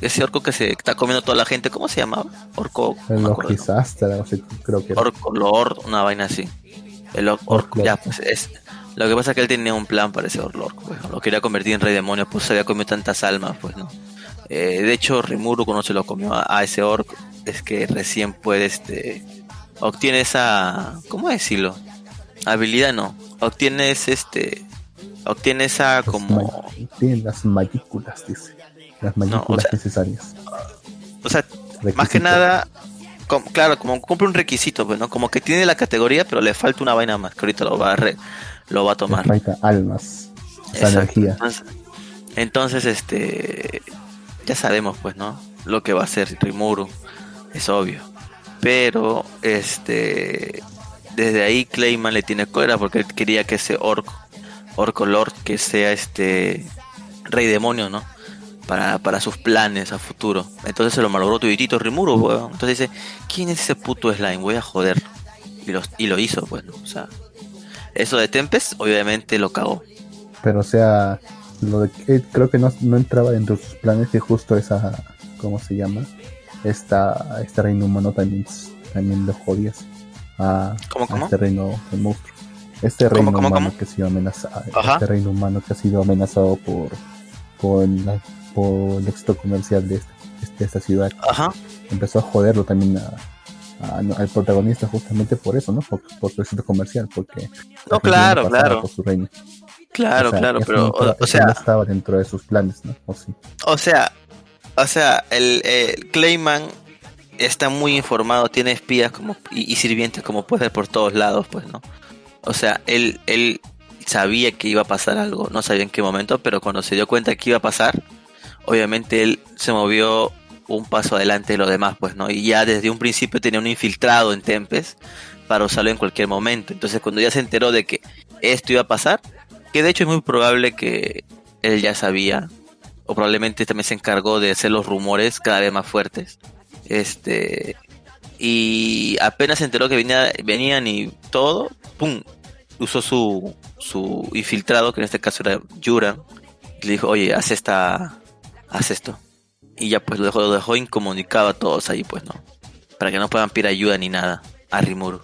ese orco que se está comiendo toda la gente, ¿cómo se llamaba? Orco, no El me acuerdo. Logisastra, o sea, creo que era. Orco Lord, una vaina así. El or- orco, Lord. ya, pues es. Lo que pasa es que él tenía un plan para ese Orc, pues, lo quería convertir en rey demonio, pues se había comido tantas almas, pues no. Eh, de hecho, Rimuru cuando se lo comió a, a ese orc, es que recién puede, este, obtiene esa, ¿cómo decirlo? Habilidad no, obtienes este, obtiene esa como, Tiene las mayúsculas, dice. Las mayúsculas sea, necesarias. o sea, más que nada, com- claro, como cumple un requisito, pues, ¿no? Como que tiene la categoría, pero le falta una vaina más, que ahorita lo va a, re- lo va a tomar. almas. Esa energía. Entonces, este, ya sabemos, pues, ¿no? Lo que va a hacer Rimuru, es obvio. Pero, este, desde ahí Clayman le tiene cólera porque él quería que ese orco, orco lord, que sea este rey demonio, ¿no? Para, para sus planes a futuro. Entonces se lo malogró tuditito Rimuru, weón. Entonces dice, ¿quién es ese puto slime? Voy a joderlo. Y lo, y lo hizo, pues, ¿no? O sea, eso de Tempest, obviamente lo cagó. Pero o sea, lo de que creo que no, no entraba dentro de sus planes que justo esa, ¿cómo se llama? Esta, este reino humano también, también lo jodías a, ¿Cómo, a cómo? este reino de monstruos. Este ¿Cómo, reino cómo, humano que ha sido amenazado, Ajá. este reino humano que ha sido amenazado por, por, la- por el éxito comercial de, este- de esta ciudad. Ajá. Empezó a joderlo también a- a- al protagonista justamente por eso, ¿no? Por, por su éxito comercial, porque No, claro, claro. por su reino. Claro, O sea, claro, pero, no o, estaba- o eso no sea, estaba dentro de sus planes, ¿no? O sí. o sea, o sea, el, el Clayman está muy informado, tiene espías como y, y sirvientes como puede ver por todos lados, pues, ¿no? O sea, él, él sabía que iba a pasar algo, no sabía en qué momento, pero cuando se dio cuenta que iba a pasar, obviamente él se movió un paso adelante de los demás, pues, ¿no? Y ya desde un principio tenía un infiltrado en Tempest para usarlo en cualquier momento. Entonces, cuando ya se enteró de que esto iba a pasar, que de hecho es muy probable que él ya sabía, o probablemente también se encargó de hacer los rumores cada vez más fuertes. Este, y apenas se enteró que venía, venían y todo, ¡pum! Usó su, su infiltrado, que en este caso era Yuran, y le dijo, oye, haz esta, haz esto. Y ya pues lo dejó, lo dejó incomunicado a todos ahí, pues, ¿no? Para que no puedan pedir ayuda ni nada a Rimuru.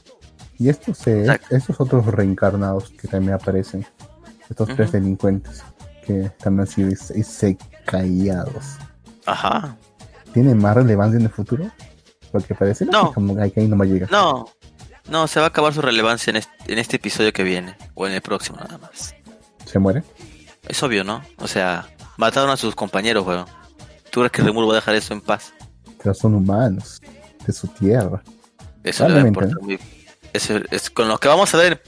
Y estos, eh, estos otros reencarnados que también aparecen, estos tres delincuentes que también han sido isekaiados, Ajá. ¿tienen más relevancia en el futuro? Porque parece No. que como que ahí no. No, no, se va a acabar su relevancia en este, en este episodio que viene, o en el próximo nada más. ¿Se muere? Es obvio, ¿no? O sea, mataron a sus compañeros, weón. ¿Tú crees que Rimuru va a dejar eso en paz? Pero son humanos, de su tierra. Eso le va a Probablemente, importar muy... Eso es con lo que vamos a ver,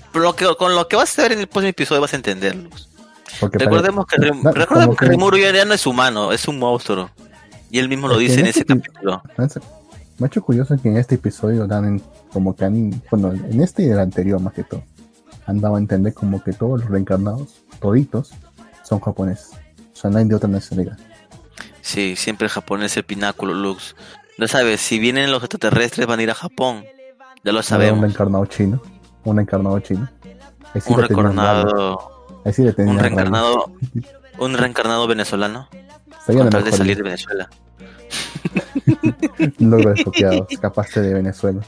con lo que vas a ver en el próximo episodio vas a entenderlo. Porque Recordemos que, no, recordemos que Rimuru ya, no es humano, es un monstruo. Y él mismo lo dice en en ese este pi- capítulo. Hecho curioso que en este episodio dan en- como que han, bueno, en este y el anterior más que todo, han dado a entender como que todos los reencarnados, toditos, son japoneses. O sea, no hay de otra nacionalidad. Sí, siempre Japón es el pináculo, Lux. No sabes, si vienen los extraterrestres van a ir a Japón. Ya lo Un sabemos. chino. Un reencarnado chino. Sí Un le tenían rabia. reencarnado, sí un reencarnado, un reencarnado venezolano. Con tal de salir de Venezuela. Un logro desbloqueado. escapaste de Venezuela.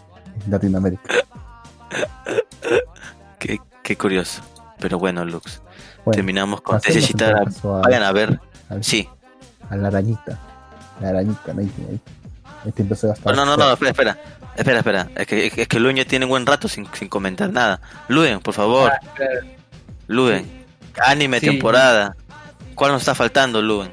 Latinoamérica. Qué, qué curioso. Pero bueno, Lux. Bueno, Terminamos con todo caso a- Vayan a ver. Sí. A la arañita. La arañita, no hay ahí. Este empezó a gastar. No, no, no, espera, espera. Espera, espera. Es que, es que Luen ya tiene buen rato sin, sin comentar nada. Luen, por favor. Ah, claro. Luen. Anime Sí. temporada. ¿Cuál nos está faltando, Luen?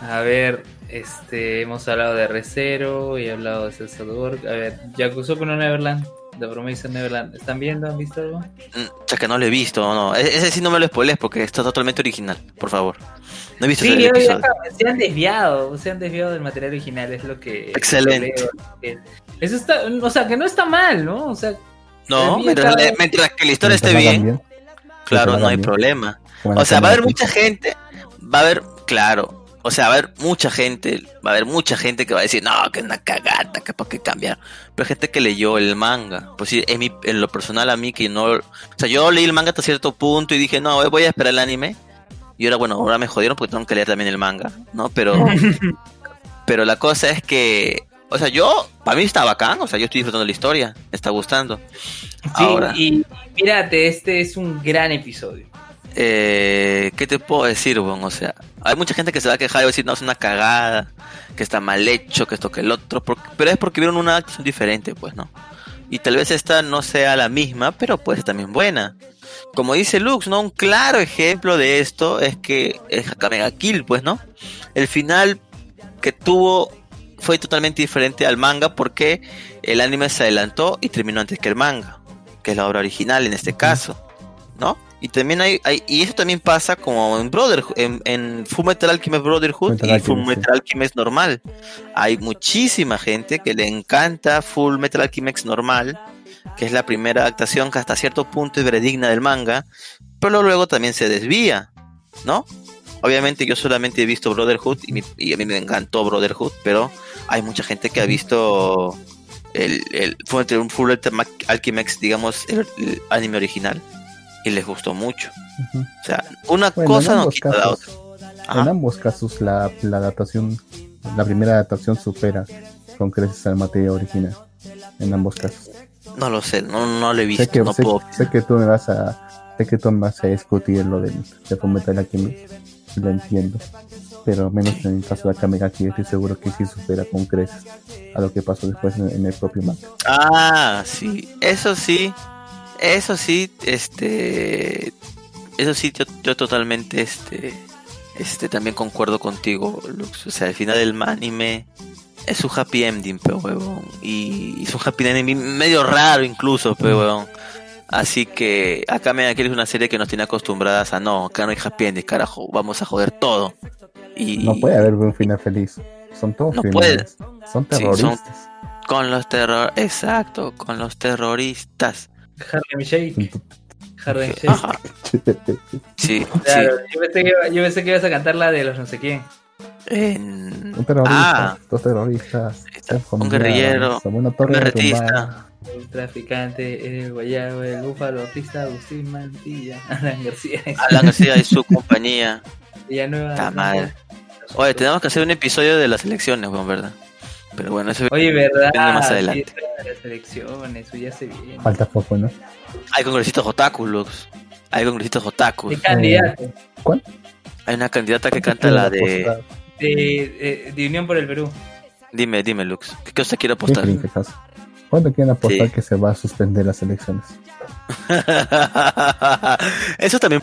A ver, este, hemos hablado de Recero y he hablado de César Work. A ver, Yakusoku no Neverland, The Promise of Neverland. ¿Están viendo? ¿Han visto algo? Mm, Ya que no lo he visto, no. E- Ese sí no me lo spoilees porque está totalmente original, por favor. No he visto Sí, ese episodio. ya- se han desviado, se han desviado del material original, es lo que... Excelente. creo. Eso está, o sea, que no está mal, ¿no? O sea, No, mientras, que la historia Mientras esté bien, claro, no hay bien. problema. como O sea, va a haber mucha gente, va a haber, claro, o sea, va a haber mucha gente, va a haber mucha gente que va a decir, no, que es una cagata, que para qué cambiar. Pero hay gente que leyó el manga. Pues sí, en, mi, en lo personal a mí que no, o sea, yo leí el manga hasta cierto punto y dije, no, voy a esperar el anime. Y ahora, bueno, ahora me jodieron porque tengo que leer también el manga, ¿no? Pero, pero la cosa es que, o sea, yo, para mí está bacán, o sea, yo estoy disfrutando la historia, me está gustando. sí, Ahora. y mírate, este es un gran episodio. Eh, ¿Qué te puedo decir, weón? O sea, hay mucha gente que se va a quejar y va a decir, no, es una cagada, que está mal hecho, que esto, que el otro, pero es porque vieron una acción diferente, pues, ¿no? Y tal vez esta no sea la misma, pero puede ser también buena. Como dice Lux, ¿no? Un claro ejemplo de esto es que es Hakamega Kill, pues, ¿no? El final que tuvo fue totalmente diferente al manga porque el anime se adelantó y terminó antes que el manga, que es la obra original en este caso, ¿no? Y también hay, hay- y eso también pasa como en Brotherhood, en, en Full Metal Alchemist Brotherhood Metal y Alchemist, Full. Metal Alchemist normal. Hay muchísima gente que le encanta Full Metal Alchemist normal, que es la primera adaptación que hasta cierto punto es veredigna del manga, pero luego también se desvía, ¿no? Obviamente yo solamente he visto Brotherhood y, mi- y a mí me encantó Brotherhood, pero hay mucha gente que ha visto el, el Full Metal- Full Metal Alchemist, digamos, el, el anime original y les gustó mucho. O sea, una Bueno, cosa en no ambos quita la casos, otra. en ambos casos la, la adaptación, la primera adaptación supera con creces al material original. En ambos casos. No lo sé, no, no lo he Sé visto, que, no sé, puedo. sé que tú me vas a, sé que tú me vas a discutir lo del de Fullmetal Alchemist, lo entiendo. Pero menos en el caso de Akame ga Kill, estoy seguro que sí supera con creces a lo que pasó después en, en el propio manga. Ah, sí, eso sí, eso sí, este, eso sí, yo, yo totalmente, este, este, también concuerdo contigo, Lux. O sea, al final del anime es un happy ending, pero huevón, y es un happy ending medio raro incluso, pero huevón. Así que acá me es una serie que nos tiene acostumbradas a no, acá no hay happy ending, carajo, vamos a joder todo. Y No puede haber un final feliz. Son todos No finales. Son Sí, son- terroristas. con los terror, exacto, con los terroristas. Harlem Shake. Harlem Shake. Sí, Claro, yo, pensé que, iba- yo pensé que ibas a cantar la de los no sé quién. En- un terrorista, Ah, dos terroristas, Un guerrillero, un derrumbada. El traficante, el guayabo, el búfalo, artista Agustín Mantilla, Alan García, Alan García y su compañía. Villanueva. Está mal. Oye, tenemos que hacer un episodio de las elecciones, weón, ¿verdad? Pero bueno, eso Oye, ¿verdad? viene más adelante. Sí, eso de las elecciones, eso ya se viene. Falta poco, ¿no? Hay congresitos otakus, Lux. Hay congresitos otakus. ¿Qué candidato? ¿Cuál? Hay una candidata que canta la de... De, de, de Unión por el Perú. Dime, dime, Lux. ¿Qué cosa quiero ¿Qué apostar? pasa? ¿Cuándo quieren apostar Sí. que se va a suspender las elecciones? Eso también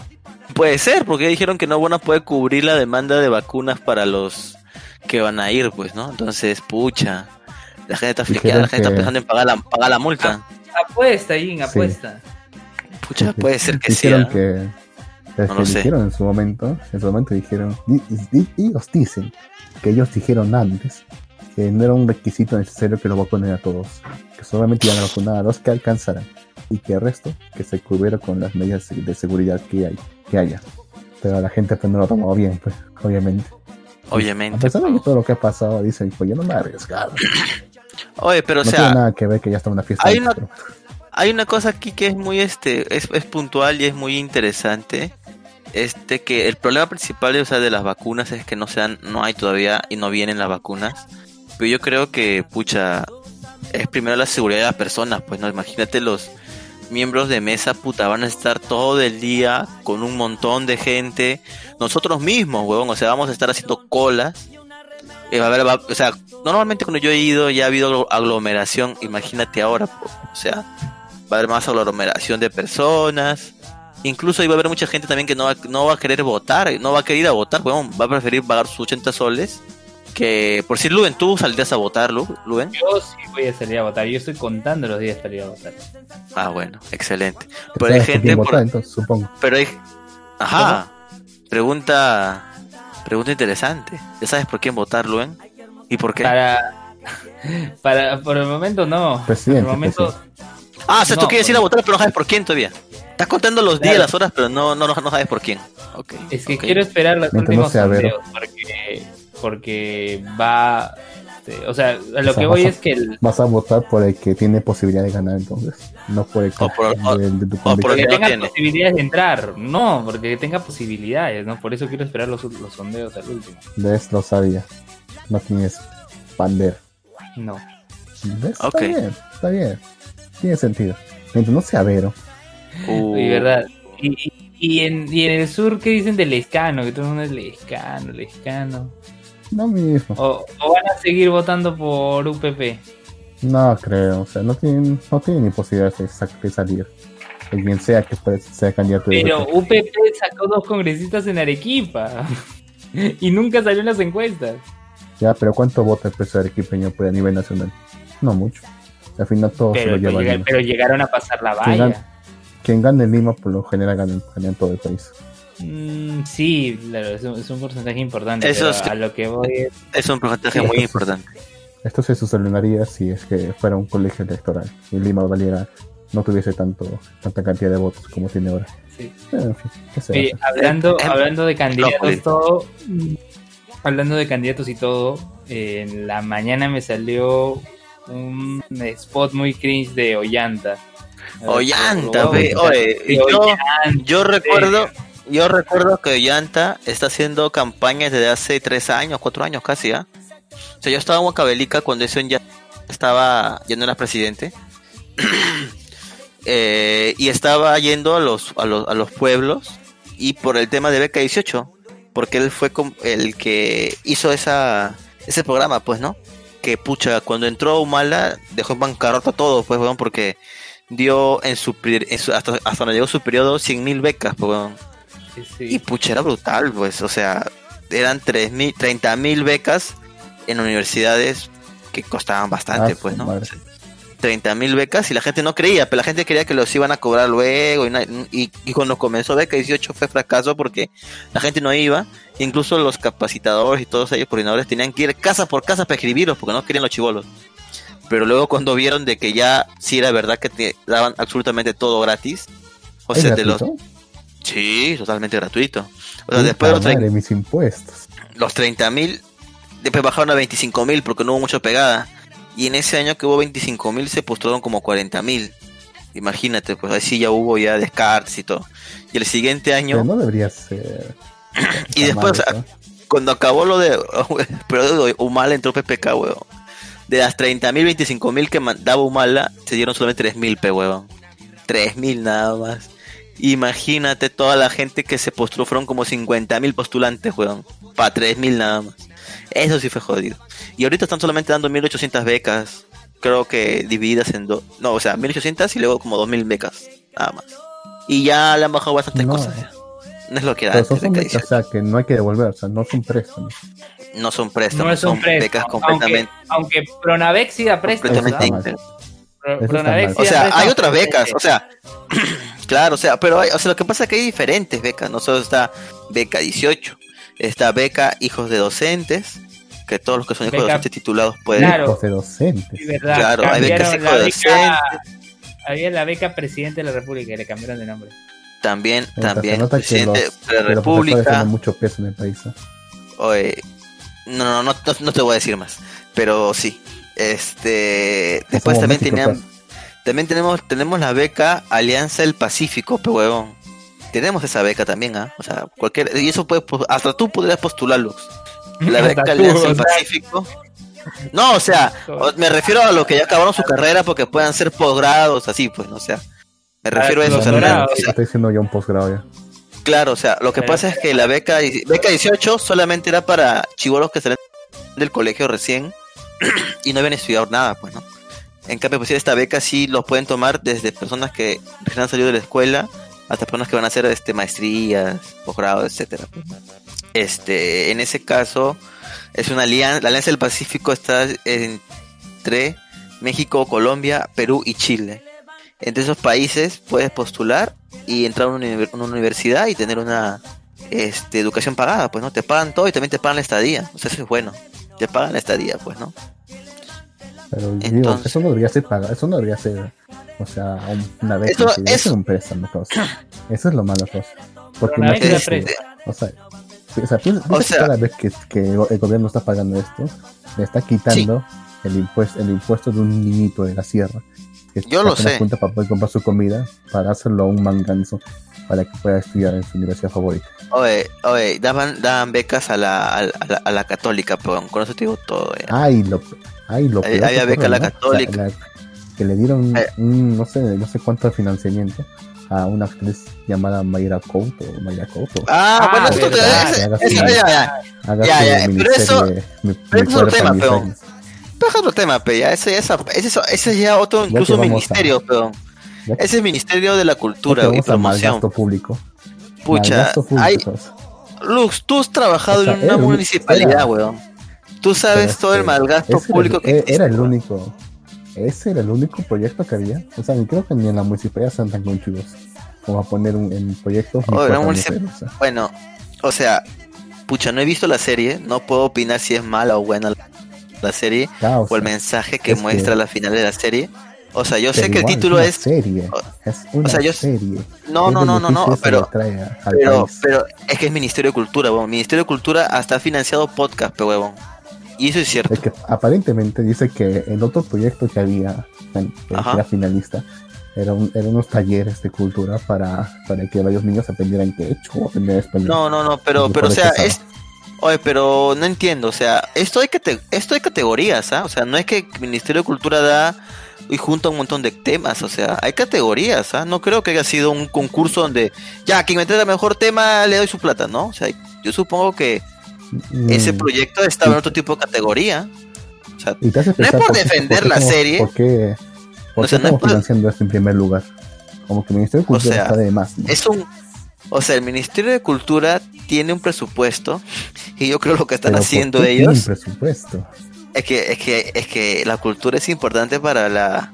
puede ser, porque dijeron que no a poder cubrir la demanda de vacunas para los que van a ir, pues, ¿no? Entonces, pucha, la gente está friqueada, la gente Dijeron está que- pensando en pagar la, pagar la multa. Apuesta, Jin, apuesta. Pucha, puede ser que dijeron sea. que es No que lo sé. dijeron en su momento, en su momento dijeron, di- di- ellos dicen que ellos dijeron antes que no era un requisito necesario que lo vacunen a todos, que solamente iban a vacunar a los que alcanzaran y que el resto que se cubriera con las medidas de seguridad que hay, que haya. Pero la gente pues no lo tomó bien, pues, obviamente. A Obviamente. pesar de que pues. todo lo que ha pasado, dicen, pues yo no me voy a arriesgar. Oye, pero o no sea, tiene nada que ver que ya está una fiesta. hay una- Hay una cosa aquí que es muy este es, es puntual y es muy interesante. Este que el problema principal o sea, de las vacunas es que no sean, no hay todavía y no vienen las vacunas. Pero yo creo que, pucha, es primero la seguridad de las personas, pues no, imagínate los miembros de mesa, puta, van a estar todo el día con un montón de gente. Nosotros mismos, huevón, o sea, vamos a estar haciendo colas. Eh, va a haber, va- o sea, normalmente cuando yo he ido ya ha habido aglomeración, imagínate ahora, o sea, va a haber más aglomeración de personas. Incluso ahí va a haber mucha gente también que no va, no va a querer votar, no va a querer ir a votar, huevón, va a preferir pagar sus 80 soles. Que, por si Luen, tú saldrías a votar, Lu- Luen. Yo sí voy a salir a votar. Yo estoy contando los días para ir a votar. Ah, bueno, excelente. ¿Sabes Pero hay por gente, por- votar, entonces, supongo. pero hay, ajá, pregunta, pregunta interesante. ¿Ya sabes por quién votar, Luen? ¿Y por qué? Para, para, por el momento no. Presidente, por el momento, Ah, o sea, tú No, quieres ir a votar, pero no sabes por quién todavía. Estás contando los días, las horas, pero no, no, no sabes por quién. Es que quiero esperar los Mientras no últimos sea Vero. sondeos porque, porque va. este, o sea, a lo O sea, que voy a- es que el, Vas a votar por el que tiene posibilidad de ganar entonces, no por el que O por- o- de, de tu por convicción. el que que no tenga tiene. posibilidades de entrar. No, porque tenga posibilidades, ¿no? Por eso quiero esperar los, los sondeos al último. ¿Ves? Lo sabía. No tienes bandera. No. ¿Ves? Está bien, está bien. Tiene sentido. Mientras no sea Vero. Uh, Y verdad. Y, y- y en, y en el sur, ¿qué dicen del lescano? Que todo el mundo es lescano, lescano. No mismo. O, o van a seguir votando por UPP. No creo. O sea, no tienen, no tienen ni posibilidad de, sa- de salir. El quien sea que sea candidato Pero. UPP sacó dos congresistas en Arequipa. y nunca salió en las encuestas. Ya, pero ¿cuánto vota el preso arequipeño pues, a nivel nacional? No mucho. Al final todo se Pero, lo lleva llega- Lima. pero llegaron a pasar la ¿Quién valla. Quien gane en Lima por lo general gana, gana en todo el país. Mm, sí, claro, es un, es un porcentaje importante. Eso pero es- a lo que voy es. es un porcentaje Sí, muy importante. Esto se solucionaría si es que fuera un colegio electoral y Lima valiera, no tuviese tanto tanta cantidad de votos como tiene ahora. Sí. Pero, en fin, ¿qué se va a Oye, hacer? hablando, Eh, hablando de candidatos, todo. Hablando de candidatos y todo, eh, en la mañana me salió un spot muy cringe de Ollanta. Ollanta, voy ve, buscar. oye, yo, yo recuerdo, yo recuerdo que Ollanta está haciendo campañas desde hace tres años, cuatro años casi, ¿ah? O sea, yo estaba en Huancavelica cuando eso ya estaba, ya no era presidente. Eh, y estaba yendo a los, a los, a los pueblos y por el tema de Beca 18, porque él fue el que hizo esa, ese programa, pues, ¿no? Que pucha, cuando entró Humala dejó en bancarrota todo, pues, weón, porque dio en su, hasta, hasta donde llegó su periodo 100.000 becas, pues. Sí, sí. Y pucha, era brutal, pues, o sea, eran 3.000, 30.000 becas en universidades que costaban bastante, Ah, pues, ¿no? madre. 30 mil becas y la gente no creía, pero la gente creía que los iban a cobrar luego y, y, y cuando comenzó beca 18 fue fracaso porque la gente no iba, incluso los capacitadores y todos ellos coordinadores tenían que ir casa por casa para escribirlos porque no querían los chivolos. Pero luego cuando vieron de que ya sí era verdad que te daban absolutamente todo gratis, o ¿Es sea, de los... gratuito? Sí, totalmente gratuito. O sea, después de los, madre, mis impuestos. los 30 mil, después bajaron a 25 mil porque no hubo mucha pegada. Y en ese año que hubo 25 mil se postraron como 40 mil. Imagínate, pues ahí sí ya hubo ya descartes y todo. Y el siguiente Pero año, no debería ser. y después, cuando acabó lo de pero de Humala entró PPK, weón. De las 30.000, 25.000 que mandaba Humala, se dieron solamente 3.000, pe, weón. 3.000 nada más. Imagínate toda la gente que se postuló, fueron como 50.000 postulantes, weón. Para 3.000 nada más. Eso sí fue jodido. Y ahorita están solamente dando 1.800 becas. Creo que divididas en dos. No, o sea, 1.800 y luego como 2.000 becas. Nada más. Y ya le han bajado bastantes No. cosas. No es lo que era Pero son antes, beca becas, o sea, que no hay que devolver, o sea, no son préstamos. No son préstamos, No es son becas Aunque, completamente. aunque Pronavex sí da préstamos. completamente. Pro- Pronavex O da sea, hay otras becas, o sea, claro, o sea, pero hay, o sea, lo que pasa es que hay diferentes becas, no solo está beca 18, está beca hijos de docentes, que todos los que son hijos de docentes titulados pueden, Claro. Hijos de docentes. Sí, verdad. Claro, hay becas Cambiaron hijo la de beca- Había la beca presidente de la República y le cambiaron de nombre. también, también se nota que presidente los, de la República, mucho peso en el país. ¿no? oye, no, no, no, no, no te voy a decir más, pero sí, este, después también tenían. También tenemos, tenemos la beca Alianza del Pacífico, pero huevón. Tenemos esa beca también, ¿ah? O sea, cualquier, y eso puede, pos- hasta tú podrías postularlo. La beca Alianza del Pacífico. No, o sea, me refiero a los que ya acabaron su carrera porque puedan ser posgrados, así, pues, ¿no? o sea, me refiero a eso. o sea, Estoy haciendo ya un posgrado ya. claro, o sea, lo que Pero- pasa es que la beca, beca 18 solamente era para chivolos que salen del colegio recién y no habían estudiado nada, pues, ¿no? En cambio, pues esta beca sí los pueden tomar desde personas que recién han salido de la escuela hasta personas que van a hacer este maestrías, posgrados, etcétera. pues. Este, en ese caso es una alianza, la Alianza del Pacífico está entre México, Colombia, Perú y Chile. Entre esos países puedes postular y entrar a una universidad y tener una este, educación pagada, pues no, te pagan todo y también te pagan la estadía, o sea, eso es bueno, te pagan la estadía, pues no. Pero digo, Entonces- eso no debería ser pagado, eso no debería ser, o sea, un- una beca, Eso- eso, eso es un préstamo, cosa. Eso es lo malo, cosa. Porque la beca imagínate, es Este, o sea, sí, o sea, piensa, piensa que sea- cada vez que, que el gobierno está pagando esto, le está quitando el impuesto, el impuesto de un niñito de la sierra. Que Yo lo sé. cuenta para poder comprar su comida, para hacerlo a un manganzo, para que pueda estudiar en su universidad favorita. Oye, oye, daban, daban becas a la, a, la, a la católica, pero con eso te digo todo. ya. Ay, lo, ay, lo peor había beca ocurre, la católica. La- que le dieron Eh. un, no sé, no sé cuánto de financiamiento a una actriz llamada Mayra Couto, Mayra Couto. Ah, Ah, bueno, esto te- ese- ya, ese- ya, ya. Pero eso- pero mi eso es otro tema, peón. Pero es otro tema, pe, ya, ese, ese, es- ese es ya otro, incluso ministerio, a- peón. Es Ministerio de la Cultura y Promoción. gasto público. Pucha, gasto público, hay. Lux, tú has trabajado O sea, en una municipalidad, era- weón. Tú sabes Pero todo el malgasto público que e- existe, Era el único. Ese era el único proyecto que había. O sea, creo que ni en la municipalidad están tan conchudos como a poner un, en proyectos. Oh, municip- o sea. Bueno, o sea, pucha, no he visto la serie, no puedo opinar si es mala o buena la serie o o el mensaje que es muestra que- la final de la serie. O sea, yo sé pero que el título es... serie. Es una sea, yo- serie. No, ¿Qué no, no, no, no, pero... Pero, pero es que es Ministerio de Cultura, weón. Ministerio de Cultura hasta ha financiado podcast, pe huevón. Y eso es cierto. Es que aparentemente dice que el otro proyecto que había, que era finalista, era un- eran unos talleres de cultura para, para que varios niños aprendieran quechua o aprendieran español. No, no, no, pero, pero, o sea, es... Oye, pero no entiendo, o sea, esto hay, cate- esto hay categorías, ¿ah? O sea, no es que el Ministerio de Cultura da y junta un montón de temas, o sea, hay categorías, ¿ah? No creo que haya sido un concurso donde, ya, quien me traiga el mejor tema le doy su plata, ¿no? O sea, yo supongo que Mm, ese proyecto estaba en otro tipo de categoría. O sea, no es por qué- defender qué la serie. ¿Por qué, por O sea, qué no es estamos por- financiando esto en primer lugar? Como que el Ministerio de O Cultura sea, está de más. ¿no? es un... O sea, el Ministerio de Cultura tiene un presupuesto y yo creo lo que están Pero ¿por haciendo ellos presupuesto? Es que es que es que la cultura es importante para la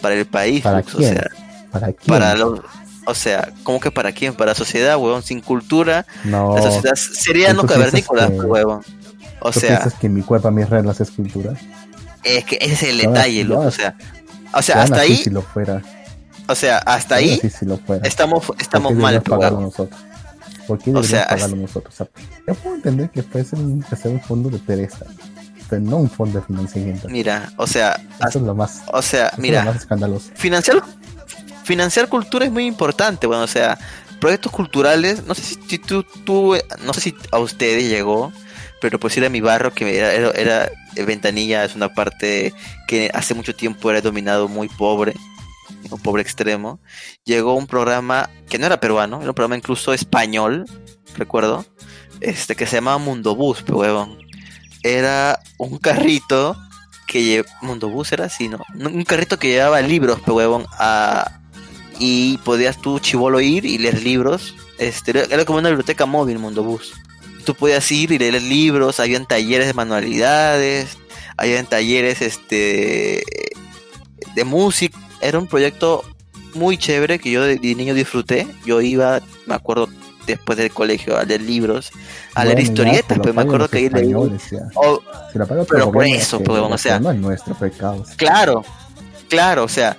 para el país, ¿Para Lux, o quién? sea, ¿Para quién? para los o sea, ¿cómo que para quién? Para la sociedad, huevón, sin cultura, no, la sociedad sería ¿tú no cavernícola, que- huevón. O ¿tú sea, piensas que mi cuerpo, mis reglas es cultura? es que ese es el detalle, yo o sea, o sea, hasta ahí, Si lo fuera. o sea, hasta ahí si lo fuera. estamos ¿Por estamos qué mal, pagarlo nosotros? ¿Por qué O sea, pagarlo nosotros? O sea, yo puedo entender que fuese un, que sea un fondo de pereza, pero no un fondo de financiamiento. Mira, o sea, Eso es lo más, o sea, es mira, lo más escandaloso. financiar financiar cultura es muy importante bueno o sea proyectos culturales no sé si, tú, tú eh, no sé si a ustedes llegó pero pues era mi barrio, que era, era, era- Ventanilla, es una parte que hace mucho tiempo era dominado muy pobre, un pobre extremo. Llegó un programa que no era peruano, era un programa incluso español, recuerdo, este que se llamaba Mundobús, pe huevón. Era un carrito que lle- Mundobús era así, ¿no? Un carrito que llevaba libros, pe huevón, a y podías tú chivolo ir y leer libros. Este, era- como una biblioteca móvil Mundobús. Tú podías ir y leer libros, habían talleres de manualidades, habían talleres este de música. Era un proyecto muy chévere que yo de niño disfruté. Yo iba, me acuerdo, después del colegio a leer libros, a leer Bueno, historietas, pero me acuerdo que ahí leí. Oh, pero por eso, pues, o sea, problema es nuestro pecado. claro, claro, o sea,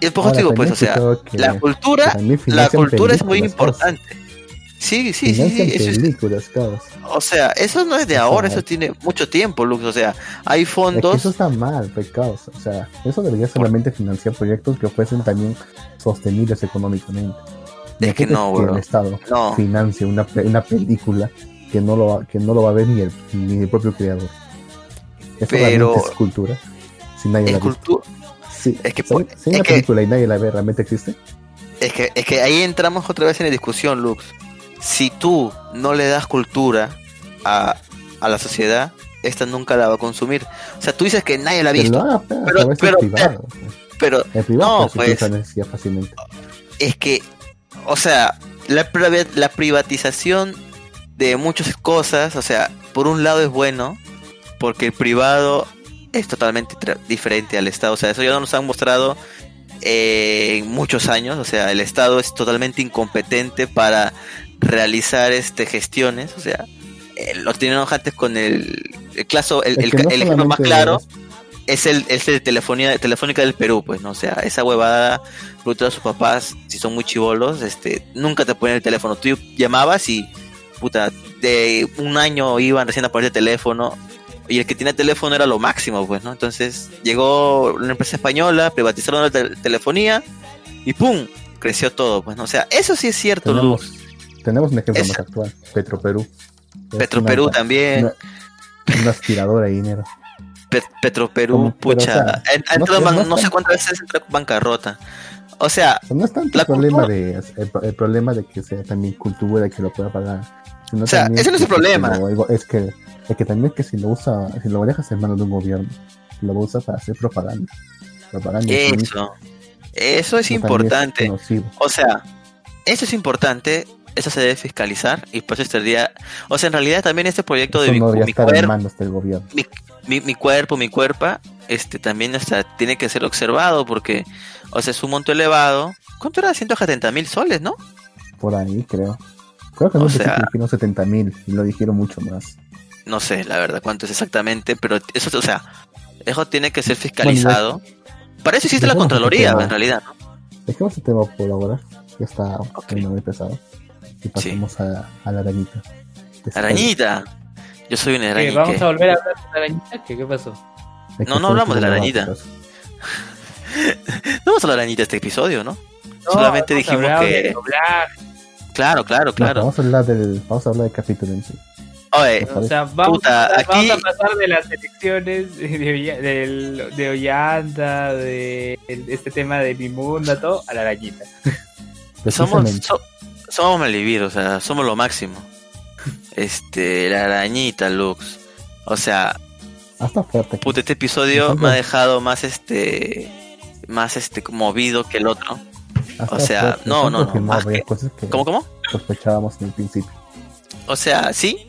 y después Ahora, digo, pues, o sea, que- la cultura, la cultura es muy importante. Sí, sí, sí, sí, eso es- películas, o sea, eso no es de ahora, eso tiene mucho tiempo, Lux, o sea, hay Es que fondos, eso está mal, pecados. O sea, eso debería solamente financiar proyectos que fuesen también sostenibles económicamente. Es que no, que el Estado no, financie una, una película que no lo va, que no lo va a ver ni el, ni el propio creador. Eso Pero- es cultura. Si nadie es la cultura, Sí, es que si- por- si una es que- película y nadie la ve, ¿realmente existe? es que, es que ahí entramos otra vez en la discusión, Lux. Si tú no le das cultura a, a la sociedad, esta nunca la va a consumir. O sea, tú dices que nadie la ha Pero visto, haga, pero, Pero- del pero- privado. pero privado no, pues. fácilmente. es que, o sea, la, la privatización de muchas cosas, o sea, por un lado es bueno, porque el privado es totalmente diferente al Estado, o sea, eso ya nos han mostrado eh, en muchos años, o sea, el Estado es totalmente incompetente para realizar este gestiones, o sea, eh, lo tenemos antes con el, el, caso- el, el ejemplo más claro es- es el, es el telefonía, telefónica del Perú, pues, ¿no? O sea, esa huevada, producto de sus papás, si son muy chivolos, este, nunca te ponen el teléfono. Tú llamabas y, puta, de un año iban recién a poner el teléfono y el que tenía teléfono era lo máximo, pues, ¿no? Entonces llegó una empresa española, privatizaron la tel- telefonía y ¡pum! Creció todo, pues, ¿no? O sea, eso sí es cierto, Tenemos, Luz. tenemos un ejemplo Es- más actual, Petroperú. Petroperú también, una- una aspiradora de dinero. Pe- Petroperú, pucha, ha- no- entrado en ban- no no, sé cuántas veces entró en bancarrota. O sea, no es tanto el problema cultura- de el, el problema de que sea también cultura y que lo pueda pagar. sino O sea, ese no es el que problema. es que es que también que si lo usa, si lo dejas en manos de un gobierno, lo usa para hacer propaganda. Propaganda Eso, eso es importante. O sea, eso es importante, eso se debe fiscalizar y por eso estaría, o sea, en realidad también este proyecto de Eso mi, no debería mi estar en cuerpo, manos del gobierno. Mi, mi cuerpo, mi cuerpa, este también está, tiene que ser observado porque, o sea, es un monto elevado. ¿Cuánto era? 170 mil soles, ¿no? Por ahí, creo. Creo que no O sé sea- si dijeron 70 mil y lo dijeron mucho más. No sé, la verdad, cuánto es exactamente, pero eso, o sea, eso tiene que ser fiscalizado. Para eso existe la Contraloría, en realidad, ¿no? Dejemos el tema por ahora. Ya está Ok. muy pesado. Y pasamos a, a la arañita. Arañita. Yo soy una ¿Qué, araña. ¿Vamos ¿qué? a volver a hablar de la arañita? ¿Qué, ¿Qué pasó? Es que No, no hablamos de la arañita. básicos. No vamos a hablar de arañita este episodio, ¿no? No, Solamente dijimos que- de Claro, claro, No, claro. vamos a hablar del, vamos a hablar del capítulo en sí. Oye, O sea, vamos, Puta, a, vamos aquí- a pasar de las elecciones de, del- de Ollanta, de este tema de Mimunda, todo, a la arañita. somos, so- somos Malivir, o sea, somos lo máximo. Este, la arañita, Lux. O sea, Hasta fuerte. aquí. puta, este episodio me ha dejado más este, más este, movido que el otro. Hasta o sea, fuerte. no, no, no, confirmado más varias que- cosas que ¿Cómo, cómo? sospechábamos en el principio. O sea, sí,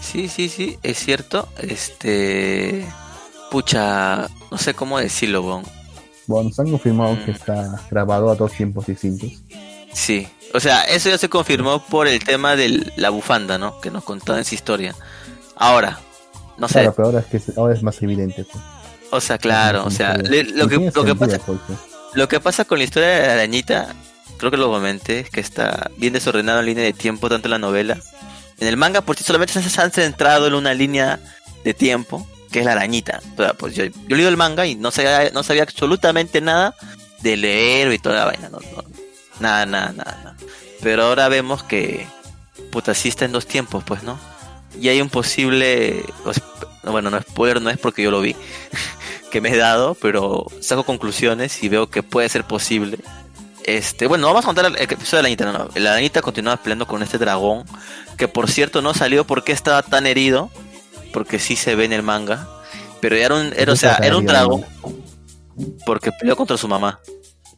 sí, sí, sí, es cierto. Este, pucha, no sé cómo decirlo, bon. Bueno, nos han confirmado Mm. que está grabado a dos tiempos distintos. Sí, o sea, eso ya se confirmó por el tema de la bufanda, ¿no? Que nos contaba en su historia. Ahora, no sé, Claro, pero ahora es que es- ahora es más evidente. pues. o sea, claro, o sea, le- lo, que, lo, que pasa, porque- lo que pasa con la historia de la arañita, creo que lo comenté, es que está bien desordenado en línea de tiempo, tanto en la novela. En el manga, por sí, solamente se han centrado en una línea de tiempo, que es la arañita. O sea, pues yo, yo leído el manga y no sabía, no sabía absolutamente nada del héroe y toda la vaina. No, no, nada, nada, nada, nada. Pero ahora vemos que, puta, sí está en dos tiempos, pues, ¿no? y hay un posible, bueno, no spoiler, no es porque yo lo vi, que me he dado, pero saco conclusiones y veo que puede ser posible. Este, bueno, vamos a contar el episodio de la Anita. No, La Anita continúa peleando con este dragón, que por cierto no salió porque estaba tan herido, porque sí se ve en el manga, pero era un, era, o sea, era un dragón, porque peleó contra su mamá,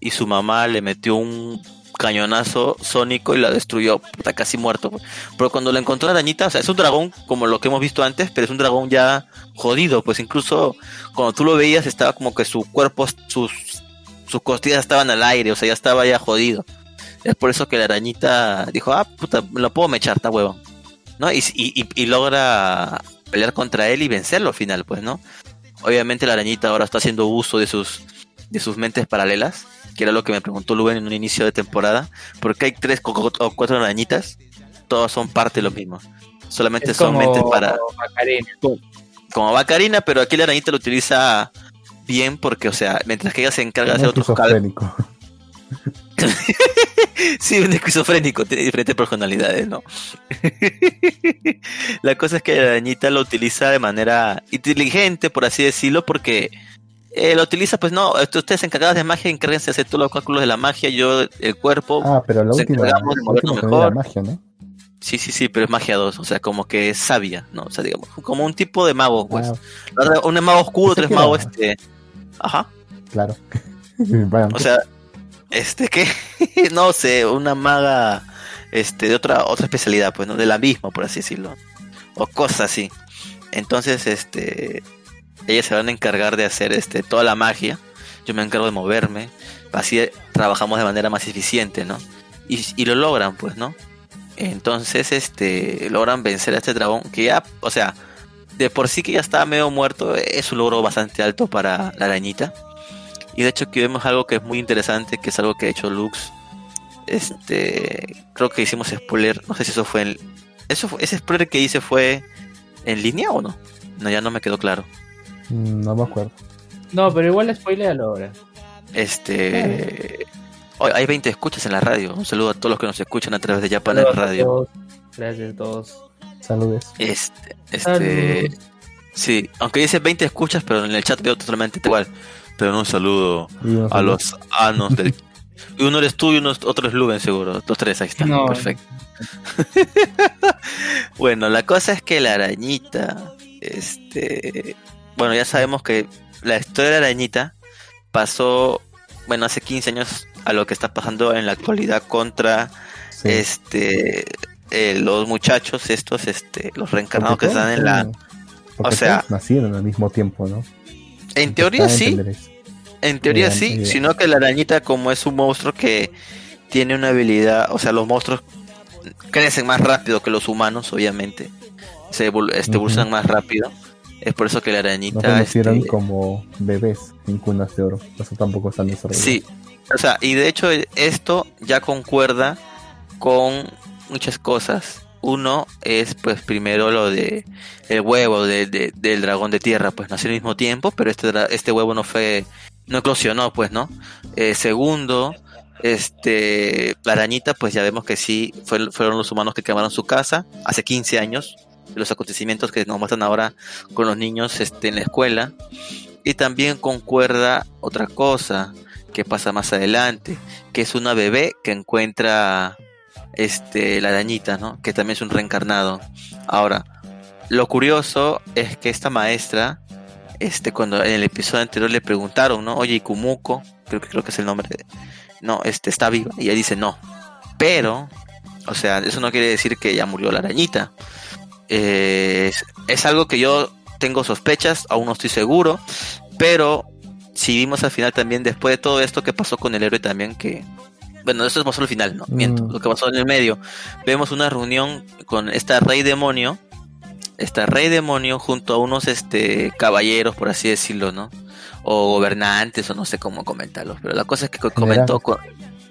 y su mamá le metió un cañonazo sónico y la destruyó, está casi muerto. Pero cuando lo encontró la arañita, o sea, es un dragón como lo que hemos visto antes, pero es un dragón ya jodido, pues incluso cuando tú lo veías estaba como que su cuerpo, sus, sus costillas estaban al aire, o sea, ya estaba ya jodido. Es por eso que la arañita dijo, ah, puta, me lo puedo mechar, está huevo. ¿No? Y, y, y logra pelear contra él y vencerlo al final, pues, ¿no? Obviamente la arañita ahora está haciendo uso de sus, de sus mentes paralelas que era lo que me preguntó Luben en un inicio de temporada, porque hay tres o cuatro arañitas, todas son parte de lo mismo. Solamente son mentes para... Como Bacarina, pero aquí la arañita lo utiliza bien porque, o sea, mientras que ella se encarga de hacer otros cálculos. sí, un esquizofrénico, tiene diferentes personalidades, ¿no? la cosa es que la arañita lo utiliza de manera inteligente, por así decirlo, porque eh, lo utiliza, pues no, ustedes encargados de magia, encárguense de hacer todos los cálculos de la magia, yo el cuerpo. Ah, pero la última, de mejor. magia, ¿no? Sí, sí, sí, pero es magia 2, o sea, como que es sabia, ¿no? O sea, digamos, como un tipo de mago, pues. Ah. Un mago oscuro, tres magos, este. Ajá. Claro. o sea, este, ¿qué? no sé, una maga, este, de otra, otra especialidad, pues, ¿no? De la misma, por así decirlo. O cosas así. Entonces, este, ellas se van a encargar de hacer este toda la magia, yo me encargo de moverme, así trabajamos de manera más eficiente, ¿no? Y, lo logran, pues, ¿no? Entonces, este, logran vencer a este dragón, que ya, o sea, de por sí que ya estaba medio muerto, es un logro bastante alto para la arañita. Y de hecho aquí vemos algo que es muy interesante, que es algo que ha hecho Lux. Este, creo que hicimos spoiler, no sé si eso fue en... ¿Eso ¿Ese spoiler que hice fue en línea o no? No, ya no me quedó claro. Mm, no me acuerdo. No, pero igual spoiler ahora. Este. hay 20 escuchas en la radio. Un saludo a todos los que nos escuchan a través de Japan Radio. Gracias a todos. Saludos. Este. este Sí, aunque dice 20 escuchas, pero en el chat veo totalmente igual. Pero un saludo a los anos del. Y uno eres tú y uno, otro es Luben, seguro. Los tres, ahí están. Perfecto. bueno, la cosa es que la arañita. Este bueno, ya sabemos que la historia de la arañita pasó, bueno, hace 15 años a lo que está pasando en la actualidad contra este eh, los muchachos estos, este, los reencarnados que están en la... o sea, nacieron al mismo tiempo, ¿no? En teoría sí. En teoría sí, sino que la arañita como es un monstruo que tiene una habilidad, o sea, los monstruos crecen más rápido que los humanos, obviamente. Se este, evolucionan más rápido. Es por eso que la arañita. Nos como bebés en cunas de oro. Eso tampoco están desarrollados. Sí, o sea, y de hecho esto ya concuerda con muchas cosas. Uno es, pues, primero lo de el huevo del dragón de tierra, pues nació al mismo tiempo, pero este, este huevo no fue, no eclosionó, pues, ¿no? Eh, segundo, este, la arañita, pues ya vemos que sí, fueron los humanos que quemaron su casa hace 15 años, los acontecimientos que nos muestran ahora con los niños este, en la escuela. Y también concuerda otra cosa que pasa más adelante, que es una bebé que encuentra este, la arañita, ¿no? que también es un reencarnado. Ahora, lo curioso es que esta maestra, este, cuando en el episodio anterior le preguntaron, ¿no? Oye, y creo que creo que es el nombre, de, no, este, está viva, y ella dice no. Pero, o sea, eso no quiere decir que ya murió la arañita. Eh, es, algo que yo tengo sospechas, aún no estoy seguro, pero si vimos al final también, después de todo esto que pasó con el héroe también, que... Bueno, eso es más al final, no, miento, mm. lo que pasó en el medio. Vemos una reunión con esta rey demonio, esta rey demonio junto a unos este caballeros, por así decirlo, ¿no? O gobernantes, o no sé cómo comentarlos, pero la cosa es que comentó con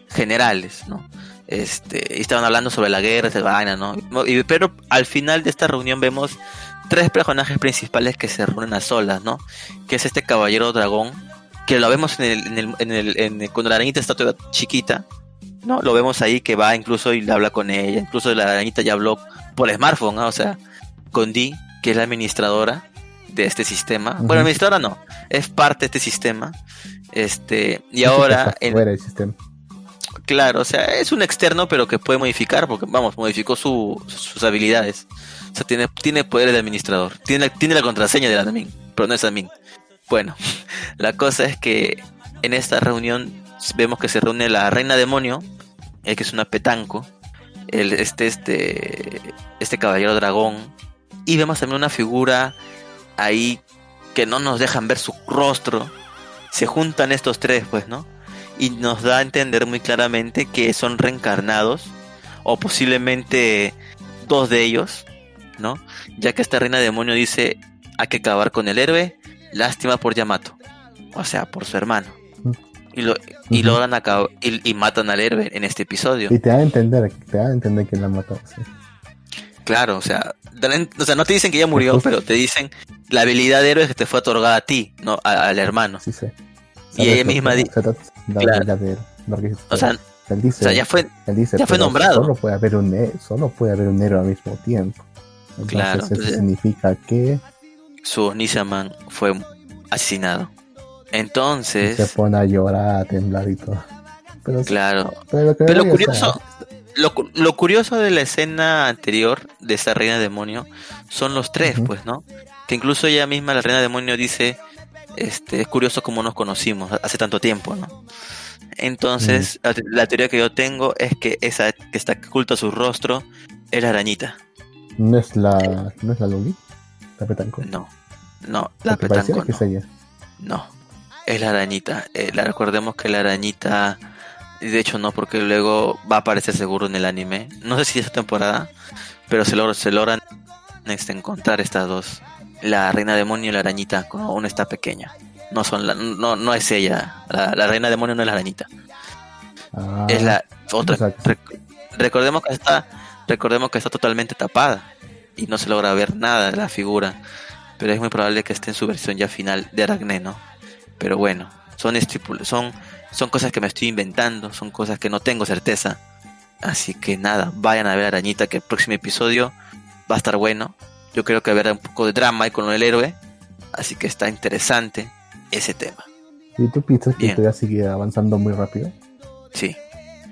generales, ¿no? Este, y estaban hablando sobre la guerra, esa vaina, ¿no? Y, pero al final de esta reunión vemos tres personajes principales que se reúnen a solas, ¿no? Que es este caballero dragón, que lo vemos en el, en el, en el, en cuando la arañita está toda chiquita, ¿no? Lo vemos ahí que va incluso y le habla con ella, incluso la arañita ya habló por smartphone, ¿no? O sea, con Di, que es la administradora de este sistema. Ujú. Bueno, administradora no, es parte de este sistema. Este, y ahora, fuera del sistema. Claro, o sea, es un externo, pero que puede modificar, porque vamos, modificó su- sus habilidades. O sea, tiene, tiene poderes de administrador. Tiene, tiene la contraseña del admin, pero no es admin. Bueno, la cosa es que en esta reunión vemos que se reúne la reina demonio, eh, que es una petanco, el, este, este, este caballero dragón, y vemos también una figura ahí que no nos dejan ver su rostro. Se juntan estos tres, pues, ¿no? Y nos da a entender muy claramente que son reencarnados, o posiblemente dos de ellos, ¿no? Ya que esta reina demonio dice, hay que acabar con el héroe, lástima por Yamato, o sea, por su hermano. Y, lo, y Ujú. logran acabar, y, y matan al héroe en este episodio. Y te da a entender, te da a entender que la mató. Sí. Claro, o sea, o sea, no te dicen que ella murió, pero te dicen la habilidad de héroe que te fue otorgada a ti, no a- al hermano. Sí, sí. Y ella misma di- Se trata de la Claro. habilidad de él, porque- O sea, él dice, o sea, ya fue, él dice, ya fue nombrado. Solo puede haber un solo puede haber un héroe al mismo tiempo. Entonces Claro, eso pues, significa que su Onisaman fue asesinado. se Entonces, pone a llorar, a temblar y todo. Pero, claro, pero Pero lo curioso, lo, lo curioso de la escena anterior de esta reina demonio son los tres, Ujú. pues, ¿no? Que incluso ella misma, la reina demonio, dice, este, es curioso cómo nos conocimos hace tanto tiempo, ¿no? Entonces, la, te- la teoría que yo tengo es que esa que está oculta su rostro es la arañita. no es la, no es la Loli, la petanco. No, no, la petanco que no. es ella. No, es la arañita. Eh, la recordemos que la arañita, de hecho no, porque luego va a aparecer seguro en el anime. No sé si esta temporada, pero se, logra, se logran este, encontrar estas dos. La reina demonio y la arañita, cuando una está pequeña. No son la, no, no es ella. La, la reina demonio no es la arañita. Ah, es la otra. Rec- recordemos que está, recordemos que está totalmente tapada y no se logra ver nada de la figura. Pero es muy probable que esté en su versión ya final de Aracne, ¿no? Pero bueno, son son, son cosas que me estoy inventando, son cosas que no tengo certeza. Así que nada, vayan a ver Arañita, que el próximo episodio va a estar bueno. Yo creo que habrá un poco de drama ahí con el héroe. Así que está interesante ese tema. ¿Y tú piensas que ya sigue avanzando muy rápido? Sí,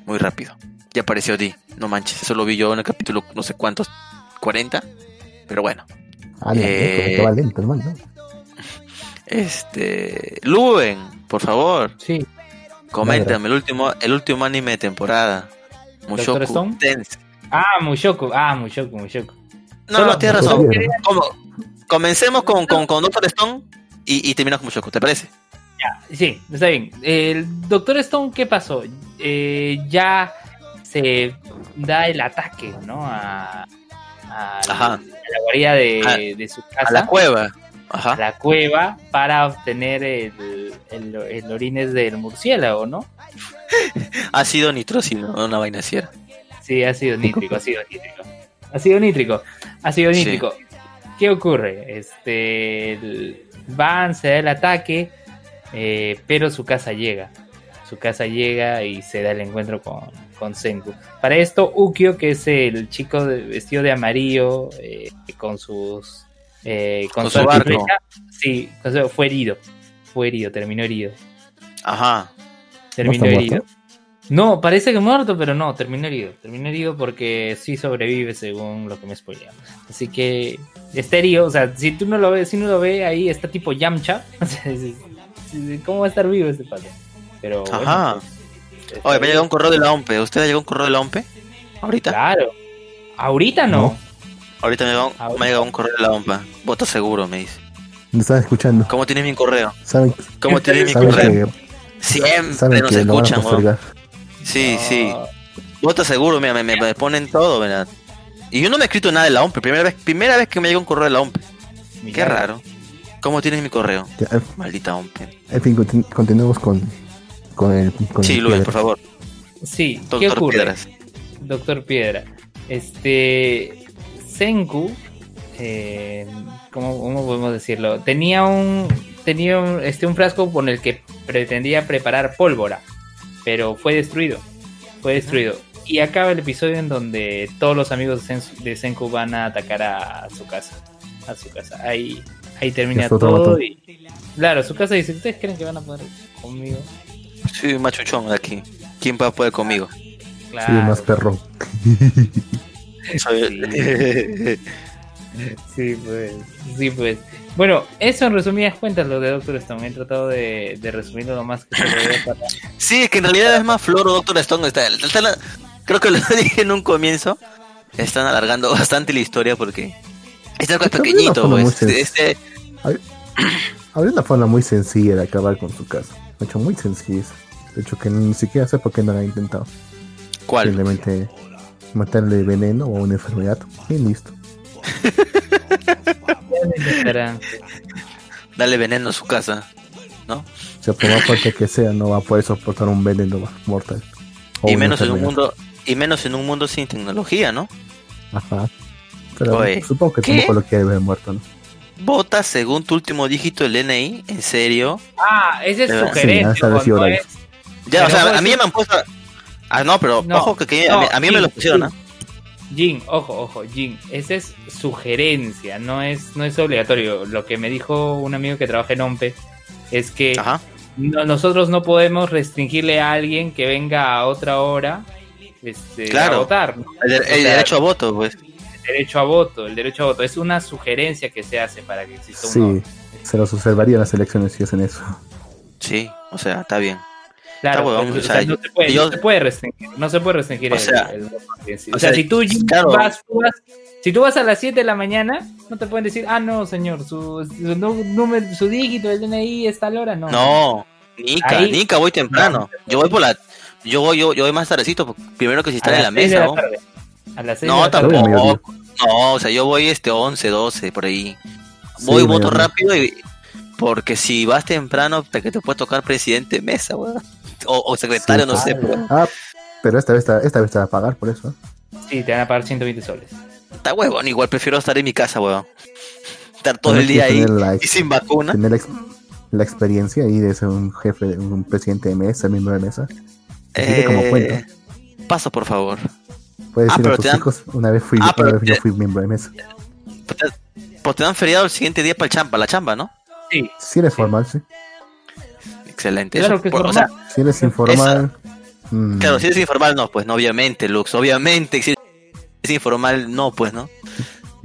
muy rápido. Ya apareció Di, no manches, eso lo vi yo en el capítulo no sé cuántos, 40. Pero bueno, Ah, no, Eh, que va lento, hermano. este. Luen, por favor, Sí, coméntame el último, el último anime de temporada. Mushoku Stone? Tensei. Ah, Mushoku, ah, Mushoku, Mushoku. No, Solo- no, tienes razón. Como- comencemos con, con, con Doctor Stone y, y terminamos con Mushoku, ¿te parece? Sí, está bien. El Doctor Stone, ¿qué pasó? Eh, ya se da el ataque, ¿no? A, a, Ajá. a la guarida de, A- de su casa. A la cueva. a Ajá. la cueva para obtener el, el, el orines del murciélago, ¿no? Ácido nitrógeno, una vaina así. Sí, ha sido nítrico, ha sido nítrico. Ha sido nítrico, ha sido Sí. nítrico. ¿Qué ocurre? Este, van, se da el ataque, eh, pero su casa llega. Su casa llega y se da el encuentro con, con Senku. Para esto, Ukyo, que es el chico de- vestido de amarillo, eh, con sus... eh, con, Con su su barco. sí, fue herido. Fue herido, terminó herido. Ajá. Terminó herido. muerto? No, parece que muerto, pero no, terminó herido. Terminó herido porque sí sobrevive según lo que me spoilean. Así que está herido, o sea, si tú no lo ves, si no lo ve ahí, está tipo Yamcha. ¿Cómo va a estar vivo este pato? Pero bueno, Ajá. pues, Oye, me ha llegado un correo de la OMPE. ¿Usted ha llegado un correo de la OMPE? ¿Ahorita? Claro. Ahorita no. No. Ahorita me ha, llegado, Ahorita. me ha llegado un correo de la OMPA. Vota seguro, me dice. Me están escuchando. ¿Cómo tienes mi correo? Saben, ¿Cómo tienes mi correo? que, Siempre nos escuchan, weón. Sí, No. sí. Vota seguro, mira, me, ponen todo, ¿verdad? Y yo no me he escrito nada de la OMPE. Primera vez, primera vez que me llega un correo de la OMPE. Qué raro. ¿Cómo tienes mi correo? Ya, en- Maldita OMPE. En fin, continu- continuemos con, con el. Con Sí, el Luis, por favor. Sí, ¿qué Doctor ocurre? Piedras. Doctor Piedra. Este. Senku. eh, ¿cómo, cómo podemos decirlo? Tenía un. Tenía un, este, un frasco con el que pretendía preparar pólvora. Pero fue destruido. Fue destruido. y acaba el episodio en donde todos los amigos de Sen- de Senku van a atacar a su casa. A su casa. Ahí, ahí termina todo. todo. Y, claro, su casa dice, ¿ustedes creen que van a poder conmigo? Soy machuchón de aquí. ¿Quién va a poder conmigo? Claro. Sí, más perro. Soy- Sí, pues. Sí, pues. Bueno, eso en resumidas cuentas lo de Doctor Stone. He tratado de, de resumirlo lo más que se puede para... Sí, es que en realidad es más Floro Doctor Stone. Está, está la- creo que lo dije en un comienzo. Están alargando bastante la historia porque es algo pequeñito, pues. Este, Habría una forma muy sencilla de acabar con su casa. De hecho, muy sencilla. De hecho, que ni siquiera sé por qué no la ha intentado. ¿Cuál? Simplemente matarle veneno o una enfermedad. Y listo. Dale veneno a su casa, ¿no? O sea, por más fuerte que sea, no va a poder soportar un veneno mortal. Y menos en un mundo y menos en un mundo sin tecnología, ¿no? Ajá. Pero Oye, supongo que tampoco lo quiere ver muerto, ¿no? Vota según tu último dígito del DNI, ¿en serio? Ah, ese es Sí, sugerente. no es- Ya, Pero o sea, a mí ser- me han puesto Ah, no, pero No, ojo que, que a no, mí, a mí me sí, lo pusieron, sí. Jin, ojo, ojo, Jin, esa es sugerencia, no es, no es obligatorio. Lo que me dijo un amigo que trabaja en OMPE es que Ajá. no- nosotros no podemos restringirle a alguien que venga a otra hora este, Claro. a votar. ¿no? El, el O sea, derecho a voto, pues. el derecho a voto, el derecho a voto. Es una sugerencia que se hace para que exista Sí, un se los observaría en las elecciones si hacen eso. Sí, o sea, está bien. Claro, Está pero, o sea, no, se puede, yo- no se puede restringir, no se puede restringir O el- sea, el, sí. o O sea, sea, si tú claro. vas, tú vas- si tú vas a las 7 de la mañana, no te pueden decir, ah, no, señor, su, número, su dígito del DNI es tal hora, no. No, Nica, Ahí- Nica, voy temprano. No. Yo voy por la. Yo voy, yo, yo voy más tardecito, porque primero que si a están en la seis de mesa, la ¿no? tarde. A las 6 de No, la tarde. A tampoco. No, o sea, yo voy este 11, 12, por ahí. Voy, Sí, voto rápido y. Porque si vas temprano, te, que te puede tocar presidente de mesa, weón. O, o secretario, Sí. no sé, Ah, pero. Ah, pero esta vez, esta, esta vez te va a pagar por eso. Sí, te van a pagar 120 soles. Está huevón, igual prefiero estar en mi casa, weón. Estar todo el día ahí la, y sin vacuna. tener la, ex- la experiencia ahí de ser un jefe, un presidente de mesa, miembro de mesa. Como Eh, cuenta. paso, por favor. Puedes ah, a tus te dan- hijos, una vez fui, Ah, pero una vez yo fui miembro de mesa. Pues te, pues te dan feriado el siguiente día para el chamba, la chamba, ¿no? Sí, Si eres formal, sí. Excelente. Claro Eso, que es por- o sea. Si eres informal, mm, claro, si eres informal, no, pues no, obviamente, Lux, obviamente, si eres informal, no, pues, ¿no?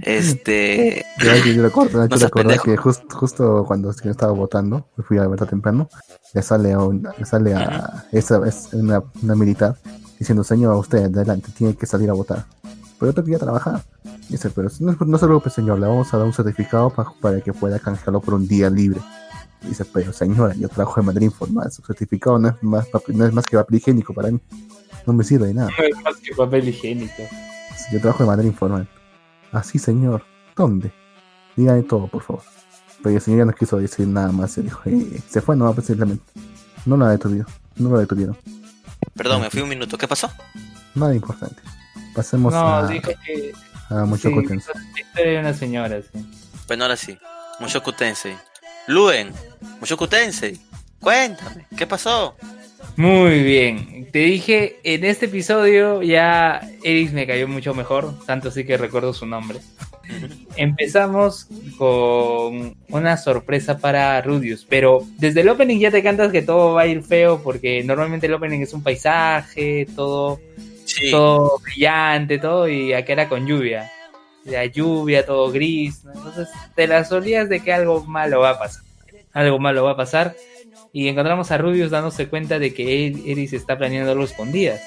Este, Yo, yo, yo recuerdo, No pendejo. que just- justo cuando yo estaba votando, me fui a verdad temprano, le sale a, un- le sale a esa es una, una militar diciendo, señor, usted adelante, tiene que salir a votar. Pero yo tengo que ir a trabajar. Dice, pero no, no se preocupe, señor, le vamos a dar un certificado pa- para que pueda canjearlo por un día libre. Dice, pero señora, yo trabajo de manera informal, su certificado no es más, papel- no es más que papel higiénico para mí. No me sirve de nada. No es más que papel higiénico. Yo trabajo de manera informal. Así, señor. ¿Dónde? Dígame todo, por favor. Pero el señor ya no quiso decir nada más. Se dijo, eh, se fue nomás, pues, simplemente. No la detuvieron. No lo detuvieron. perdón, me fui un minuto, ¿qué pasó? Nada importante. Pasemos No, a, dijo que. a mucho sí, la una señora, sí. Bueno, ahora sí, Mushoku Tensei. Luen, Mushoku Tensei, cuéntame, ¿qué pasó? Muy bien. Te dije, en este episodio ya Eris me cayó mucho mejor, tanto así que recuerdo su nombre. Empezamos con una sorpresa para Rudius, pero desde el opening ya te cantas que todo va a ir feo porque normalmente el opening es un paisaje, todo, Sí, todo brillante, todo y acá era con lluvia. La lluvia, todo gris, ¿no? entonces te las solías de que algo malo va a pasar. Algo malo va a pasar y encontramos a Rubius dándose cuenta de que Eris está planeando algo escondidas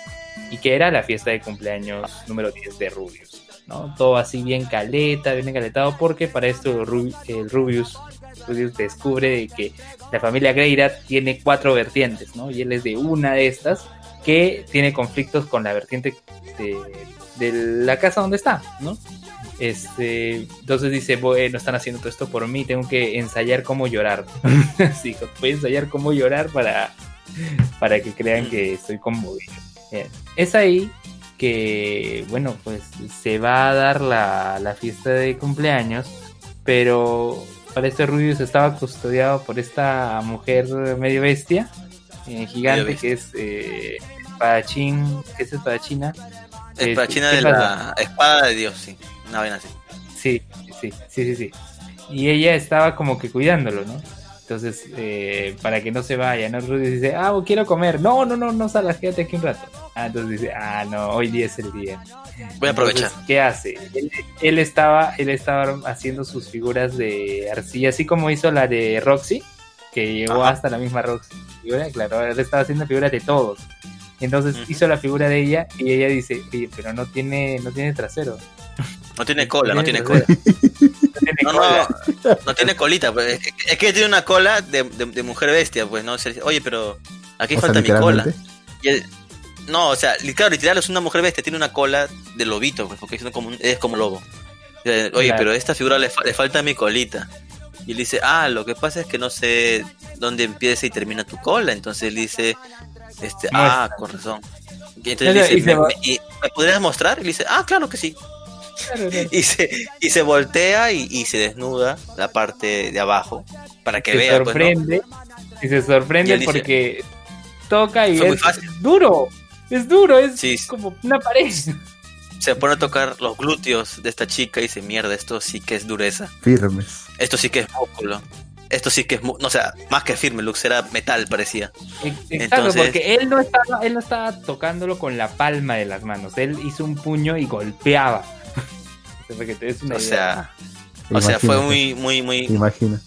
y que era la fiesta de cumpleaños número 10 de Rubius. ¿no? Todo así bien caleta, bien encaletado, porque para esto el Rubius, Rubius descubre de que la familia Greyrat tiene cuatro vertientes, ¿no? y él es de una de estas que tiene conflictos con la vertiente de, de la casa donde está, ¿no? Este, entonces dice, bueno, están haciendo todo esto por mí, tengo que ensayar cómo llorar. sí, voy a ensayar cómo llorar para, para que crean que estoy conmovido. Bien. Es ahí que, bueno, pues se va a dar la, la fiesta de cumpleaños, pero para este Rubius estaba custodiado por esta mujer medio bestia, eh, gigante, Medio bestia. que es eh, espadachín, que es espadachina. Espadachina ¿qué de la espada de Dios, sí. Una vaina así. Sí, sí, sí, sí, sí. Y ella estaba como que cuidándolo, ¿no? Entonces, eh, para que no se vaya, ¿no? Rudy dice, ah, quiero comer. No, no, no, no salgas, quédate aquí un rato. Ah, entonces dice, ah, no, hoy día es el día. Voy a aprovechar. Entonces, ¿Qué hace? Él, él estaba, él estaba haciendo sus figuras de arcilla, así como hizo la de Roxy, que llegó Ajá. hasta la misma Roxy. Figura, claro, él estaba haciendo figuras de todos. Entonces hizo la figura de ella y ella dice, oye, pero no tiene, no tiene trasero. No tiene cola, no tiene cola. No tiene No, cola. no, no tiene colita. Pues. Es, que, es que tiene una cola de, de- de mujer bestia, pues, ¿no? Oye, pero aquí O sea, falta mi cola. Y no, o sea, claro, literal es una mujer bestia, tiene una cola de lobito, pues, porque es como, un- es como lobo. Oye, Claro. pero a esta figura le, fa- le falta mi colita. Y él dice, ah, lo que pasa es que no sé dónde empieza y termina tu cola. Entonces él dice, este, ah, con razón. Y entonces Claro, dice, y ¿Me, va- me- y- ¿me podrías mostrar? Y le dice, ah, claro que sí. Claro, claro. Y se, y se voltea y, y se desnuda la parte de abajo para que se vea. pues, ¿no? sorprende y se Y sorprende dice- porque toca y es duro es duro es Sí. como una pared Se pone a tocar los glúteos de esta chica y dice, mierda, esto sí que es dureza. Firmes. Esto sí que es músculo. Esto sí que es, mu- no, o sea, más que firme, Lux era metal, parecía. exacto Entonces- porque él no estaba él no estaba tocándolo con la palma de las manos él hizo un puño y golpeaba O sea, o sea, fue muy, muy, muy. Imagina.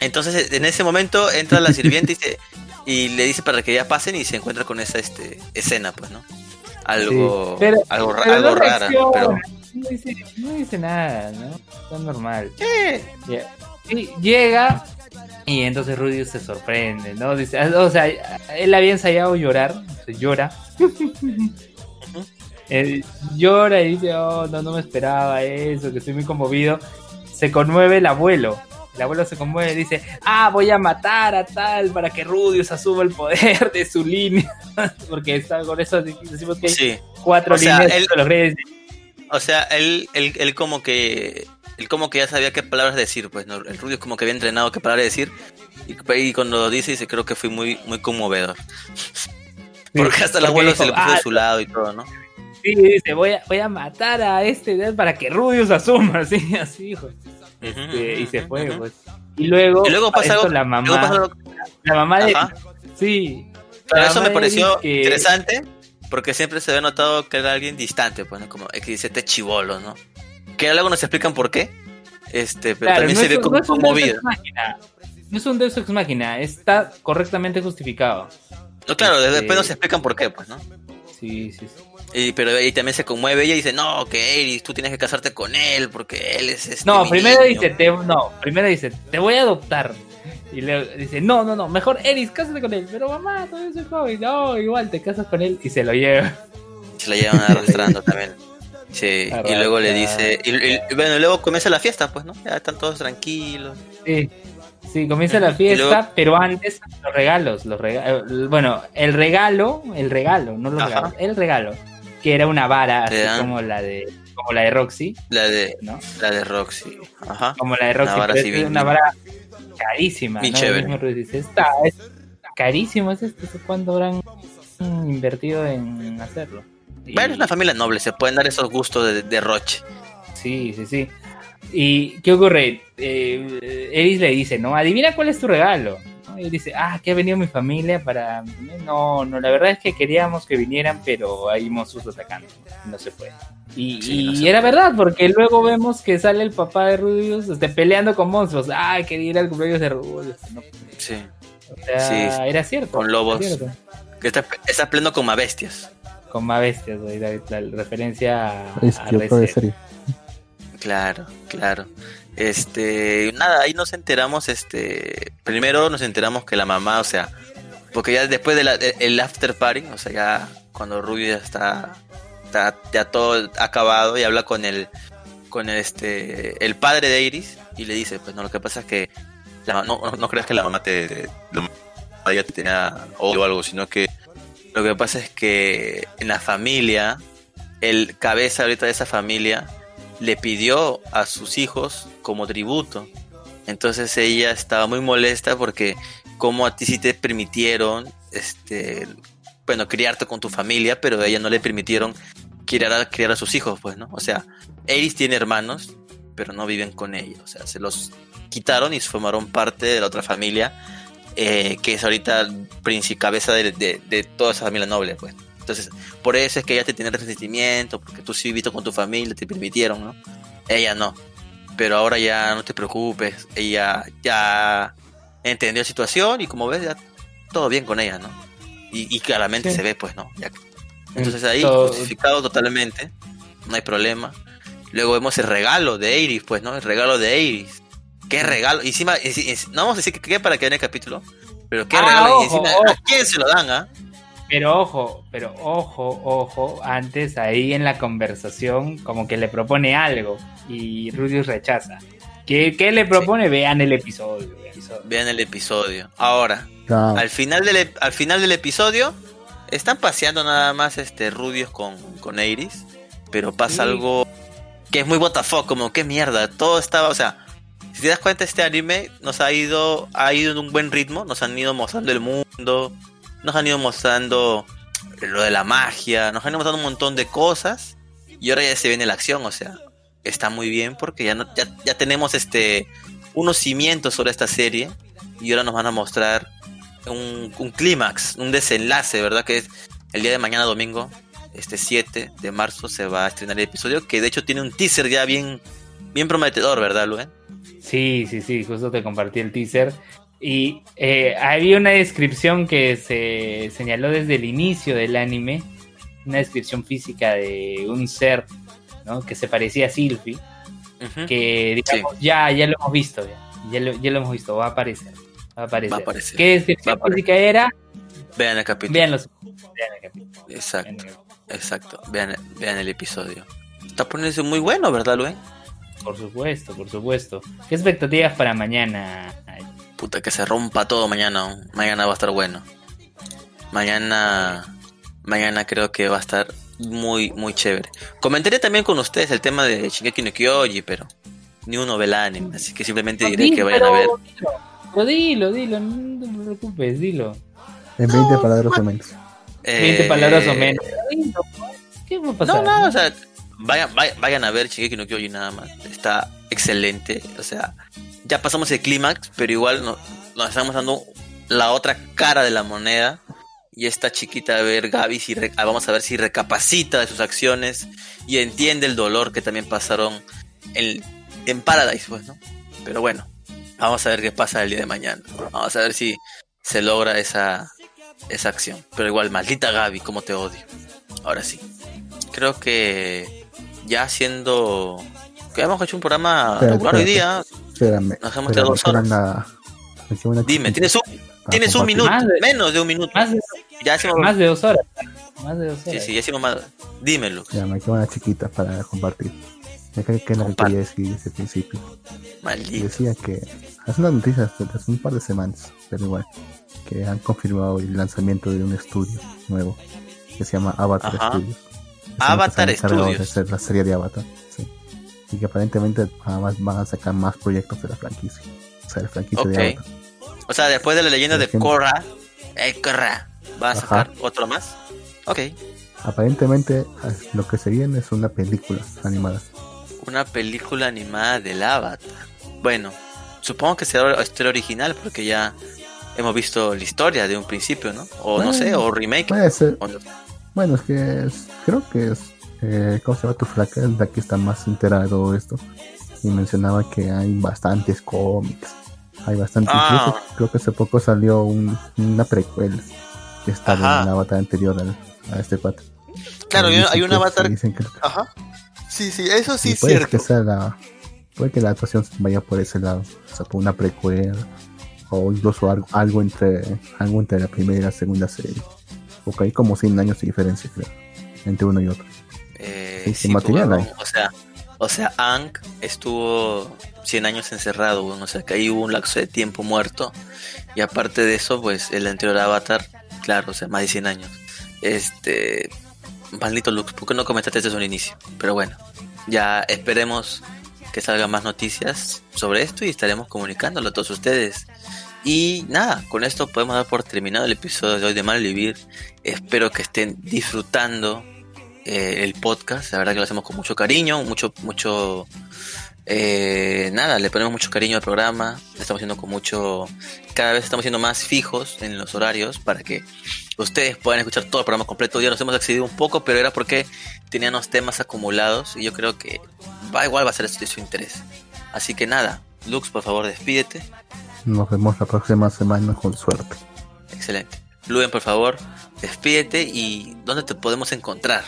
Entonces, en ese momento entra la sirvienta y, se- y le dice para que ya pasen y se encuentra con esa este, escena, pues, ¿no? Algo, Sí, pero- algo, pero algo no rara, reacciona, pero. no dice, no dice nada no está normal Ya. Y llega y entonces Rudy se sorprende, ¿no? Dice, ah, o sea, él había ensayado llorar, se llora. Él llora y dice, oh, no, no me esperaba eso, que estoy muy conmovido. Se conmueve el abuelo. El abuelo se conmueve y dice, ah, voy a matar a tal para que Rudius asuma el poder de su línea. Porque está, con eso decimos que hay sí. cuatro O sea, líneas él- de los reyes. O sea, él, él, él como que él como que ya sabía qué palabras decir, pues, ¿no? El Rudio como que había entrenado qué palabras decir y, y cuando lo dice dice creo que fue muy muy conmovedor. Porque hasta el abuelo se le puso "Ah, de su lado y todo, ¿no? Sí, dice, voy a, voy a matar a este para que Rudius asuma, así, así, hijo. Este, y se fue, Ujú. pues. Y luego, Y luego pasa esto, algo, la luego mamá, pasa algo- la mamá de Ajá. sí, la eso me pareció que- interesante porque siempre se había notado que era alguien distante, pues, ¿no? Como es que dice este chivolo, ¿no? Que luego nos explican por qué. Este, pero Claro, también no se ve un- como no es un Deus conmovido. No es un Deus Ex Machina, está correctamente justificado. No, claro, Este- después nos explican por qué, pues, ¿no? Sí, sí, sí. Y, pero ahí también se conmueve ella y dice, no, que Eris, tú tienes que casarte con él porque él es este No, primero niño". dice, te, no, primero dice, te voy a adoptar. Y luego dice, no, no, no, mejor Eris, cásate con él. Pero mamá, todavía soy joven. No, igual te casas con él y se lo lleva. Se la llevan arrastrando también. Sí, y luego le dice, y, bueno, luego comienza la fiesta, pues, ¿no? Ya están todos tranquilos. Sí, sí, comienza la fiesta, luego- pero antes los regalos, los rega- eh, bueno, el regalo, el regalo, no los Ajá. regalos, el regalo, que era una vara así dan- como la de como la de Roxy, La de, ¿no? la de Roxy. Ajá. Como la de Roxy, Una vara pero así es bien- una vara carísima, bien ¿no? chévere. Dice, está, es carísimo, es esto, ¿cuánto habrán invertido en hacerlo? Y- Bueno, es una familia noble, se pueden dar esos gustos de, de Roche. Sí, sí, sí. ¿Y qué ocurre? Eh, Eris le dice, ¿no? Adivina cuál es tu regalo. ¿no? Y dice, ah, que ha venido mi familia para... No, no, la verdad es que queríamos que vinieran, pero hay monstruos atacando. No se puede. Y, Sí, no y se era verdad, porque luego vemos que sale el papá de Rubius este, peleando con monstruos. Ah, quería ir al cumpleaños de Rubius. No, Sí. o sea, Sí, era cierto. con lobos. cierto. Que está, está pleno con más bestias. Con más bestias, güey, la, la referencia a, Es que Reset. serie. Claro, claro. Este, nada, ahí nos enteramos, este, primero nos enteramos que la mamá, o sea, porque ya después del after party, o sea, ya cuando Rubio ya está, está ya todo acabado y habla con el, con este, el padre de Iris y le dice, pues no, lo que pasa es que la- no, no, no creas que la mamá te, te- ya te tenía odio o algo, sino que lo que pasa es que en la familia, el cabeza ahorita de esa familia le pidió a sus hijos como tributo. Entonces ella estaba muy molesta porque como a ti sí te permitieron este bueno, criarte con tu familia, pero a ella no le permitieron criar a, criar a sus hijos, pues, ¿no? O sea, Eris tiene hermanos, pero no viven con ella. O sea, se los quitaron y formaron parte de la otra familia, eh, que es ahorita cabeza de, de, toda esa familia noble, pues. Entonces, por eso es que ella te tiene resentimiento, porque tú sí viviste con tu familia, te permitieron, ¿no? Ella no. Pero ahora ya no te preocupes, ella ya entendió la situación y como ves, ya todo bien con ella, ¿no? Y, claramente se ve, pues, ¿no? Entonces ahí, justificado totalmente, no hay problema. Luego vemos el regalo de Iris, pues, ¿no? El regalo de Iris. ¿Qué regalo? Y encima, no vamos a decir que qué para que en el capítulo, pero qué ah, regalo. encima, ¿A quién se lo dan, ah? Pero ojo, pero ojo, ojo, antes ahí en la conversación como que le propone algo y Rudius rechaza. ¿Qué, le propone? Vean el episodio, Vean el episodio. Ahora, al, final del, al final del episodio, están paseando nada más este Rudius con, con Iris, pero pasa algo que es muy WTF, como qué mierda, todo estaba, o sea, si te das cuenta este anime nos ha ido, ha ido en un buen ritmo, nos han ido mostrando el mundo, nos han ido mostrando lo de la magia, nos han ido mostrando un montón de cosas y ahora ya se viene la acción, o sea, está muy bien porque ya, no, ya, tenemos este unos cimientos sobre esta serie y ahora nos van a mostrar un, un clímax, un desenlace, ¿verdad? Que es el día de mañana domingo, este 7 de marzo se va a estrenar el episodio, que de hecho tiene un teaser ya bien, bien prometedor, ¿verdad, Luen? Sí, sí, sí, justo te compartí el teaser. Y eh, había una descripción que se señaló desde el inicio del anime, una descripción física de un ser ¿no? que se parecía a Sylvie, que digamos, ya, ya lo hemos visto, ya, lo, ya, lo, hemos visto, va a aparecer. Va a aparecer. ¿Qué descripción física era? Vean el capítulo. Vean, los, vean el capítulo. Exacto, exacto. Vean, vean el episodio. Está poniéndose muy bueno, ¿verdad, Luis? Por supuesto, por supuesto. ¿Qué expectativas para mañana? Puta, que se rompa todo mañana. Mañana va a estar bueno. Mañana. Mañana creo que va a estar muy, muy chévere. Comentaré también con ustedes el tema de Shingeki no Kyoji, pero ni uno ve el anime, así que simplemente diré que vayan a ver. Dilo, dilo, dilo, no te preocupes, dilo. En 20 palabras o menos. 20 eh, palabras o menos. ¿Qué va a pasar? No, no, o sea, vayan, vayan, a ver Shingeki no Kyoji nada más. Está excelente. O sea, ya pasamos el clímax, pero igual nos, estamos dando la otra cara de la moneda. Y esta chiquita, a ver, Gaby, si ah, vamos a ver si recapacita de sus acciones y entiende el dolor que también pasaron en, en Paradise, pues, ¿no? Pero bueno, vamos a ver qué pasa el día de mañana. Vamos a ver si se logra esa, esa acción. Pero igual, maldita Gaby, cómo te odio. Ahora sí. Creo que ya haciendo que hemos hecho un programa regular hoy día. Espérame. Nos hemos quedado dos horas. Dime, tienes un, tienes un minuto, menos de un minuto. Más de, ya más de dos horas. Más de dos horas. Sí, sí, ya hicimos más. Dímelo. Ya, me quedo una chiquita para compartir. Ya que, que es lo que quería decir desde el principio. Maldito. Decía que hace unas noticias hace un par de semanas, pero igual, que han confirmado el lanzamiento de un estudio nuevo que se llama Avatar Studios Avatar Studios. De la serie de Avatar. Sí. Y que aparentemente además van a sacar más proyectos de la franquicia. O sea, la franquicia de Avatar. O sea, después de la leyenda de Korra, eh, Korra, ¿va a sacar otro más? Ok. Aparentemente lo que se viene es una película animada. Una película animada del Avatar. Bueno, supongo que será historia original porque ya hemos visto la historia de un principio, ¿no? O no sé, o remake. Puede ser. Bueno, es que creo que es. Eh, ¿Cómo se llama tu flaca? Es la que está más enterado de esto. Y mencionaba que hay bastantes cómics. Hay bastante. Ah. creo que hace poco salió una precuela que está en la avatar anterior a este pato. Claro, hay un avatar. Ajá. Sí, sí, eso sí es puede cierto. Que sea la, puede que la actuación vaya por ese lado. O sea, por una precuela. O incluso algo, algo entre algo entre la primera y la segunda serie. Porque hay como 100 años de diferencia, creo, entre uno y otro. Eh, sí, material pues, O sea, o sea, Ang estuvo 100 años encerrado, bueno, o sea, que ahí hubo un lapso de tiempo muerto. Y aparte de eso, pues el anterior Avatar, claro, o sea, más de 100 años. Este, maldito Lux, ¿por qué no comentaste desde un inicio? Pero bueno, ya esperemos que salgan más noticias sobre esto y estaremos comunicándolo a todos ustedes. Y nada, con esto podemos dar por terminado el episodio de hoy de Mal Vivir. Espero que estén disfrutando eh, el podcast. La verdad que lo hacemos con mucho cariño, mucho, mucho. Eh, nada, le ponemos mucho cariño al programa. Estamos haciendo con mucho. Cada vez estamos siendo más fijos en los horarios para que ustedes puedan escuchar todo el programa completo. Ya nos hemos accedido un poco, pero era porque teníamos temas acumulados y yo creo que va igual va a ser de su interés. Así que nada, Lux, por favor, despídete. Nos vemos la próxima semana con suerte. Excelente. Luen, por favor, despídete y ¿dónde te podemos encontrar?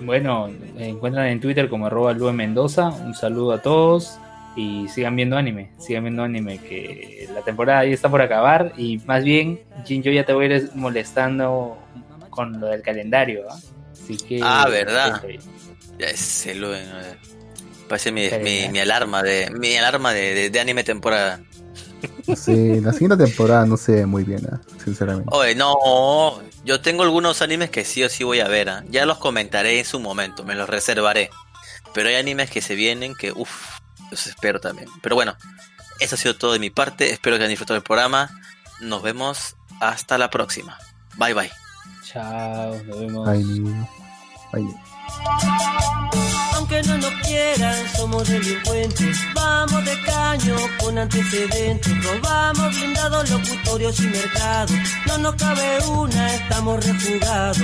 Bueno, encuentran en Twitter como arroba Luen Mendoza. Un saludo a todos y sigan viendo anime, sigan viendo anime, que la temporada ya está por acabar y más bien, Jin, yo ya te voy a ir molestando con lo del calendario, ¿ah? Así que... Ah, ¿verdad? Ya ese Luen, parece mi, mi, mi, alarma de mi alarma de, de, de anime temporada. Sí, la siguiente temporada no se ve muy bien, ¿eh? sinceramente. Oye, no, yo tengo algunos animes que sí o sí voy a ver, ¿eh? ya los comentaré en su momento, me los reservaré. Pero hay animes que se vienen que, uff, los espero también. Pero bueno, eso ha sido todo de mi parte, espero que hayan disfrutado del programa. Nos vemos hasta la próxima. Bye bye. Chao, nos vemos. Bye. Bye. Aunque no nos quieran, somos delincuentes. Vamos de caño con antecedentes. Robamos blindados, locutorios y mercados. No nos cabe una, estamos refugados.